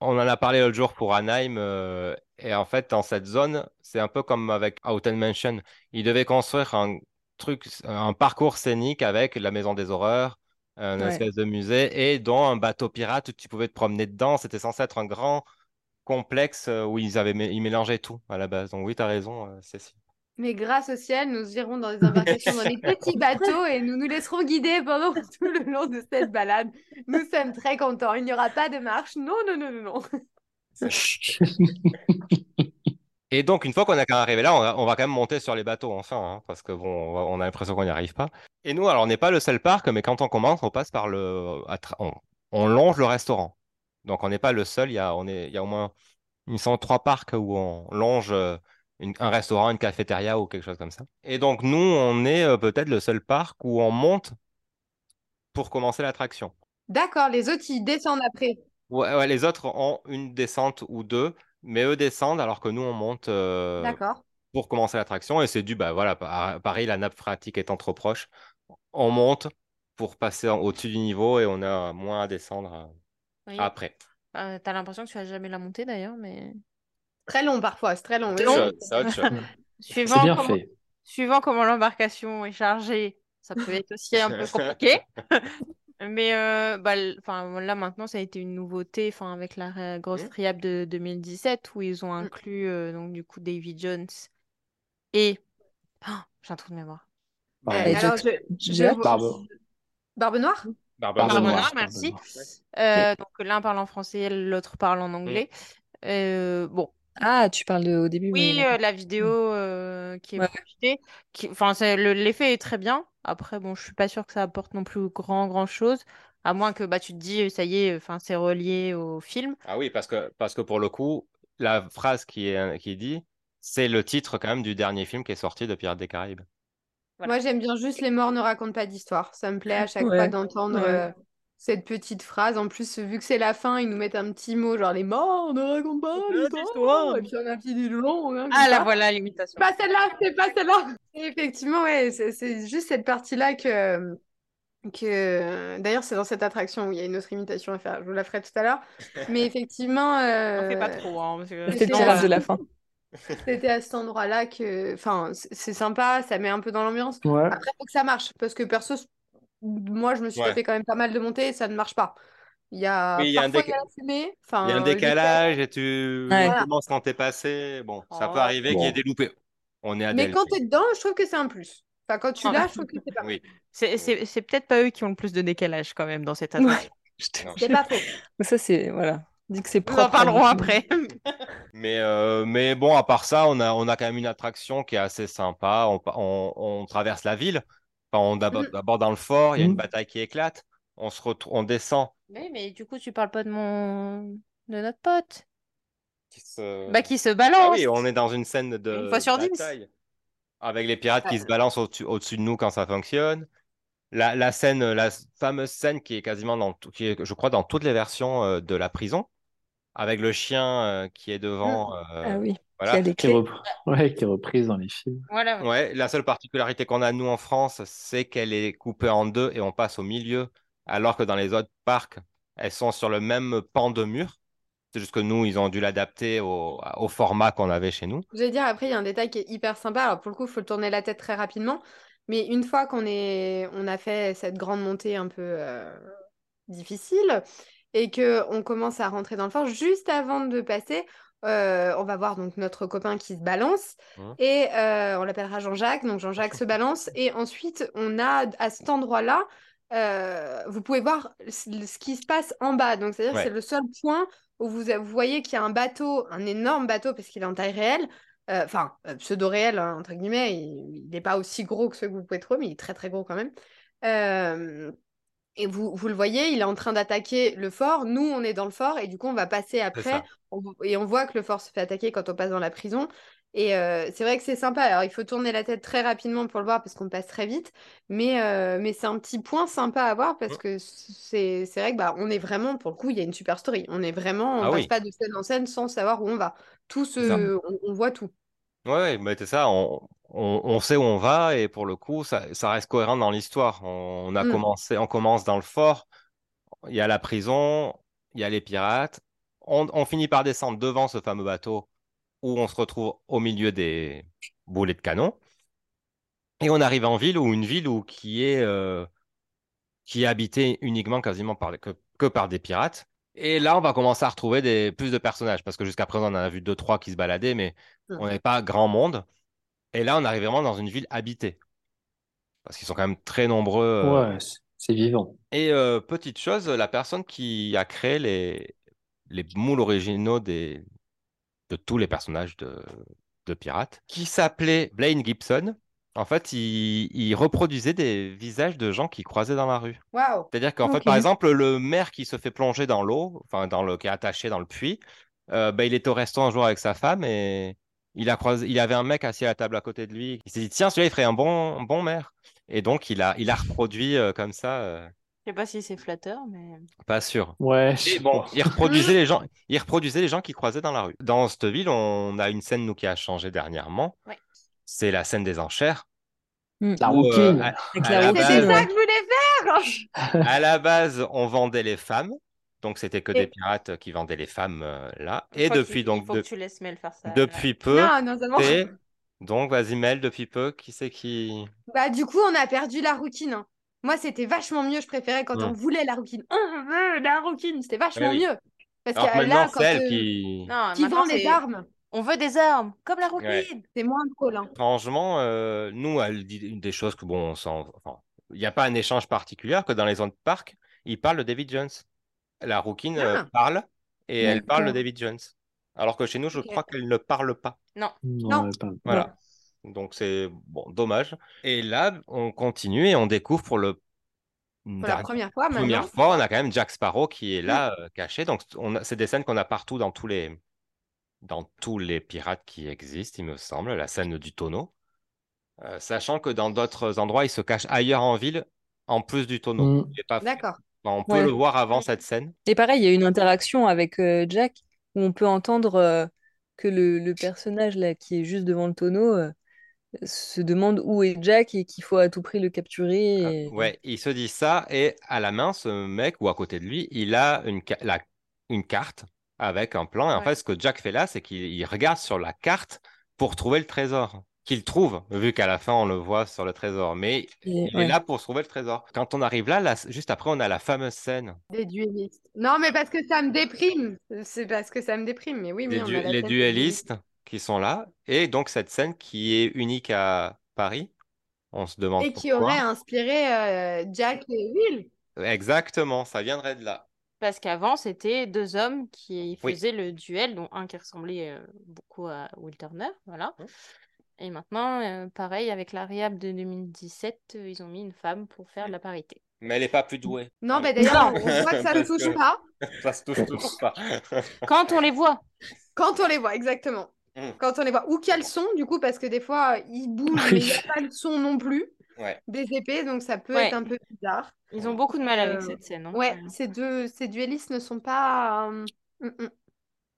on en a parlé l'autre jour pour Anaheim euh, et en fait dans cette zone, c'est un peu comme avec Haunted Mansion. Ils devaient construire un truc, un parcours scénique avec la Maison des Horreurs, un Ouais. espèce de musée et dont un bateau pirate où tu pouvais te promener dedans. C'était censé être un grand complexe euh, où ils avaient ils mélangeaient tout à la base. Donc oui, tu as raison, euh, Cécile. Mais grâce au ciel, nous irons dans des embarcations, dans des petits [laughs] bateaux et nous nous laisserons guider pendant [laughs] tout le long de cette balade. Nous sommes très contents. Il n'y aura pas de marche. Non, non, non, non, non. [laughs] Et donc, une fois qu'on est arrivé là, on va, on va quand même monter sur les bateaux, enfin, hein, parce que bon, on, va- on a l'impression qu'on n'y arrive pas. Et nous, alors, on n'est pas le seul parc, mais quand on commence, on passe par le, on, on longe le restaurant. Donc, on n'est pas le seul. Il y a, on est, il y a au moins, il me semble, trois parcs où on longe euh, une- un restaurant, une cafétéria ou quelque chose comme ça. Et donc, nous, on est euh, peut-être le seul parc où on monte pour commencer l'attraction. D'accord, les autres, ils descendent après. Ouais, ouais, les autres ont une descente ou deux, mais eux descendent alors que nous, on monte. euh, D'accord. pour commencer l'attraction et c'est dû, bah voilà, pa- pareil, la nappe phréatique étant trop proche, on monte pour passer au-dessus du niveau et on a moins à descendre euh, Oui. après. Euh, t'as l'impression que tu vas jamais la monter d'ailleurs, mais Très long parfois, c'est très long. oui, long. autre chose. Suivant bien comment, fait. suivant comment l'embarcation est chargée, ça peut être aussi un peu compliqué. [laughs] Mais euh, bah, l- là maintenant, ça a été une nouveauté enfin, avec la ré- grosse Mhm. triade de 2017 où ils ont inclus euh, donc, du coup Davy Jones et. Ah, j'ai un trou de mémoire. Pardon. Euh, Et alors, Jack- je, je Jack- vous- Barbe. Barbe Noire? Barbe Barbe Barbe Noire, Noire, Barbe merci. Noire. Euh, donc l'un parle en français, l'autre parle en anglais. Euh, bon, Ah, tu parles de, au début, oui, oui. euh, la vidéo euh, qui est Ouais. projetée, qui, enfin, c'est- le- l'effet est très bien. Après, bon, je suis pas sûre que ça apporte non plus grand grand chose, à moins que bah tu te dis, ça y est, enfin, c'est relié au film. Ah oui, parce que, parce que pour le coup, la phrase qui est, qui est dit, c'est le titre quand même du dernier film qui est sorti de Pirates des Caraïbes. Voilà. Moi, j'aime bien juste Les morts ne racontent pas d'histoire. Ça me plaît à chaque fois Ouais. d'entendre Ouais. Euh, cette petite phrase. En plus, vu que c'est la fin, ils nous mettent un petit mot genre Les morts ne racontent pas d'histoire. Et puis on a un petit long. hein, Ah, la ça. voilà l'imitation. C'est pas celle-là, c'est pas celle-là. Effectivement, ouais, c'est c'est juste cette partie-là que, que... D'ailleurs, c'est dans cette attraction où il y a une autre imitation à faire. Je vous la ferai tout à l'heure. Mais [laughs] effectivement... On fait pas euh, trop, hein, parce que C'était le euh, de la fin. C'était à cet endroit-là que... Enfin, c'est c'est sympa, ça met un peu dans l'ambiance. Ouais. Après, faut que ça marche. Parce que perso, moi, je me suis Ouais. fait quand même pas mal de montées et ça ne marche pas. Il y a, Oui, il y a un déca- il y a la fumée. Enfin, Il y a un euh, décalage et tu Ouais. commences quand t'es passé. Bon, ça peut Oh. arriver qu'il y ait des loupés. On est à Mais Delphi. quand tu es dedans, je trouve que c'est un plus. Enfin, quand tu Ah. l'as, je trouve que c'est pas Oui. C'est c'est- c'est peut-être pas eux qui ont le plus de décalage quand même dans cette [laughs] Non. C'est pas faux. Ça, c'est. Voilà. Dis que c'est Nous en propre à parlerons après. [laughs] Mais, euh, mais bon, à part ça, on a, on a quand même une attraction qui est assez sympa. On, pa- on, on traverse la ville. Enfin, on d'abord Mhm. d'abord dans le fort, il y a une Mhm. bataille qui éclate. On se retrouve, on descend. Oui, mais du coup, tu parles pas de mon de notre pote. Qui se... Bah, qui se Ah balance. oui, on est dans une scène de Une fois sur dix. bataille. Avec les pirates qui se balancent au-dessus de nous quand ça fonctionne. La, la scène, la fameuse scène qui est quasiment dans, tout- qui est, je crois, dans toutes les versions euh, de la prison, avec le chien euh, qui est devant. euh, Ah oui. Voilà. Qui est, clés. repr- ouais, qui est reprise dans les films. Voilà. oui. Ouais, la seule particularité qu'on a, nous, en France, c'est qu'elle est coupée en deux et on passe au milieu, alors que dans les autres parcs, elles sont sur le même pan de mur. C'est juste que nous, ils ont dû l'adapter au, au format qu'on avait chez nous. Je vais dire, après, il y a un détail qui est hyper sympa. Alors, pour le coup, il faut tourner la tête très rapidement. Mais une fois qu'on est... on a fait cette grande montée un peu euh, difficile et que on commence à rentrer dans le fort, juste avant de passer, euh, on va voir donc notre copain qui se balance Mhm. et euh, on l'appellera Jean-Jacques. Donc, Jean-Jacques se balance et ensuite, on a à cet endroit-là, euh, vous pouvez voir ce ce qui se passe en bas. Donc, c'est-à-dire Ouais. c'est le seul point où vous, vous voyez qu'il y a un bateau, un énorme bateau, parce qu'il est en taille réelle, enfin, euh, pseudo-réel, hein, entre guillemets, il n'est pas aussi gros que ceux que vous pouvez trouver, mais il est très très gros quand même. Et vous, vous le voyez, il est en train d'attaquer le fort. Nous, on est dans le fort, et du coup, on va passer après, on- et on voit que le fort se fait attaquer quand on passe dans la prison. Et euh, c'est vrai que c'est sympa. Alors, il faut tourner la tête très rapidement pour le voir parce qu'on passe très vite. Mais, euh, mais c'est un petit point sympa à voir parce Mm. que c'est c'est vrai que bah, on est vraiment, pour le coup, il y a une super story. On est vraiment, on Ah passe oui. pas de scène en scène sans savoir où on va. Tout se, on, on voit tout. Ouais, ouais, mais c'est ça, on, on, on sait où on va et pour le coup, ça, ça reste cohérent dans l'histoire. On, on a Mm. commencé, on commence dans le fort, il y a la prison, il y a les pirates. On, on finit par descendre devant ce fameux bateau où on se retrouve au milieu des boulets de canon. Et on arrive en ville ou une ville où qui est, euh, qui est habitée uniquement quasiment par, que, que par des pirates. Et là, on va commencer à retrouver des, plus de personnages parce que jusqu'à présent, on en a vu deux, trois qui se baladaient, mais Mm. on n'est pas grand monde. Et là, on arrive vraiment dans une ville habitée. Parce qu'ils sont quand même très nombreux. euh. Ouais, c'est- vivant. Et euh, petite chose, la personne qui a créé les, les moules originaux des, de tous les personnages de, de pirates, qui s'appelait Blaine Gibson, en fait, il, il reproduisait des visages de gens qui croisaient dans la rue. Waouh! C'est-à-dire qu'en fait, par exemple, le maire qui se fait plonger dans l'eau, enfin, dans le, qui est attaché dans le puits, euh, ben, il était au restaurant un jour avec sa femme et il a croisé, il avait un mec assis à la table à côté de lui. Il s'est dit, tiens, celui-là, il ferait un bon, un bon maire. Et donc, il a, il a reproduit euh, comme ça, euh, Je sais pas si c'est flatteur, mais. pas sûr. Ouais, Et bon, il reproduisait les gens, [laughs] il reproduisait les gens qui croisaient dans la rue. Dans cette ville, on a une scène, nous, qui a changé dernièrement. Ouais. C'est la scène des enchères. Mm. La où, euh, à, à la base, ça que je voulais faire! à la base, on vendait les femmes. Donc, c'était que Et- des pirates qui vendaient les femmes euh, là. Et depuis, il donc, faut de- que tu laisses Mel faire ça. depuis peu, Non, non seulement. c'est. Donc, vas-y, Mel, depuis peu, qui c'est qui. Bah, du coup, on a perdu la rouquine. hein. Moi, c'était vachement mieux. Je préférais quand on Mm. voulait la rouquine. Ah, je veux la rouquine. C'était vachement oui. mieux. Parce Alors que là, maintenant, quand c'est elle euh, qui. Non, qui vend les c'est- armes, On veut des armes, comme la rouquine. Ouais. c'est moins drôle. hein. Franchement, euh, nous, elle dit des choses que, bon, on s'en- enfin, il n'y a pas un échange particulier, que dans les zones de parc, ils parlent de David Jones. La rouquine euh, Ah. parle et elle parle de. David Jones. Alors que chez nous, je crois qu'elle ne parle pas. Non. Non, Voilà. Donc c'est bon, dommage. Et là, on continue et on découvre pour le Pour la première fois, première maintenant. fois, on a quand même Jack Sparrow qui est là, euh, caché. Donc on a- c'est des scènes qu'on a partout dans tous les dans tous les pirates qui existent, il me semble. La scène du tonneau. Euh, sachant que dans d'autres endroits, il se cache ailleurs en ville, en plus du tonneau. Mm. Pas- D'accord. Enfin, on peut Ouais. le voir avant cette scène. Et pareil, il y a une interaction avec euh, Jack où on peut entendre euh, que le, le personnage là qui est juste devant le tonneau euh, se demande où est Jack et qu'il faut à tout prix le capturer. Ah, et- ouais, il se dit ça et à la main, ce mec ou à côté de lui, il a une, ca- la- une carte avec un plan. Et en fait, ce que Jack fait là, c'est qu'il il regarde sur la carte pour trouver le trésor. Qu'il trouve, vu qu'à la fin, on le voit sur le trésor. Mais Et- il ouais. est là pour trouver le trésor. Quand on arrive là, là, juste après, on a la fameuse scène Des duellistes. Non, mais parce que ça me déprime. C'est parce que ça me déprime. Mais oui, du- la les duellistes. qui sont là. Et donc, cette scène qui est unique à Paris. On se demande Et qui pourquoi. aurait inspiré euh, Jack et Will. Exactement, ça viendrait de là. Parce qu'avant, c'était deux hommes qui Oui. faisaient le duel, dont un qui ressemblait euh, beaucoup à Will Turner, voilà. Et maintenant, euh, pareil, avec la réhab de 2017, euh, ils ont mis une femme pour faire de la parité. Mais elle n'est pas plus douée. Non, bah Elle- d'ailleurs, on voit que ça ne [laughs] touche que- pas Ça se touche pas. [laughs] Quand on les voit, quand on les voit, exactement. Mm. Quand on les voit. Ou qu'il y a le son, du coup, parce que des fois, ils bougent, mais il n'y a pas le son non plus Ouais. des épées, donc ça peut Ouais. être un peu bizarre. ils ont beaucoup de mal avec Euh, cette scène. hein. Ouais, ces deux, ces duellistes ne sont pas. euh, mm, mm.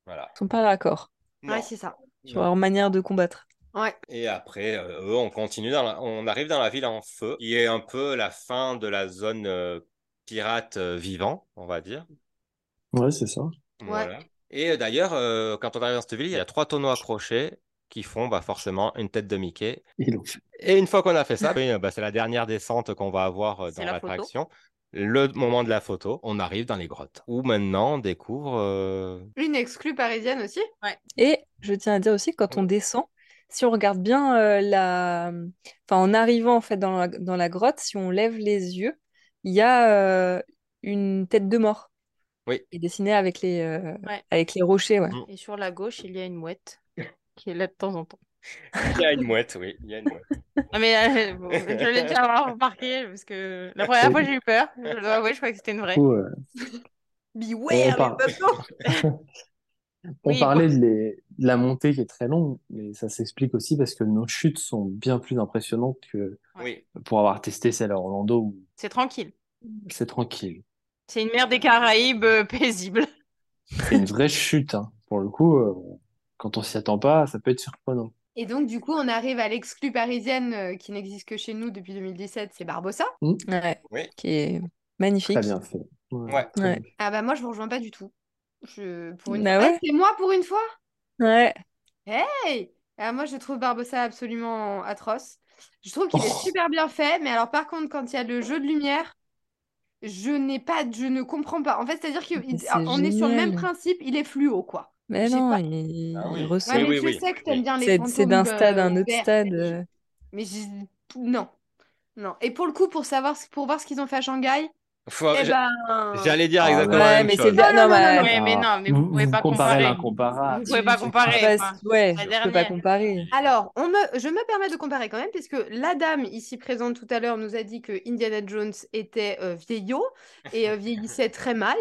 Voilà. Ils sont pas raccords Ouais, c'est ça. sur leur manière de combattre. Ouais. Et après, euh, eux, on continue, dans la- on arrive dans la ville en feu, qui est un peu la fin de la zone euh, pirate euh, vivant, on va dire. Ouais, c'est ça. Voilà. Et euh, d'ailleurs, euh, quand on arrive dans cette ville, il y a trois tonneaux accrochés qui font bah, forcément une tête de Mickey. Et une fois qu'on a fait ça, [laughs] oui, bah, c'est la dernière descente qu'on va avoir euh, dans la l'attraction. Le moment de la photo, on arrive dans les grottes, où maintenant on découvre euh, Une exclue parisienne aussi. Et je tiens à dire aussi, quand on descend, si on regarde bien euh, la... Enfin, en arrivant en fait dans la, dans la grotte, si on lève les yeux, il y a euh, une tête de mort. Oui. Qui est dessinée avec les, euh, Ouais. avec les rochers, ouais. Et sur la gauche, il y a une mouette qui est là de temps en temps. Il y a une mouette, oui. Il y a une mouette. Mais bon, je l'ai déjà remarqué parce que la première fois j'ai eu peur. Je dois avouer, je croyais que c'était une vraie. Beware, les popos [laughs] on Oui, parlait de, les- la montée qui est très longue, mais ça s'explique aussi parce que nos chutes sont bien plus impressionnantes que Oui. pour avoir testé celle à Orlando où C'est tranquille. c'est tranquille. C'est une mer des Caraïbes euh, paisible. C'est une vraie chute, hein. Pour le coup, euh, quand on s'y attend pas, ça peut être surprenant. Et donc, du coup, on arrive à l'exclue parisienne euh, qui n'existe que chez nous depuis 2017, c'est Barbossa. Ouais. Oui. Qui est magnifique. Très bien fait. Ouais. Ouais. Ah bah moi, je vous rejoins pas du tout. Je... Pour une Ah fois. ouais Ah, c'est moi pour une fois Ouais. Hey Ah, Moi, je trouve Barbossa absolument atroce. Je trouve qu'il est Oh. super bien fait, mais alors par contre, quand il y a le jeu de lumière, je n'ai pas, je ne comprends pas. En fait, c'est-à-dire qu'on est sur le même principe, il est fluo, quoi. Mais non, pas- il, Ah oui. Ouais, mais oui, je oui, sais que t'aimes bien les C'est d'un stade à un euh, autre verts, stade. mais- euh. Non, non. Et pour le coup, pour savoir, pour voir ce qu'ils ont fait à Shanghai, Faut- eh ben, J'allais dire Ah exactement ouais. la Ouais, même mais c'est chose. bien. Non, Non, non, non, mais- non, Ouais, mais non, mais vous vous, pouvez vous pas comparer. l'incomparable. Vous pouvez pas comparer. Bah, enfin. ouais, la je peux pas comparer. Alors, on me, je me permets de comparer quand même, puisque la dame ici présente tout à l'heure nous a dit que Indiana Jones était euh, vieillot et euh, vieillissait très mal,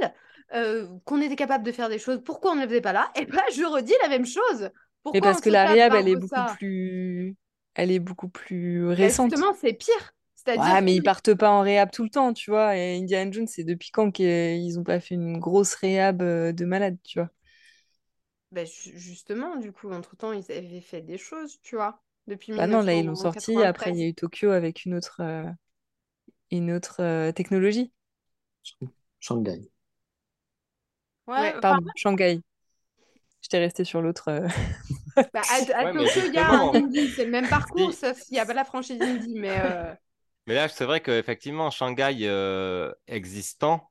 euh, qu'on était capable de faire des choses. Pourquoi on ne le faisait pas là? Et ben, je redis la même chose. Mais Pourquoi parce que la réhab, elle est beaucoup plus, elle est beaucoup plus Bah, récente. Justement, c'est pire. C'est-à-dire Ouais, mais ils partent pas en réhab tout le temps, tu vois. Et Indiana Jones, c'est depuis quand qu'ils ont pas fait une grosse réhab euh, de malade, tu vois? Bah, ju- justement, du coup, entre-temps, ils avaient fait des choses, tu vois, depuis Bah non, là, ils l'ont sorti. Après, il y a 1993. eu Tokyo avec une autre, euh, une autre euh, technologie. Shanghai. Ouais, Ouais, enfin, Pardon, Shanghai. J'étais restée sur l'autre. euh, Bah, [laughs] à, à Ouais, mais Tokyo, il y a un c'est le même parcours, sauf qu'il n'y a pas la franchise Indy, mais... euh, Mais là, c'est vrai qu'effectivement, Shanghai euh, existant,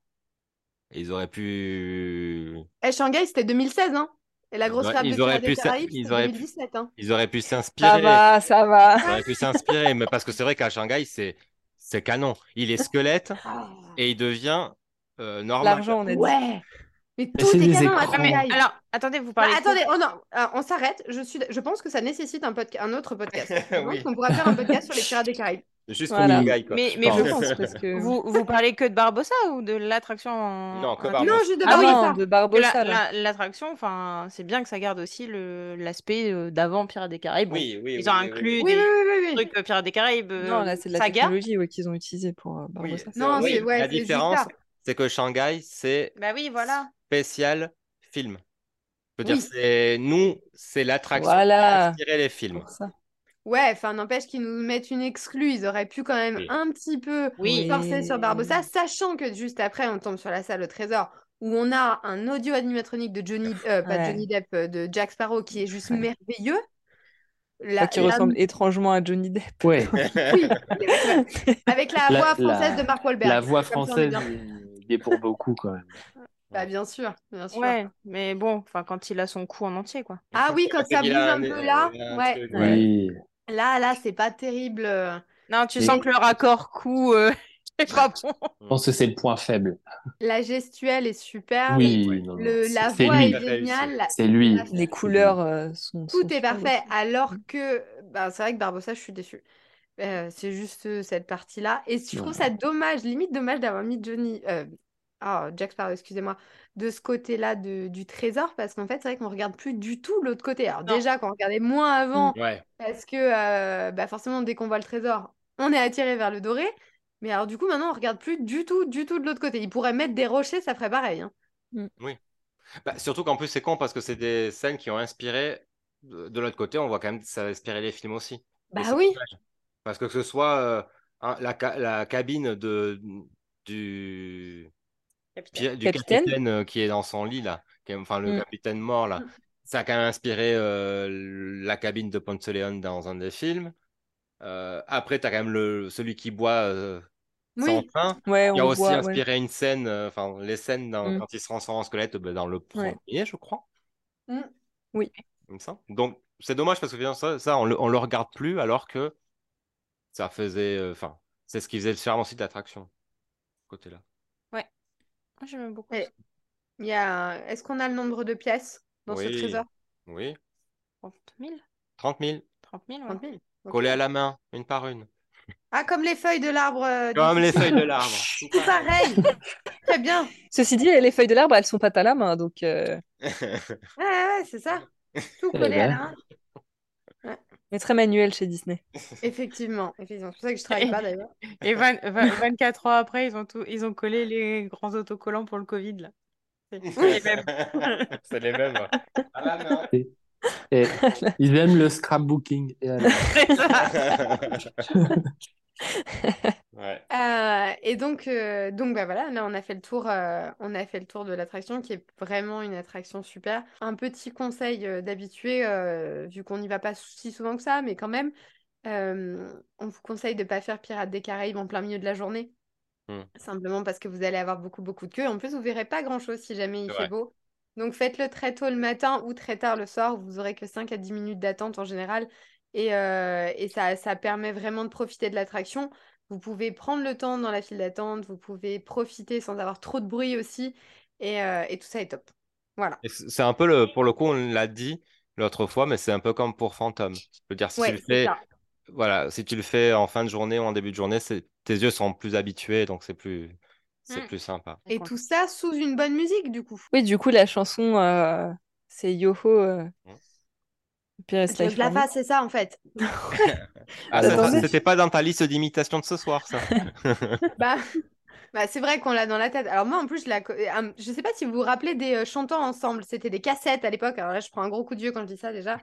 ils auraient pu, Eh, Shanghai, c'était 2016, hein. Et la grosse auraient- rave de ils auraient pu Caraïbes, ils auraient pu- 2017, hein. ils auraient pu Ça s'inspirer. va, ça va. Ils auraient pu s'inspirer, mais parce que c'est vrai qu'à Shanghai, c'est c'est canon. Il est squelette Ah. et il devient euh, normal. L'argent, on dit. Ouais. Mais tout est des canon. Ah, mais Shanghai. alors, attendez, vous Bah, parlez. de- attendez, oh non, ah, on s'arrête. Je suis, je pense que ça nécessite un, podca- un autre podcast. [laughs] Je pense Oui. qu'on pourra faire un podcast sur les Pirates des Caraïbes. Juste Voilà. pour Shanghai, quoi. Mais, mais Je vous, pense, parce que. vous, vous parlez que de Barbossa ou de l'attraction en... Non, que Barbossa. Non, juste de Ah Barbossa. non, de Que Barbossa, la- là. la- L'attraction, enfin, c'est bien que ça garde aussi le- l'aspect euh, d'avant Pirates des Caraïbes. Oui, oui, ils oui, ont oui, oui, inclus Oui, oui, des oui, oui, oui. trucs euh, Pirates des Caraïbes euh, Non, là, c'est de la saga. technologie ouais, qu'ils ont utilisée pour euh, Oui, Barbossa. c'est- Non, oui, c'est- ouais, la différence, c'est que Shanghai, c'est Bah oui, voilà. spécial film. Je veux dire, Oui. c'est nous, c'est l'attraction qui Voilà. a inspiré les films. Ça. Ouais, enfin, n'empêche qu'ils nous mettent une exclue. Ils auraient pu quand même Oui. un petit peu Oui. forcer sur Barbossa, sachant que juste après, on tombe sur la salle au trésor où on a un audio animatronique de Johnny, euh, pas Ouais. Johnny Depp, euh, de Jack Sparrow qui est juste Ouais. merveilleux. la, qui la- ressemble étrangement à Johnny Depp. Ouais, [laughs] [laughs] oui, avec la, La- voix française la- de Mark Wahlberg. la voix française, il il est pour beaucoup quand même. [laughs] Bah, bien sûr, bien sûr. Ouais, mais bon, enfin, quand il a son cou en entier, quoi. Ah oui, quand ça bouge un un- peu là, un ouais. truc, Ouais. Oui. Là, là, c'est pas terrible. euh. Non, tu Et- sens que le raccord cou, euh, [laughs] c'est pas bon. Je pense que c'est le point faible. La gestuelle est super. Oui, non, non, Le, c'est- la voix lui. est géniale. C'est lui. la- Les couleurs euh, sont. Tout sont est parfait. aussi. Alors que, bah, c'est vrai que Barbossa, je suis déçue. Euh, c'est juste cette partie-là. Et je trouve Ouais. ça dommage, limite dommage d'avoir mis Johnny, euh, ah, Jack Sparrow, excusez-moi, de ce côté-là de- du trésor, parce qu'en fait, c'est vrai qu'on regarde plus du tout l'autre côté. Alors Non. déjà, qu'on regardait moins avant, Ouais. parce que euh, bah, forcément, dès qu'on voit le trésor, on est attiré vers le doré. Mais alors du coup, maintenant, on regarde plus du tout, du tout de l'autre côté. Ils pourraient mettre des rochers, ça ferait pareil. hein. Bah, surtout qu'en plus, c'est con parce que c'est des scènes qui ont inspiré. De, de l'autre côté, on voit quand même que ça a inspiré les films aussi. Bah oui. Parce que que ce soit euh, la, ca- la cabine de, du, pi- du Capitaine. capitaine euh, qui est dans son lit, là, qui enfin le Mm. capitaine mort, là, Mm. ça a quand même inspiré euh, la cabine de Ponce Leon dans un des films. Euh, après, tu as quand même le, celui qui boit euh, sans Oui. fin. Ouais, Il a aussi voit. ouais. inspiré une scène, euh, enfin les scènes dans- Mm. quand il se transforme en squelette ben, dans le Ouais. premier, je crois. Mm. Oui. Comme ça. Donc c'est dommage parce que ça, ça on, le, on le regarde plus alors que ça faisait, euh, enfin c'est ce qui faisait le charme aussi de l'attraction, côté-là. Moi, J'aime beaucoup. Et- ça. Il y a... Est-ce qu'on a le nombre de pièces dans ce trésor? Oui, 30 000 30 000 30 000, ouais. 30 000. Ok. collés à la main, une par une, Ah, comme les feuilles de l'arbre. euh, comme du- les feuilles de l'arbre. Tout [laughs] Tout pareil. [laughs] Très bien. Ceci dit, les feuilles de l'arbre, elles sont pas à la main, donc. euh, Ouais, ouais, c'est ça. [laughs] Tout Eh collé à ben. la main. Mais très manuel chez Disney. [laughs] Effectivement. Effectivement. C'est pour ça que je travaille pas d'ailleurs. [laughs] Et 20 20 24 ans après, ils ont, tout, ils ont collé les grands autocollants pour le Covid, là. C'est [laughs] les mêmes. c'est les mêmes. ouais. À la main. Et ils aiment le scrapbooking. Et. Ouais. [laughs] Euh, et donc, euh, donc bah voilà, là on a fait le tour, euh, on a fait le tour de l'attraction qui est vraiment une attraction super. Un petit conseil d'habitué, vu qu'on n'y va pas si souvent que ça, mais quand même, on vous conseille de pas faire Pirates des Caraïbes en plein milieu de la journée. Hmm. Simplement parce que vous allez avoir beaucoup beaucoup de queues. En plus, vous verrez pas grand-chose si jamais il fait beau. Donc faites-le très tôt le matin ou très tard le soir. Vous aurez que 5 à 10 minutes d'attente en général. Et, euh, et ça, ça permet vraiment de profiter de l'attraction. Vous pouvez prendre le temps dans la file d'attente, vous pouvez profiter sans avoir trop de bruit aussi. Et, euh, et tout ça est top. Voilà. C'est un peu le, pour le coup, on l'a dit l'autre fois, mais c'est un peu comme pour Phantom. Je veux dire, si Ouais, tu le fais, voilà, si tu le fais en fin de journée ou en début de journée, c'est, tes yeux sont plus habitués, donc c'est plus, c'est Mm. plus sympa. Et tout ça sous une bonne musique, du coup. Oui, du coup, la chanson, euh, c'est Yoho. Euh... Pires Je la fasse, c'est ça en fait. [laughs] [laughs] Ah, ça, ça, Attendez. c'était pas dans ta liste d'imitations de ce soir, ça. [laughs] Bah, bah, c'est vrai qu'on l'a dans la tête. Alors moi, en plus, je la... euh, je sais pas si vous vous rappelez des euh, chantants ensemble. C'était des cassettes à l'époque. Alors là, je prends un gros coup de vieux quand je dis ça déjà.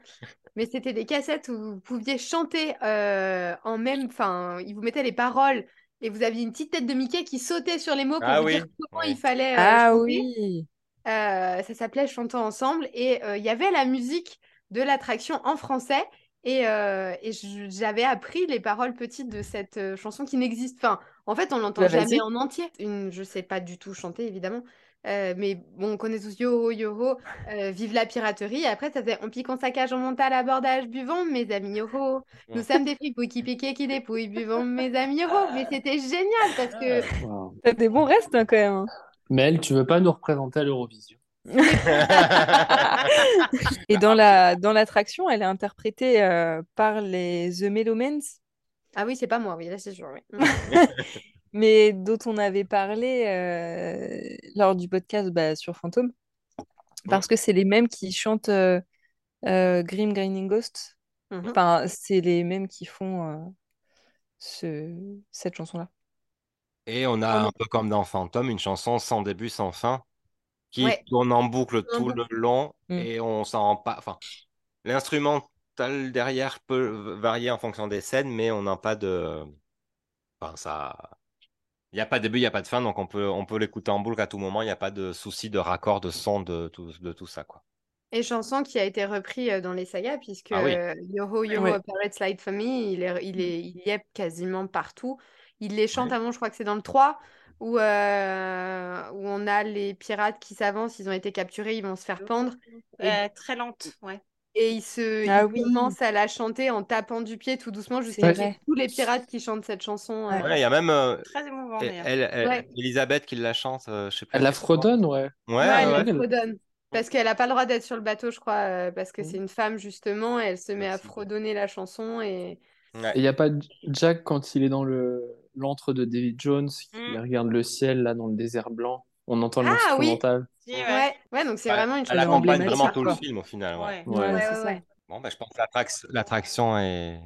Mais c'était des cassettes où vous pouviez chanter euh, en même... Enfin, ils vous mettaient les paroles et vous aviez une petite tête de Mickey qui sautait sur les mots pour Ah vous oui, dire comment oui. il fallait euh, Ah chanter. oui. Euh, ça s'appelait Chantons ensemble et euh, il y avait la musique de l'attraction en français et, euh, et j'avais appris les paroles petites de cette euh, chanson qui n'existe pas. En fait, on l'entend Bah, jamais en entier. Une, je sais pas du tout chanter évidemment, Euh, mais bon, on connaît tous Yo ho yo ho, euh, vive la piraterie. Et après, ça faisait on pique en saccage, on monte à l'abordage, buvons mes amis yo ho. Nous Ouais. sommes des fripouilles qui piquent et qui dépouillent, buvons mes amis yo ho. Mais c'était génial parce que Wow. T'as des bons restes hein, quand même. hein. Mel, tu veux pas nous représenter à l'Eurovision? [laughs] Et dans la dans l'attraction, elle est interprétée euh, par les The Melomans, ah oui, c'est pas moi, oui, là c'est sûr. oui. [laughs] mais dont on avait parlé euh, lors du podcast bah, sur Fantôme, parce que c'est les mêmes qui chantent euh, euh, Grim Grinding Ghost. Mhm. Enfin, c'est les mêmes qui font euh, ce, cette chanson-là. Et on a un peu comme dans Phantom, une chanson sans début, sans fin, qui Ouais. tourne en boucle tout le long Mm. et on s'en rend pas. Enfin, l'instrumental derrière peut varier en fonction des scènes, mais on n'a pas de. Enfin, ça. Il n'y a pas de début, il n'y a pas de fin, donc on peut, on peut l'écouter en boucle à tout moment. Il n'y a pas de souci de raccord, de son, de tout, de tout ça, quoi. Et chanson qui a été repris euh, dans les sagas, puisque Ah oui. euh, Yoho Yoho Pirate for Me, il est, il est, il y est quasiment partout. Il les chante avant, je crois que c'est dans le 3, où, euh, où on a les pirates qui s'avancent, ils ont été capturés, ils vont se faire pendre. Et, très lente, ouais. et ils, se, Ah ils oui. commencent à la chanter en tapant du pied tout doucement jusqu'à tous les pirates qui chantent cette chanson. euh. Ouais, il y a même euh, Très émouvant elle, d'ailleurs. elle- elle- Ouais. Elisabeth qui la chante, euh, je sais plus. Elle la fredonne, ouais. Ouais, Ouais, ouais, elle la fredonne. Parce qu'elle n'a pas le droit d'être sur le bateau, je crois, euh, parce que Mm. c'est une femme, justement, et elle se met à fredonner la chanson. Et Ouais. Et il n'y a pas Jack quand il est dans le l'antre de David Jones, il Mm. regarde le ciel là dans le désert blanc. On entend Ah, oui. l'instrumental. Si, ouais. ouais, donc c'est Ouais, vraiment une accompagne emblématique, vraiment tout le film au final. Ouais. Ouais. Ouais. Ouais, Ouais, c'est ouais, ça. ouais. Bon, bah, je pense que l'attrac- l'attraction est...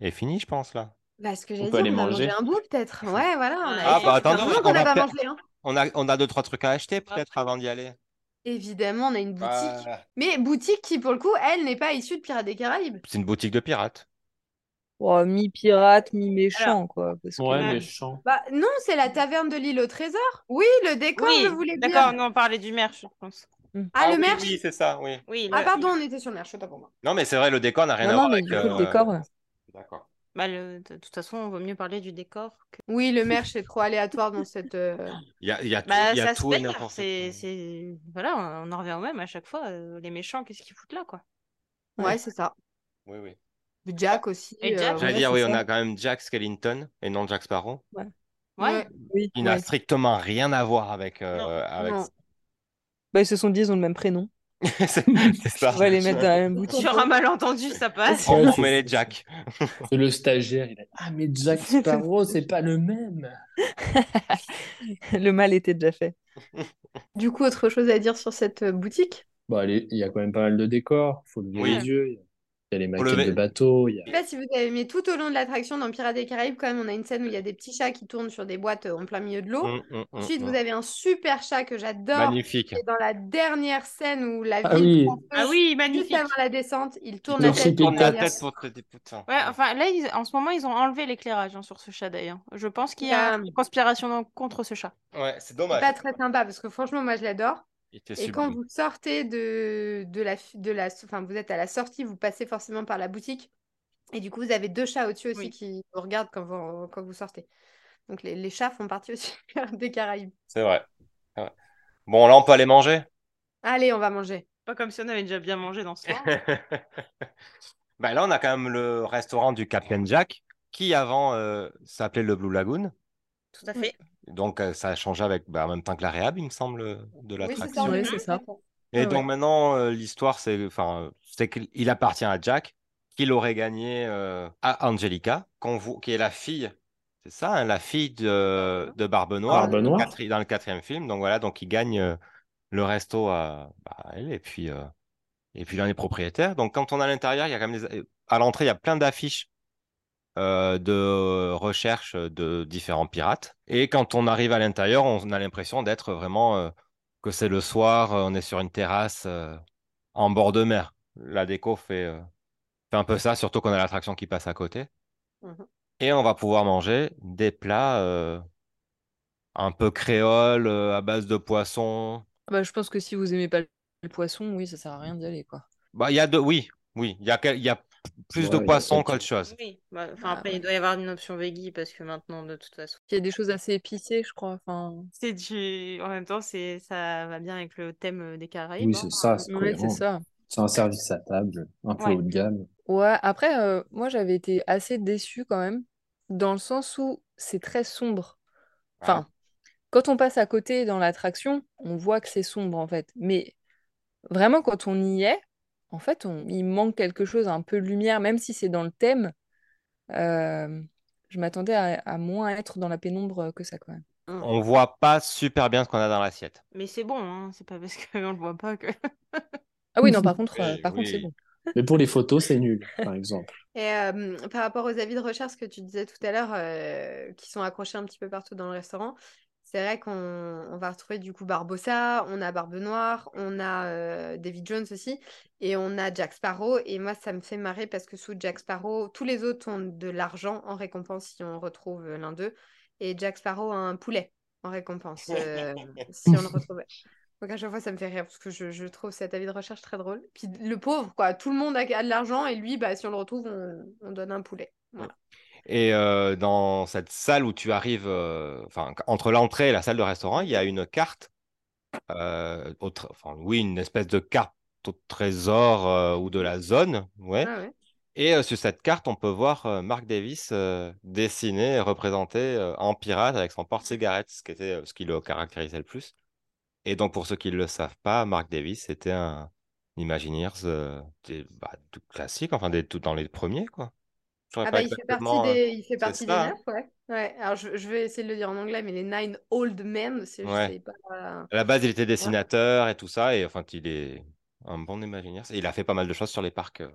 est finie, je pense, là. Bah, ce que On j'allais peut dire, aller on a manger. mangé un bout, peut-être. Ouais, voilà. On a Ah, bah, attendez, on pas mangé. Hein. A, on a deux, trois trucs à acheter, peut-être, avant d'y aller. Évidemment, on a une boutique. Bah, Mais boutique qui, pour le coup, elle, n'est pas issue de Pirates des Caraïbes. c'est une boutique de pirates. Oh, mi-pirate, mi-méchant, quoi. Parce que... Ouais, méchant. Bah, non, c'est la taverne de l'île au trésor. Oui, le décor, Oui, je voulais dire. d'accord, on parlait du merch, je pense. Ah, le oui, merch Oui, c'est ça, oui. Oui, Ah, le- pardon, on était sur le merch, pour moi. Non, mais c'est vrai, le décor n'a rien Non, à non, voir mais avec... du coup, le euh, décor, ouais. D'accord. bah, le- de toute façon, il vaut mieux parler du décor que. [laughs] Oui, le merch est trop aléatoire dans cette. euh, Il y a, il y a tout, Bah, il y a ça se tout et perd. n'importe C'est, quoi. c'est... Voilà, on on en revient au même à chaque fois. euh, les méchants, qu'est-ce qu'ils foutent là, quoi Ouais, c'est ça. Oui, oui. Jack aussi. Et Jack, euh, J'allais ouais, dire, oui, ça. on a quand même Jack Skellington et non Jack Sparrow, Ouais. Ouais. Oui, qui n'a strictement rien à voir avec... euh, avec... Non. Bah, ils se sont dit, ils ont le même prénom. [laughs] c'est c'est ça. On va les mettre dans la même boutique. Sur un malentendu, ça passe. On met les Jack. C'est le stagiaire, il a Ah, mais Jack [laughs] Sparrow, c'est pas le même. [laughs] Le mal était déjà fait. Du coup, autre chose à dire sur cette boutique? Bah, allez, il y a quand même pas mal de décors. Faut lever Oui. les yeux. Il y a- les maquettes de bateaux. Il y a... Je sais pas si vous avez aimé tout au long de l'attraction dans Pirates des Caraïbes, quand même, on a une scène où il y a des petits chats qui tournent sur des boîtes euh, en plein milieu de l'eau. Hum, hum, hum, Ensuite, vous avez un super chat que j'adore. Magnifique. Et dans la dernière scène où la Ah ville oui. prend feu, Ah oui, juste magnifique. avant la descente, il tourne la tête. Tourne la tête pour te. Ouais, enfin là, ils- en ce moment, ils ont enlevé l'éclairage hein, sur ce chat d'ailleurs. Je pense qu'il y a Ah. une conspiration contre ce chat. Ouais, c'est C'est dommage. pas très sympa parce que franchement, moi, je l'adore. Et quand vous sortez de, de la, de la... Enfin, vous êtes à la sortie, vous passez forcément par la boutique. Et du coup, vous avez deux chats au-dessus aussi Oui. qui vous regardent quand vous, quand vous sortez. Donc, les, les chats font partie aussi [laughs] des Caraïbes. C'est vrai. Bon, là, on peut aller manger? Allez, on va manger. Pas comme si on avait déjà bien mangé dans ce [laughs] soir. Bah, là, on a quand même le restaurant du Captain Jack, qui avant euh, s'appelait le Blue Lagoon. Tout à fait. Donc, euh, ça a changé avec, bah, en même temps que la réhab, il me semble, de Oui, c'est l'attraction. c'est ça. d'accord. Et Ouais, donc ouais. maintenant, euh, l'histoire, c'est enfin, euh, c'est qu'il appartient à Jack, qu'il aurait gagné euh, à Angelica, qui est la fille, c'est ça, hein, la fille de, de Barbe Noire, Barbe dans le Noire. quatri- dans le quatrième film. Donc voilà, donc il gagne euh, le resto à, bah, à elle, et puis, euh, et puis il en est propriétaire. Donc quand on est à l'intérieur, il y a quand même des- à l'entrée, il y a plein d'affiches euh, de recherche de différents pirates. Et quand on arrive à l'intérieur, on a l'impression d'être vraiment euh, que c'est le soir, euh, on est sur une terrasse euh, en bord de mer. La déco fait, fait un peu ça, surtout qu'on a l'attraction qui passe à côté. Mhm. Et on va pouvoir manger des plats un peu créoles, à base de poisson. Bah, je pense que si vous aimez pas le poisson, oui, ça sert à rien d'y aller, quoi. Bah, il y a de, oui, oui, il y a, y a plus de Ouais, poissons qu'autre chose. Oui. Bah, enfin, Ah, après, ouais. il doit y avoir une option veggie parce que maintenant, de toute façon. Il y a des choses assez épicées, je crois. Enfin, C'est du... En même temps, c'est... ça va bien avec le thème euh, des Caraïbes. Oui, hein. c'est ça, c'est ouais, c'est cohérent. ça. C'est un service à table, un peu Ouais. haut de gamme. Ouais, après, euh, moi, j'avais été assez déçue quand même, dans le sens où c'est très sombre. Enfin, quand on passe à côté dans l'attraction, on voit que c'est sombre, en fait. Mais vraiment, quand on y est, en fait, on... il manque quelque chose, un peu de lumière, même si c'est dans le thème. euh, Je m'attendais à, à moins être dans la pénombre que ça, quand même. On voit pas super bien ce qu'on a dans l'assiette. Mais c'est bon, hein. C'est pas parce qu'on [laughs] le voit pas que. Ah oui, non, [laughs] par contre, euh, Oui, par contre, c'est bon. Mais pour les photos, c'est nul, par exemple. [laughs] Et euh, par rapport aux avis de recherche que tu disais tout à l'heure, euh, qui sont accrochés un petit peu partout dans le restaurant, c'est vrai qu'on on va retrouver du coup Barbossa, on a Barbe Noire, on a euh, David Jones aussi, et on a Jack Sparrow. Et moi, ça me fait marrer parce que sous Jack Sparrow, tous les autres ont de l'argent en récompense si on retrouve l'un d'eux, et Jack Sparrow a un poulet en récompense euh, [laughs] si on le retrouve. Donc à chaque fois, ça me fait rire parce que je, je trouve cet avis de recherche très drôle. Puis le pauvre, quoi, tout le monde a, de l'argent et lui, bah, si on le retrouve, on, on donne un poulet. Voilà. Et euh, dans cette salle où tu arrives, euh, enfin, entre l'entrée et la salle de restaurant, il y a une carte, euh, enfin, oui, une espèce de carte au trésor ou de la zone, ouais. Ah ouais. Et sur cette carte, on peut voir Mark Davis dessiné et représenté en pirate avec son porte-cigarette, ce qui était ce qui le caractérisait le plus. Et donc, pour ceux qui ne le savent pas, Mark Davis était un Imagineers des, bah, tout classique, enfin des, tout dans les premiers, quoi. Ah bah il fait partie euh, des, il fait c'est partie des ça, hein. neuf, ouais. Ouais. Alors je, je vais essayer de le dire en anglais, mais les nine old men, c'est je Ouais. sais pas. À la base, il était dessinateur et tout ça, et enfin, il est un bon Imagineers. Et il a fait pas mal de choses sur les parcs. euh.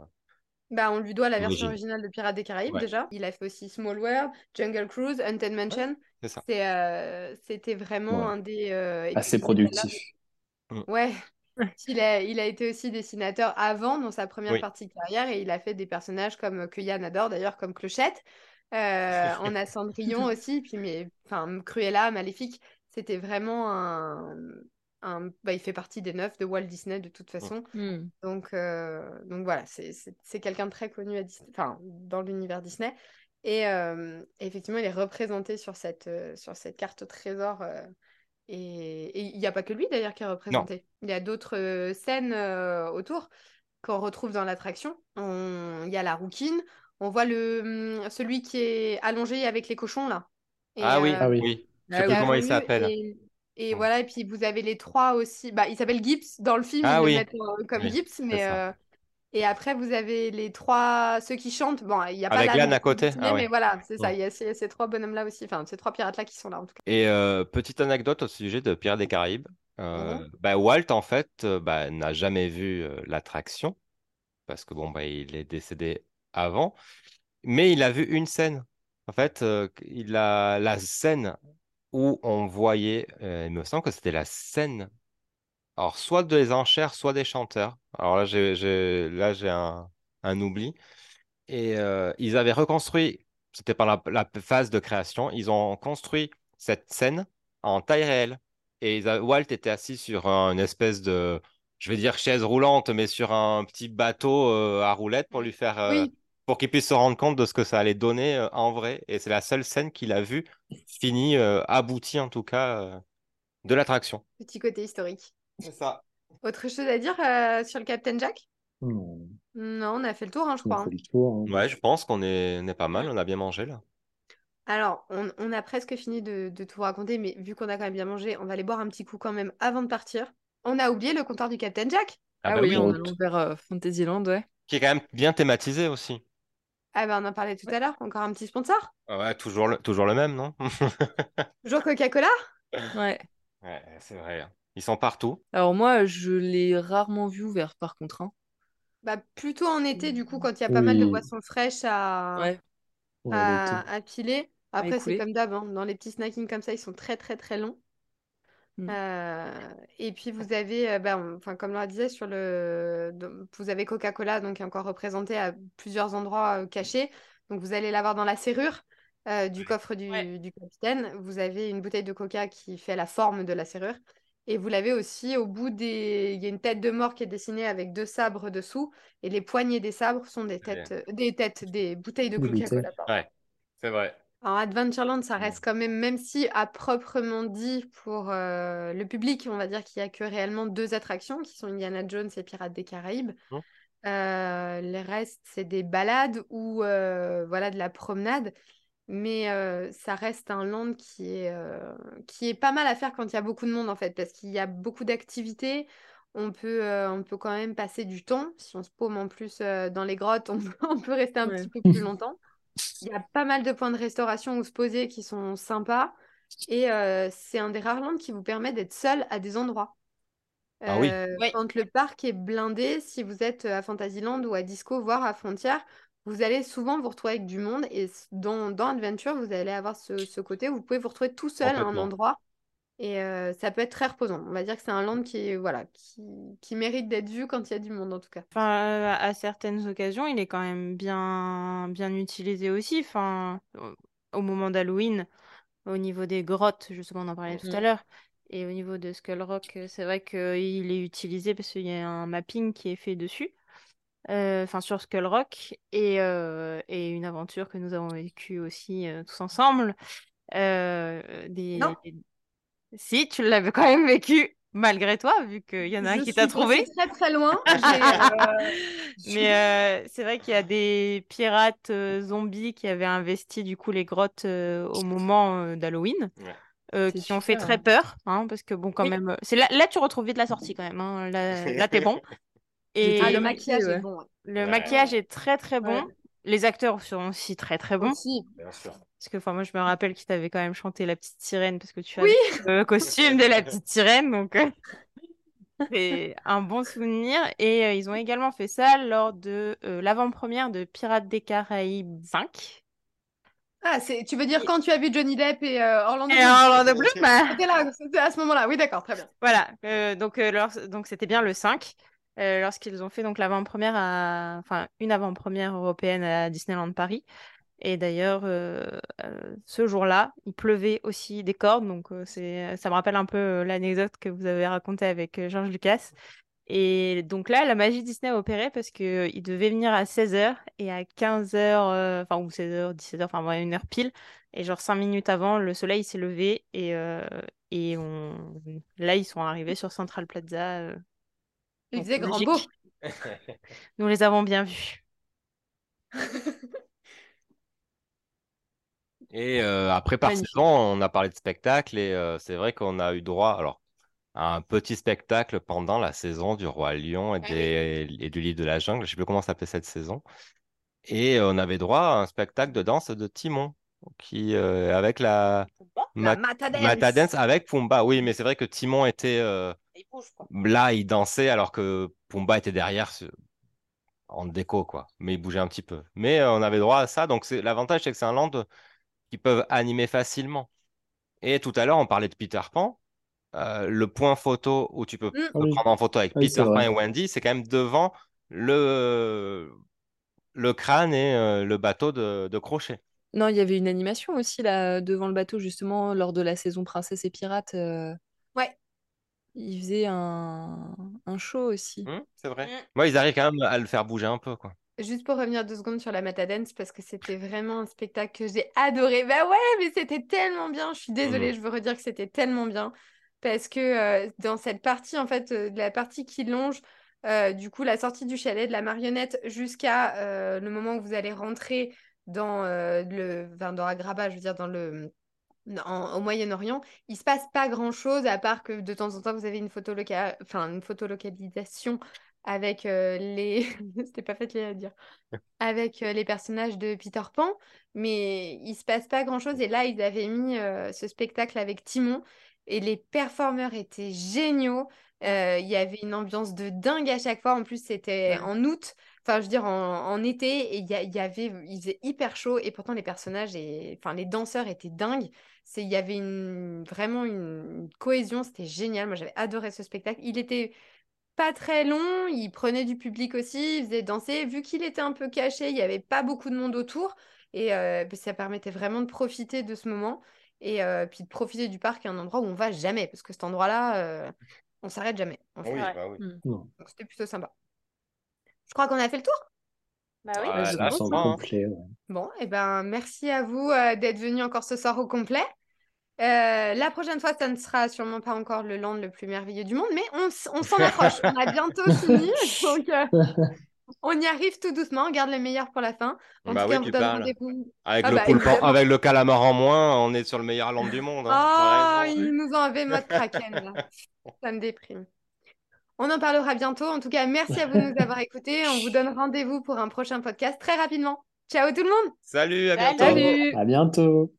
Bah, on lui doit la version originale de Pirates des Caraïbes Ouais. déjà. Il a fait aussi Small World, Jungle Cruise, Haunted Mansion. C'est ça. C'est, euh, c'était vraiment Ouais. un des. euh, Assez productif. Ouais. [laughs] Il a, il a été aussi dessinateur avant, dans sa première Oui. partie de carrière, et il a fait des personnages comme euh, que Yann adore d'ailleurs, comme Clochette. Euh, [laughs] on a Cendrillon aussi, puis mais, enfin, Cruella, Maléfique, c'était vraiment un, un- bah, il fait partie des neuf de Walt Disney de toute façon. Hmm. Donc, euh, donc voilà, c'est quelqu'un de très connu à Disney, enfin, dans l'univers Disney. Et euh, effectivement, il est représenté sur cette, euh, sur cette carte au trésor. Et il n'y a pas que lui d'ailleurs qui est représenté. Il y a d'autres euh, scènes euh, autour qu'on retrouve dans l'attraction. On- Il y a la rouquine. On voit le, hum, celui qui est allongé avec les cochons là. Et, Ah oui, euh, Ah oui. oui. Je sais plus comment il s'appelle. Et, et voilà, et puis vous avez les trois aussi. Bah, il s'appelle Gibbs dans le film, Ah ils oui. le mettent comme Oui, Gibbs, mais euh, et après vous avez les trois, ceux qui chantent. Bon, il n'y a pas Avec l'âne à côté. Ah mais voilà, c'est ça. Il y a ces, ces trois bonhommes là aussi, enfin ces trois pirates là qui sont là en tout cas. Et euh, petite anecdote au sujet de Pirates des Caraïbes. Euh, Mhm. bah, Walt, en fait, euh, bah, n'a jamais vu l'attraction parce que bon, bah, il est décédé avant, mais il a vu une scène. En fait, euh, il a la scène où on voyait, il me semble que c'était la scène, alors soit des enchères, soit des chanteurs. Alors là, j'ai, là, j'ai un, un oubli. Et euh, ils avaient reconstruit, c'était pendant la, la phase de création, ils ont construit cette scène en taille réelle. Et ils a- Walt était assis sur un- une espèce de, je vais dire chaise roulante, mais sur un petit bateau euh, à roulettes pour lui faire, euh, Oui, pour qu'il puisse se rendre compte de ce que ça allait donner euh, en vrai. Et c'est la seule scène qu'il a vue, finie, aboutie en tout cas, de l'attraction. petit côté historique. C'est ça. Autre chose à dire euh, sur le Captain Jack? Non, Non, on a fait le tour, hein, je on a crois. fait hein. le tour. hein. Ouais, je pense qu'on est, on est pas mal, on a bien mangé là. Alors, on, on a presque fini de, de tout raconter, mais vu qu'on a quand même bien mangé, on va aller boire un petit coup quand même avant de partir. On a oublié le comptoir du Captain Jack. Ah Ah bah oui, oui, on- allant vers euh, Fantasyland, ouais. qui est quand même bien thématisé aussi. Ah ben on en parlait tout à l'heure, encore un petit sponsor? Ouais, toujours le, toujours le même, non? Toujours Coca-Cola? [laughs] Ouais. Ouais, c'est vrai. Ils sont partout. Alors moi, je l'ai rarement vu ouvert, par contre. hein. Bah, plutôt en été, du coup, quand il y a pas mal de boissons fraîches à, Ouais. À, piler. Après, c'est comme d'hab, hein, dans les petits snackings comme ça, ils sont très très très longs. Mm. Euh, et puis vous avez, euh, bah, enfin comme Laura disait, sur le, vous avez Coca-Cola donc qui est encore représenté à plusieurs endroits euh, cachés. Donc vous allez l'avoir dans la serrure euh, du coffre du, Ouais. du capitaine. Vous avez une bouteille de Coca qui fait la forme de la serrure. Et vous l'avez aussi au bout des, il y a une tête de mort qui est dessinée avec deux sabres dessous. Et les poignées des sabres sont des têtes, euh, des têtes, des bouteilles de Coca-Cola. Ouais, c'est vrai. Alors, Adventureland, ça Ouais. reste quand même, même si à proprement dit pour euh, le public, on va dire qu'il n'y a que réellement deux attractions qui sont Indiana Jones et Pirates des Caraïbes. Mhm. Euh, les restes, c'est des balades ou euh, voilà, de la promenade. Mais euh, ça reste un land qui est, euh, qui est pas mal à faire quand il y a beaucoup de monde en fait, parce qu'il y a beaucoup d'activités. On peut, euh, on peut quand même passer du temps. Si on se paume en plus euh, dans les grottes, [laughs] on, on peut rester un Ouais. petit peu plus [laughs] longtemps. Il y a pas mal de points de restauration où se poser qui sont sympas. Et euh, c'est un des rares lands qui vous permet d'être seul à des endroits. Ah oui. Oui. Quand le parc est blindé, si vous êtes à Fantasyland ou à Disco, voire à Frontier, vous allez souvent vous retrouver avec du monde. Et dans, dans Adventure, vous allez avoir ce, ce côté où vous pouvez vous retrouver tout seul à un endroit. Et euh, ça peut être très reposant. On va dire que c'est un land qui, est- voilà, qui, qui mérite d'être vu quand il y a du monde, en tout cas. Enfin, à certaines occasions, il est quand même bien, bien utilisé aussi. Enfin, au- moment d'Halloween, au niveau des grottes, justement, on en parlait tout à Mhm. l'heure, Et au niveau de Skull Rock, c'est vrai qu'il est utilisé parce qu'il y a un mapping qui est fait dessus, euh, enfin sur Skull Rock, et, euh, et une aventure que nous avons vécue aussi euh, tous ensemble. Euh, des... Non. Si, tu l'avais quand même vécu malgré toi, vu qu'il y en a un Je qui t'a trouvé. très très loin. [laughs] Euh, [laughs] Mais euh, c'est vrai qu'il y a des pirates euh, zombies qui avaient investi du coup les grottes euh, au moment euh, d'Halloween, Ouais. euh, qui ont fait très hein. peur, hein, parce que bon quand Oui. même, euh, c'est là, là tu retrouves vite la sortie quand même, hein, là, là t'es bon. [laughs] Et Ah, le maquillage ouais. est bon. ouais. le Ouais. maquillage est très très bon. Ouais. Les acteurs sont aussi très très bons. Aussi. Bien sûr. Parce que enfin moi je me rappelle qu'il t'avait quand même chanté la petite sirène parce que tu as Oui. le costume de la petite sirène donc euh, [laughs] c'est un bon souvenir et euh, ils ont également fait ça lors de euh, l'avant-première de Pirates des Caraïbes 5 Ah, c'est, tu veux dire quand tu as vu Johnny Depp et euh, Orlando et Bloom? Orlando Bloom bah, C'était là, c'était à ce moment-là. Oui, d'accord, très bien. voilà euh, euh, donc c'était bien le 5 euh, lorsqu'ils ont fait donc l'avant-première à enfin une avant-première européenne à Disneyland Paris Et d'ailleurs, euh, euh, ce jour-là, il pleuvait aussi des cordes. Donc, ça me rappelle un peu l'anecdote que vous avez racontée avec euh, George Lucas. Et donc là, la magie Disney a opéré parce qu'il devait venir à 16h et à 15h, enfin, ou 16h, 17h, enfin, ouais, une heure pile. Et genre 5 minutes avant, le soleil s'est levé et, là, ils sont arrivés sur Central Plaza. Il donc, faisait grand beau. Nous les avons bien vus. Et euh, après, par saison, on a parlé de spectacle et euh, c'est vrai qu'on a eu droit alors, à un petit spectacle pendant la saison du Roi Lion et, Ah et du Livre de la Jungle. Je ne sais plus comment s'appelait cette saison. Et euh, on avait droit à un spectacle de danse de Timon qui, euh, avec la La Ma- Mata Dance. Mata Dance avec Pumba. Oui, mais c'est vrai que Timon était euh, là, il dansait alors que Pumba était derrière ce- en déco, quoi. Mais il bougeait un petit peu. Mais euh, on avait droit à ça. Donc c'est l'avantage, c'est que c'est un land qui peuvent animer facilement. Et tout à l'heure, on parlait de Peter Pan. Euh, le point photo où tu peux Mm. oui. prendre en photo avec oui, Peter Pan et Wendy, c'est quand même devant le, le crâne et euh, le bateau de, de crochet. Non, il y avait une animation aussi là devant le bateau justement lors de la saison Princesse et Pirates. euh, Ouais. Ils faisaient un, un show aussi. Hmm, c'est vrai. Mm. Moi, ils arrivent quand même à le faire bouger un peu, quoi. Juste pour revenir deux secondes sur la Matadance, parce que c'était vraiment un spectacle que j'ai adoré. Bah ouais, mais c'était tellement bien. Je suis désolée, je veux redire que c'était tellement bien. Parce que euh, dans cette partie, en fait, euh, de la partie qui longe, euh, du coup, la sortie du chalet, de la marionnette, jusqu'à euh, le moment où vous allez rentrer dans euh, le, enfin, dans Agrabah, je veux dire, dans le, en- au Moyen-Orient, il se passe pas grand-chose, à part que de temps en temps, vous avez une photo loca- enfin, une photolocalisation avec euh, les... [laughs] C'était pas facile à dire. Avec euh, les personnages de Peter Pan, mais il se passe pas grand-chose. Et là, ils avaient mis euh, ce spectacle avec Timon, et les performeurs étaient géniaux. Il y avait une ambiance de dingue à chaque fois. En plus, c'était Ouais. en août, enfin, je veux dire, en, en été, et il y, avait... il faisait hyper chaud, et pourtant, les personnages, et... enfin, les danseurs étaient dingues. C'est, il y avait une, vraiment une, une cohésion, c'était génial. Moi, j'avais adoré ce spectacle. Il était pas très long, il prenait du public aussi, il faisait danser. Vu qu'il était un peu caché, il n'y avait pas beaucoup de monde autour. Et euh, ben, ça permettait vraiment de profiter de ce moment. Et euh, puis de profiter du parc, un endroit où on va jamais. Parce que cet endroit-là, euh, on s'arrête jamais. en fait. Ouais. bah oui. C'était plutôt sympa. Je crois qu'on a fait le tour. Bah oui. Ouais, là, hein. complet, ouais. Bon, et ben merci à vous euh, d'être venus encore ce soir au complet. Euh, la prochaine fois, ça ne sera sûrement pas encore le land le plus merveilleux du monde, mais on, s'en approche. On a bientôt [laughs] fini, donc euh, on y arrive tout doucement. On garde le meilleur pour la fin. En Bah tout oui, cas, on tu vous donne parles. rendez-vous. Avec, Ah le bah, poulpe avec le calamar en moins, on est sur le meilleur land du monde. hein. Ah, raison. ils nous ont enlevé mode kraken là. [laughs] Ça me déprime. On en parlera bientôt. En tout cas, merci à vous de nous avoir écoutés. On vous donne rendez-vous pour un prochain podcast très rapidement. Ciao tout le monde! Salut, à bientôt. Salut! À bientôt.